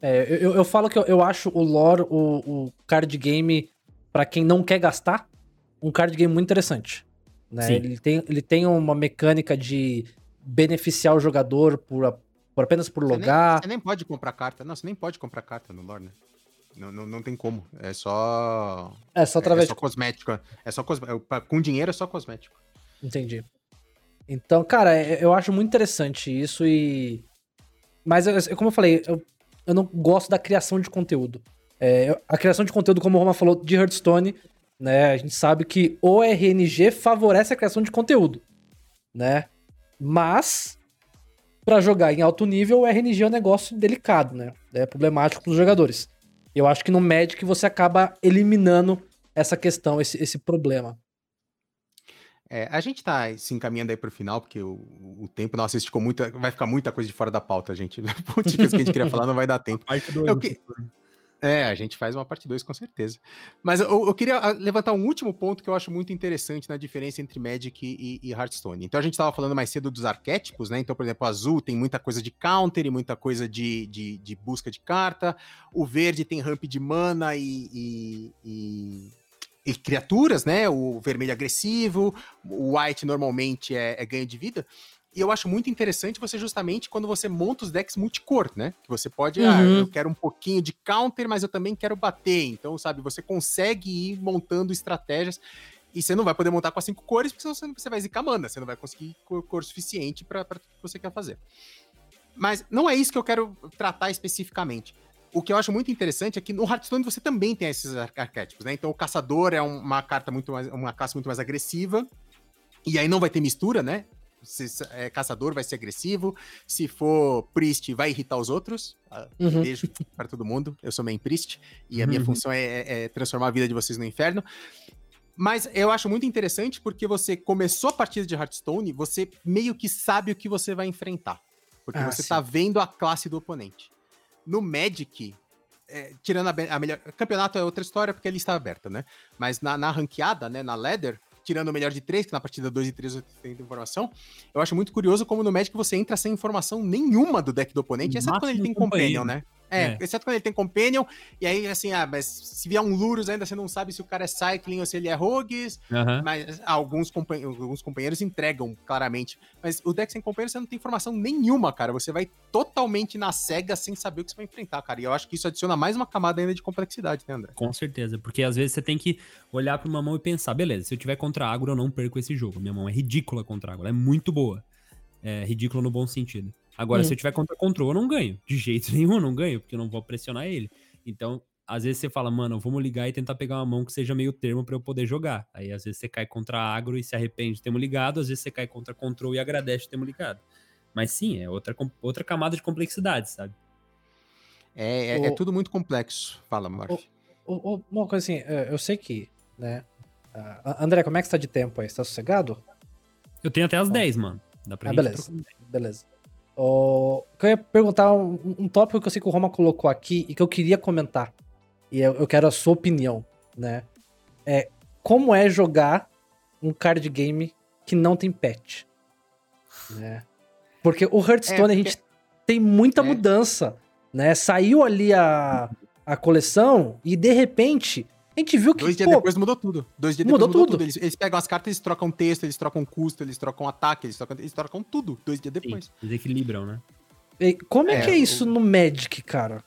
É, eu, eu falo que eu, eu acho o lore, o, o card game, pra quem não quer gastar, um card game muito interessante. Né? Ele, tem, ele tem uma mecânica de beneficiar o jogador por, por apenas por Você nem- logar. Você nem, pode comprar carta. Não, você nem pode comprar carta no lore, né? Não, não, não tem como. É só. É só É, através é só cosmético. É só cosme- é, Com dinheiro é só cosmético. Entendi. Então, cara, é- eu acho muito interessante isso e. Mas, eu- como eu falei, eu, eu não gosto da criação de conteúdo. É, a criação de conteúdo, como o Roma falou, de Hearthstone, né? A gente sabe que o RNG favorece a criação de conteúdo, né? Mas, pra jogar em alto nível, o RNG é um negócio delicado, né? É problemático pros jogadores. Eu acho que no Magic você acaba eliminando essa questão, esse, esse problema. É, a gente tá se encaminhando aí pro final, porque o, o tempo, nossa, esticou muita. Vai ficar muita coisa de fora da pauta, gente. [laughs] Coisas que a gente queria falar não vai dar tempo. Eu que- É, a gente faz uma parte 2 com certeza. Mas eu, eu queria ah, levantar um último ponto que eu acho muito interessante na diferença entre Magic e, e Hearthstone. Então a gente estava falando mais cedo dos arquétipos, né? Então, por exemplo, o azul tem muita coisa de counter e muita coisa de, de, de busca de carta. O verde tem ramp de mana e, e- e- e criaturas, né? O vermelho agressivo, o white normalmente é, é ganho de vida. E eu acho muito interessante você justamente quando você monta os decks multicor, né? Que você pode, ah, Uhum. eu quero um pouquinho de counter, mas eu também quero bater. Então, sabe, você consegue ir montando estratégias. E você não vai poder montar com as cinco cores, porque senão você vai zicar mana. Você não vai conseguir cor, suficiente para tudo que você quer fazer. Mas não é isso que eu quero tratar especificamente. O que eu acho muito interessante é que no Hearthstone você também tem esses ar- arquétipos, né? Então o caçador é um- uma carta muito mais, uma caça muito mais agressiva. E aí não vai ter mistura, né? Se é caçador, vai ser agressivo. Se for priest, vai irritar os outros. Ah, Uhum. Beijo para todo mundo. Eu sou main priest. E a minha Uhum. função é, é- é transformar a vida de vocês no inferno. Mas eu acho muito interessante porque você começou a partida de Hearthstone, você meio que sabe o que você vai enfrentar. Porque Ah, você sim. tá vendo a classe do oponente. No Magic, é, tirando a, a melhor. Campeonato é outra história porque ele está aberta, né? Mas na, na ranqueada, né? Na ladder, tirando o melhor de três, que na partida 2 e 3 você tem informação, eu acho muito curioso como no Magic você entra sem informação nenhuma do deck do oponente, exceto quando ele tem Companion, né? É, É. exceto quando ele tem Companion, e aí assim, ah, mas se vier um Lurus ainda você não sabe se o cara é Cycling ou se ele é Rogues, mas ah, alguns, compan- alguns companheiros entregam claramente. Mas o deck sem companheiro você não tem informação nenhuma, cara. Você vai totalmente na cega sem saber o que você vai enfrentar, cara. E eu acho que isso adiciona mais uma camada ainda de complexidade, né, André? Com certeza, porque às vezes você tem que olhar pra uma mão e pensar, beleza, se eu tiver contra agro, eu não perco esse jogo. Minha mão é ridícula contra agro, ela é muito boa. É ridícula no bom sentido. Agora, Hum. se eu tiver contra control, eu não ganho. De jeito [laughs] nenhum, eu não ganho, porque eu não vou pressionar ele. Então, às vezes você fala, mano, vamos ligar e tentar pegar uma mão que seja meio termo pra eu poder jogar. Aí, às vezes, você cai contra agro e se arrepende de termo ligado, às vezes você cai contra control e agradece de termo ligado. Mas sim, é outra, outra camada de complexidade, sabe? É, é- é O- tudo muito complexo. Fala, ô, Uma coisa assim, é, eu sei que, né? ah, André, como é que você tá de tempo aí? Você tá sossegado? Eu tenho até as Bom. 10, mano. Dá pra Ah, beleza. trocar. Beleza. Ó, eu ia perguntar um, um tópico que eu sei que o Roma colocou aqui e que eu queria comentar. E eu, eu quero a sua opinião, né? É como é jogar um card game que não tem patch? Né? Porque o Hearthstone É, a gente tem muita é. mudança, né? Saiu ali a, a coleção e de repente a gente viu que Dois dias pô, depois mudou tudo. Dois dias Mudou depois mudou, tudo. tudo. Eles, eles pegam as cartas, eles trocam texto, eles trocam custo, eles trocam ataque, eles trocam, eles trocam tudo. Dois dias Sim, depois. eles equilibram, né? e como é, É, que é o- isso no Magic, cara?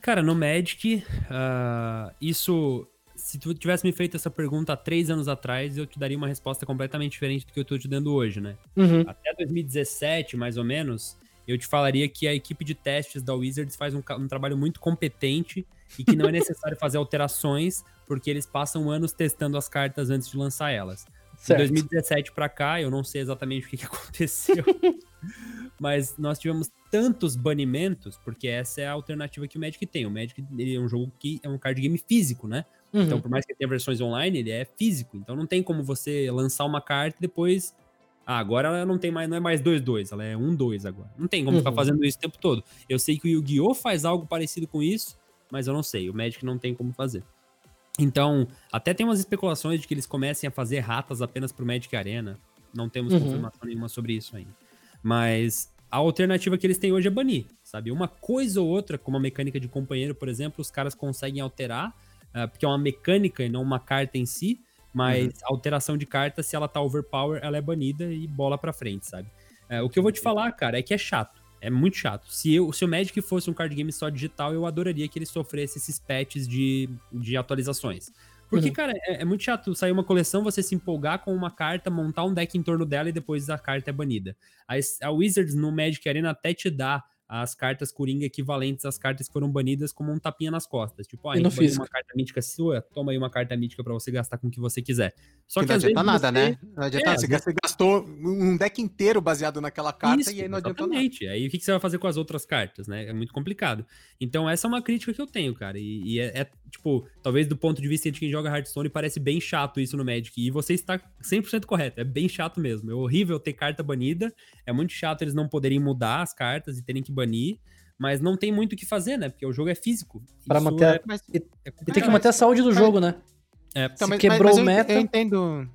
Cara, no Magic, ah, isso. Se tu tivesse me feito essa pergunta há três anos atrás, eu te daria uma resposta completamente diferente do que eu tô te dando hoje, né? Uhum. Até 2017, mais ou menos, eu te falaria que a equipe de testes da Wizards faz um, um trabalho muito competente e que não é necessário fazer alterações, porque eles passam anos testando as cartas antes de lançar elas. De Certo. 2017 pra cá, eu não sei exatamente o que, que [laughs] aconteceu, mas nós tivemos tantos banimentos, porque essa é a alternativa que o Magic tem. O Magic ele é um jogo que é um card game físico, né? Uhum. Então, por mais que tenha versões online, ele é físico. Então, não tem como você lançar uma carta e depois Ah, agora ela não tem mais, não é mais 2-2, ela é 1-2 agora. Não tem como ficar Uhum. fazendo isso o tempo todo. Eu sei que o Yu-Gi-Oh! faz algo parecido com isso, mas eu não sei. O Magic não tem como fazer. Então, até tem umas especulações de que eles comecem a fazer ratas apenas pro Magic Arena. Não temos Uhum. confirmação nenhuma sobre isso ainda. Mas a alternativa que eles têm hoje é banir, sabe? Uma coisa ou outra, como a mecânica de companheiro, por exemplo, os caras conseguem alterar, ah, porque é uma mecânica e não uma carta em si, mas a alteração de carta, se ela tá overpower, ela é banida e bola pra frente, sabe? É, o que eu vou te falar, cara, é que é chato. É muito chato. Se, eu, se o Magic fosse um card game só digital, eu adoraria que ele sofresse esses patches de, de atualizações. Porque, Uhum. cara, é, é muito chato sair uma coleção, você se empolgar com uma carta, montar um deck em torno dela e depois a carta é banida. A, a Wizards no Magic Arena até te dá as cartas Coringa equivalentes às cartas que foram banidas como um tapinha nas costas. Tipo, ah, a no gente baniu físico? uma carta mítica sua, toma aí uma carta mítica pra você gastar com o que você quiser. Só que que, não adianta nada, você- né? Não adianta É, nada. Você vezes- gastou- um deck inteiro baseado naquela carta Isso, e aí não adianta nada. exatamente. Aí o que que você vai fazer com as outras cartas, né? É muito complicado. Então, essa é uma crítica que eu tenho, cara. E, e é, é, tipo, talvez do ponto de vista de quem joga Hearthstone, parece bem chato isso no Magic. E você está 100% correto. É bem chato mesmo. É horrível ter carta banida. É muito chato eles não poderem mudar as cartas e terem que banir. Mas não tem muito o que fazer, né? Porque o jogo é físico. Isso manter a- é- Mas, é E tem que manter a saúde do jogo, né? É, Então, Se mas- quebrou mas o eu, meta- Eu entendo.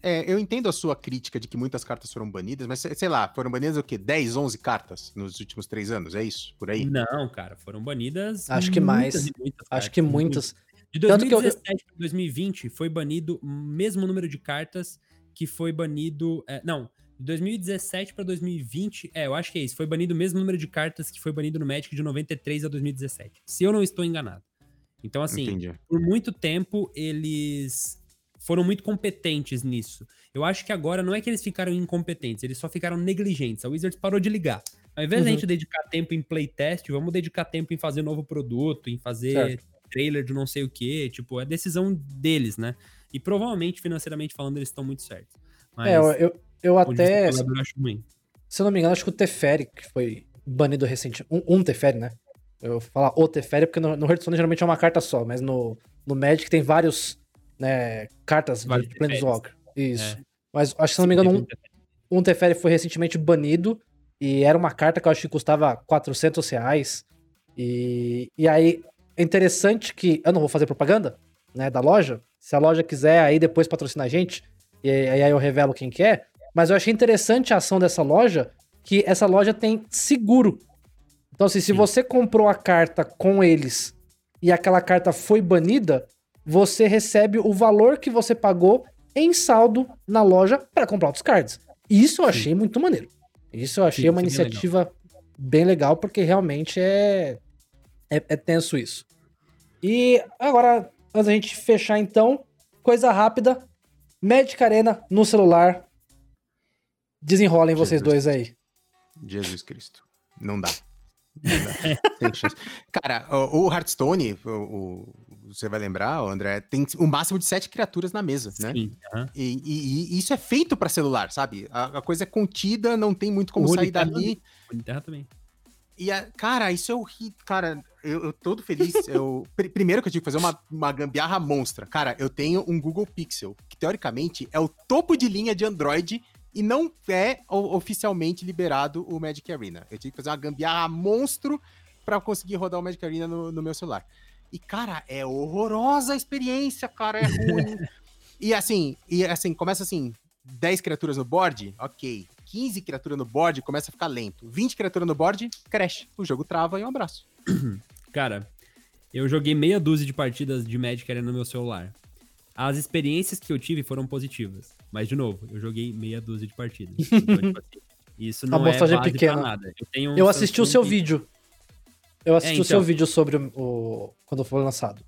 É, eu entendo a sua crítica de que muitas cartas foram banidas, mas sei lá, foram banidas o quê? 10, 11 cartas nos últimos três anos? É isso? Por aí? Não, cara, foram banidas. Acho que mais. e muitas Acho que muitas. De Tanto que eu- 2017 para 2020 foi banido o mesmo número de cartas que foi banido. é, não, de 2017 para 2020, é, eu acho que é isso. Foi banido o mesmo número de cartas que foi banido no Magic de 93 a 2017. Se eu não estou enganado. Então, assim, Entendi. por muito tempo eles foram muito competentes nisso. Eu acho que agora não é que eles ficaram incompetentes, eles só ficaram negligentes. A Wizards parou de ligar. Ao invés da Uhum. gente dedicar tempo em playtest, vamos dedicar tempo em fazer novo produto, em fazer Certo. trailer de não sei o que. Tipo, é decisão deles, né? E provavelmente, financeiramente falando, eles estão muito certos. Mas, É, eu, eu, até, ruim. se eu não me engano, acho que o Teferi, que foi banido recentemente. Um, um Teferi, né? Eu vou falar o Teferi, porque no, no Hearthstone geralmente é uma carta só, mas no, no Magic tem vários, né, cartas Vários de Planeswalker. Isso. É. Mas acho que, se não me engano, um, um Teferi foi recentemente banido e era uma carta que eu acho que custava 400 reais. E, e aí, é interessante que. Eu não vou fazer propaganda, né, da loja. Se a loja quiser aí depois patrocinar a gente, e aí aí eu revelo quem que é. Mas eu achei interessante a ação dessa loja, que essa loja tem seguro. Então, assim, se Sim. você comprou a carta com eles e aquela carta foi banida, você recebe o valor que você pagou em saldo na loja para comprar outros cards. Isso eu achei muito maneiro. Isso eu achei Sim, uma é iniciativa bem legal, porque realmente é, é, é tenso isso. E agora, antes da gente fechar então, coisa rápida. Magic Arena no celular. Desenrolem vocês Jesus. dois aí. Jesus Cristo. Não dá. Não dá. [laughs] Sem chance. Cara, o, Hearthstone, o, o- você vai lembrar, o André, tem o máximo de sete criaturas na mesa, né? Sim, aham. E, e- e isso é feito pra celular, sabe? A, a coisa é contida, não tem muito como O sair dali. Terra também. E, a- cara, isso é horrível. Cara, eu, eu todo feliz. [laughs] Eu, pri- primeiro que eu tive que fazer uma, uma gambiarra monstra. Cara, eu tenho um Google Pixel, que teoricamente é o topo de linha de Android e não é oficialmente liberado o Magic Arena. Eu tive que fazer uma gambiarra monstro pra conseguir rodar o Magic Arena no, no meu celular. E, cara, é horrorosa a experiência, cara, é ruim. [laughs] e assim, e assim, começa assim, 10 criaturas no board, ok. 15 criaturas no board, começa a ficar lento. 20 criaturas no board, crash. O jogo trava e um abraço. Cara, eu joguei meia dúzia de partidas de Magic Arena no meu celular. As experiências que eu tive foram positivas. Mas, de novo, eu joguei meia dúzia de partidas. [laughs] Então, tipo assim, isso não é amostragem base pequena. nada. Eu, tenho Eu assisti o seu Samsung- vídeo. Eu assisti o então. seu vídeo sobre o, o- quando foi lançado.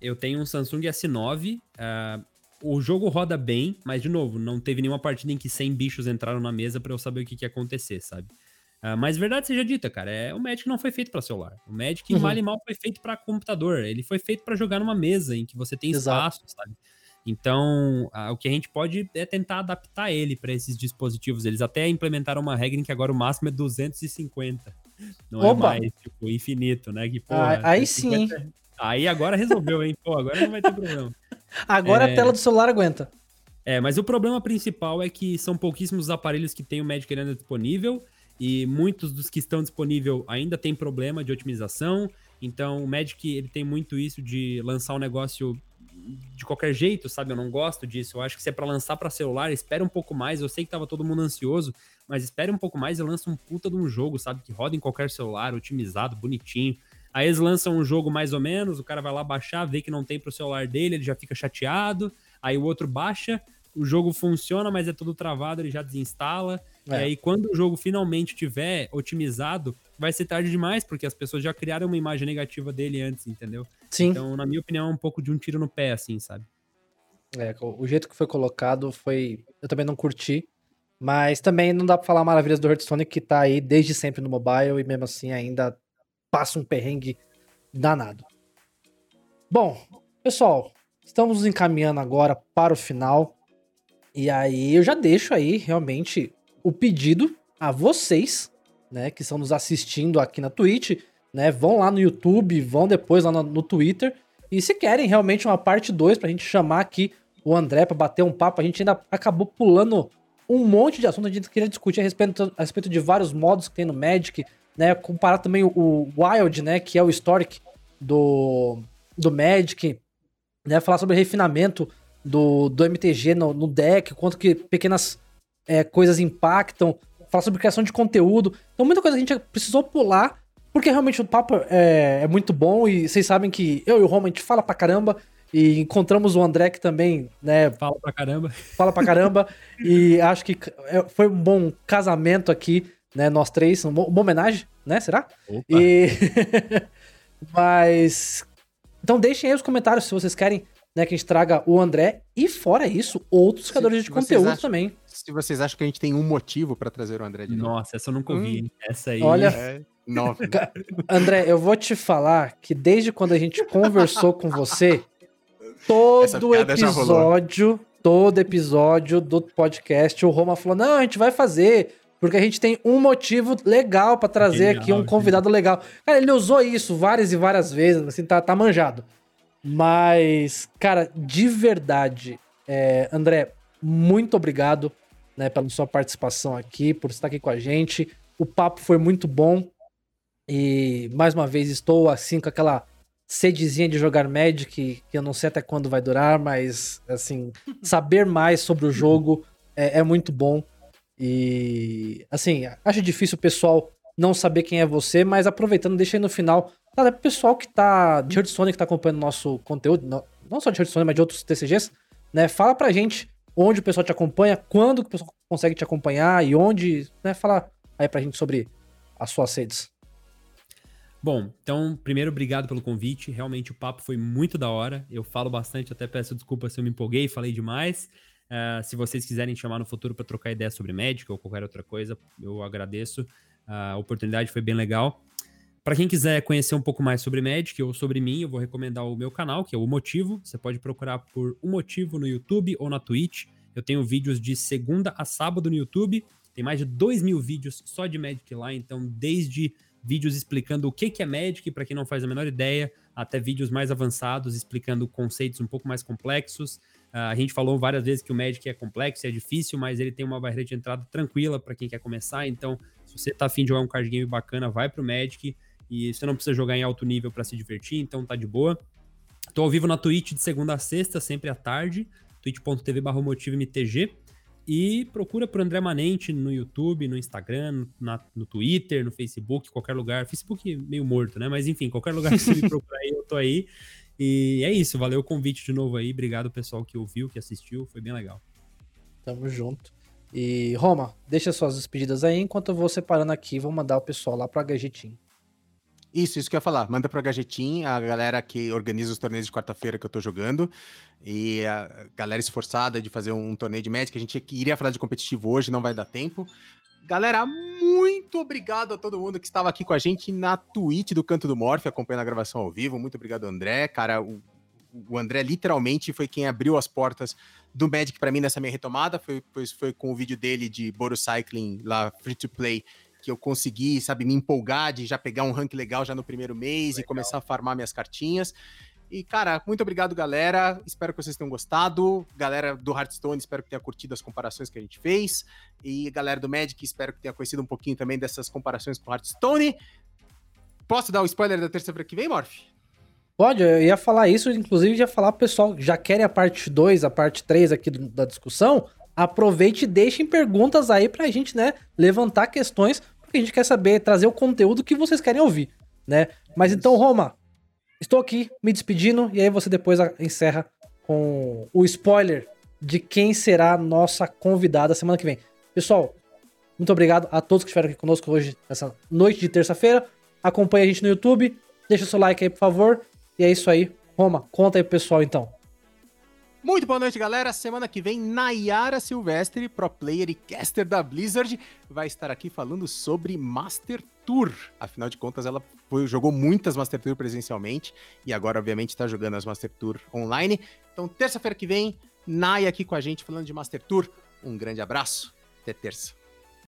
Eu tenho um Samsung S9. ah, o jogo roda bem, mas, de novo, não teve nenhuma partida em que 100 bichos entraram na mesa pra eu saber o que, que ia acontecer, sabe? Ah, mas verdade seja dita, cara, é, o Magic não foi feito pra celular. O Magic, Uhum. mal e mal, foi feito pra computador. Ele foi feito pra jogar numa mesa em que você tem Exato. espaço, sabe? Então, ah, o que a gente pode é tentar adaptar ele pra esses dispositivos. Eles até implementaram uma regra em que agora o máximo é 250. Não Opa! é mais, tipo, infinito, né? Que, Ah, porra, aí 150 sim. Aí agora resolveu, hein? Pô, agora não vai ter problema. [laughs] Agora É. a tela do celular aguenta. É, mas o problema principal é que são pouquíssimos aparelhos que tem o Magic Arena disponível e muitos dos que estão disponíveis ainda tem problema de otimização. Então, o Magic ele tem muito isso de lançar um negócio de qualquer jeito, sabe? Eu não gosto disso. Eu acho que se é para lançar para celular, espera um pouco mais. Eu sei que tava todo mundo ansioso, mas espere um pouco mais e lança um puta de um jogo, sabe? Que roda em qualquer celular, otimizado, bonitinho. Aí eles lançam um jogo mais ou menos, o cara vai lá baixar, vê que não tem pro celular dele, ele já fica chateado. Aí o outro baixa, o jogo funciona, mas é tudo travado, ele já desinstala. É. E aí, quando o jogo finalmente tiver otimizado, vai ser tarde demais, porque as pessoas já criaram uma imagem negativa dele antes, entendeu? Sim. Então, na minha opinião, é um pouco de um tiro no pé, assim, sabe? É, o jeito que foi colocado foi. Eu também não curti. Mas também não dá pra falar maravilhas do Hearthstone que tá aí desde sempre no mobile e mesmo assim ainda passa um perrengue danado. Bom, pessoal, estamos nos encaminhando agora para o final. E aí eu já deixo aí realmente o pedido a vocês, né, que estão nos assistindo aqui na Twitch, né, vão lá no YouTube, vão depois lá no, no Twitter. E se querem realmente uma parte 2 pra gente chamar aqui o André para bater um papo, a gente ainda acabou pulando um monte de assuntos. A gente queria discutir a respeito, a respeito de vários modos que tem no Magic, né? Comparar também o, o Wild, né? Que é o Historic do, do Magic, né? Falar sobre refinamento do, do MTG no, no deck, quanto que pequenas é, coisas impactam, falar sobre criação de conteúdo. Então, muita coisa que a gente precisou pular, porque realmente o papo é, é muito bom e vocês sabem que eu e o Roman a gente fala pra caramba. E encontramos o André que também, né? Fala pra caramba. Fala pra caramba. [laughs] e acho que é, foi um bom casamento aqui, né? Nós três, uma homenagem, né? Será? Opa. E... [laughs] Mas. Então deixem aí os comentários se vocês querem né, que a gente traga o André e, fora isso, outros criadores de conteúdo acham, também. Se vocês acham que a gente tem um motivo para trazer o André de novo. Nossa, essa eu nunca ouvi. Hum. Essa aí. Olha, é nove. André, eu vou te falar que desde quando a gente conversou com você, todo episódio, todo episódio do podcast, o Roma falou: não, a gente vai fazer. Porque a gente tem um motivo legal para trazer Genial, aqui um convidado gente. legal. Cara, ele usou isso várias e várias vezes, assim, tá, tá manjado. Mas, cara, de verdade, é, André, muito obrigado né, pela sua participação aqui, por estar aqui com a gente. O papo foi muito bom. E mais uma vez estou assim com aquela sedezinha de jogar Magic, que, eu não sei até quando vai durar, mas assim, [laughs] saber mais sobre o jogo é, é muito bom. E assim, acho difícil o pessoal não saber quem é você, mas aproveitando, deixa aí no final. Cara, é pro pessoal que tá de Hearthstone, que tá acompanhando nosso conteúdo, não, não só de Hearthstone, mas de outros TCGs, né? Fala pra gente onde o pessoal te acompanha, quando o pessoal consegue te acompanhar e onde, né? Fala aí pra gente sobre as suas redes. Bom, então, primeiro, obrigado pelo convite. Realmente o papo foi muito da hora. Eu falo bastante, até peço desculpa se eu me empolguei, falei demais. Uh, se vocês quiserem chamar no futuro para trocar ideia sobre médica ou qualquer outra coisa, eu agradeço. Uh, a oportunidade foi bem legal. Para quem quiser conhecer um pouco mais sobre Magic ou sobre mim, eu vou recomendar o meu canal, que é o Motivo. Você pode procurar por O Motivo no YouTube ou na Twitch. Eu tenho vídeos de segunda a sábado no YouTube. Tem mais de 2 mil vídeos só de Magic lá, então desde vídeos explicando o que, é Magic, para quem não faz a menor ideia, até vídeos mais avançados explicando conceitos um pouco mais complexos. Uh, a gente falou várias vezes que o Magic é complexo, é difícil, mas ele tem uma barreira de entrada tranquila para quem quer começar. Então, se você tá afim de jogar um card game bacana, vai pro Magic. E você não precisa jogar em alto nível para se divertir, então tá de boa. Tô ao vivo na Twitch de segunda a sexta, sempre à tarde, twitch.tv/motivomtg. E procura por André Manente no YouTube, no Instagram, na, no Twitter, no Facebook, qualquer lugar. Facebook meio morto, né? Mas enfim, qualquer lugar que você me [laughs] procurar aí, eu tô aí. E é isso, valeu o convite de novo aí. Obrigado, pessoal, que ouviu, que assistiu. Foi bem legal. Tamo junto. E, Roma, deixa suas despedidas aí. Enquanto eu vou separando aqui, vou mandar o pessoal lá pro HG Team. Isso, isso que eu ia falar. Manda pro Gajetim, a galera que organiza os torneios de quarta-feira que eu tô jogando. E a galera esforçada de fazer um torneio de Magic. A gente iria falar de competitivo hoje, não vai dar tempo. Galera, muito obrigado a todo mundo que estava aqui com a gente na Twitch do Canto do Morph, acompanhando a gravação ao vivo. Muito obrigado, André. Cara, o, o André literalmente foi quem abriu as portas do Magic para mim nessa minha retomada. Foi, foi, foi com o vídeo dele de Boro Cycling lá, free to play, que eu consegui, sabe, me empolgar de já pegar um rank legal já no primeiro mês legal. e começar a farmar minhas cartinhas. E, cara, muito obrigado, galera. Espero que vocês tenham gostado. Galera do Hearthstone, espero que tenha curtido as comparações que a gente fez. E galera do Magic, espero que tenha conhecido um pouquinho também dessas comparações com o Hearthstone. Posso dar o spoiler da terça-feira que vem, Morph? Pode, eu ia falar isso, inclusive ia falar pro pessoal, já querem a parte 2, a parte 3 aqui do, da discussão, aproveite e deixem perguntas aí pra gente, né, levantar questões, porque a gente quer saber, trazer o conteúdo que vocês querem ouvir, né? Mas então, Roma, estou aqui me despedindo e aí você depois encerra com o spoiler de quem será a nossa convidada semana que vem. Pessoal, muito obrigado a todos que estiveram aqui conosco hoje, nessa noite de terça-feira. Acompanhe a gente no YouTube, deixa o seu like aí, por favor. E é isso aí. Roma, conta aí pro pessoal então. Muito boa noite, galera. Semana que vem, Nayara Silvestre, pro player e caster da Blizzard, vai estar aqui falando sobre Master Tour. Afinal de contas, ela foi, jogou muitas Master Tour presencialmente e agora, obviamente, está jogando as Master Tour online. Então, terça-feira que vem, Naya aqui com a gente falando de Master Tour. Um grande abraço. Até terça.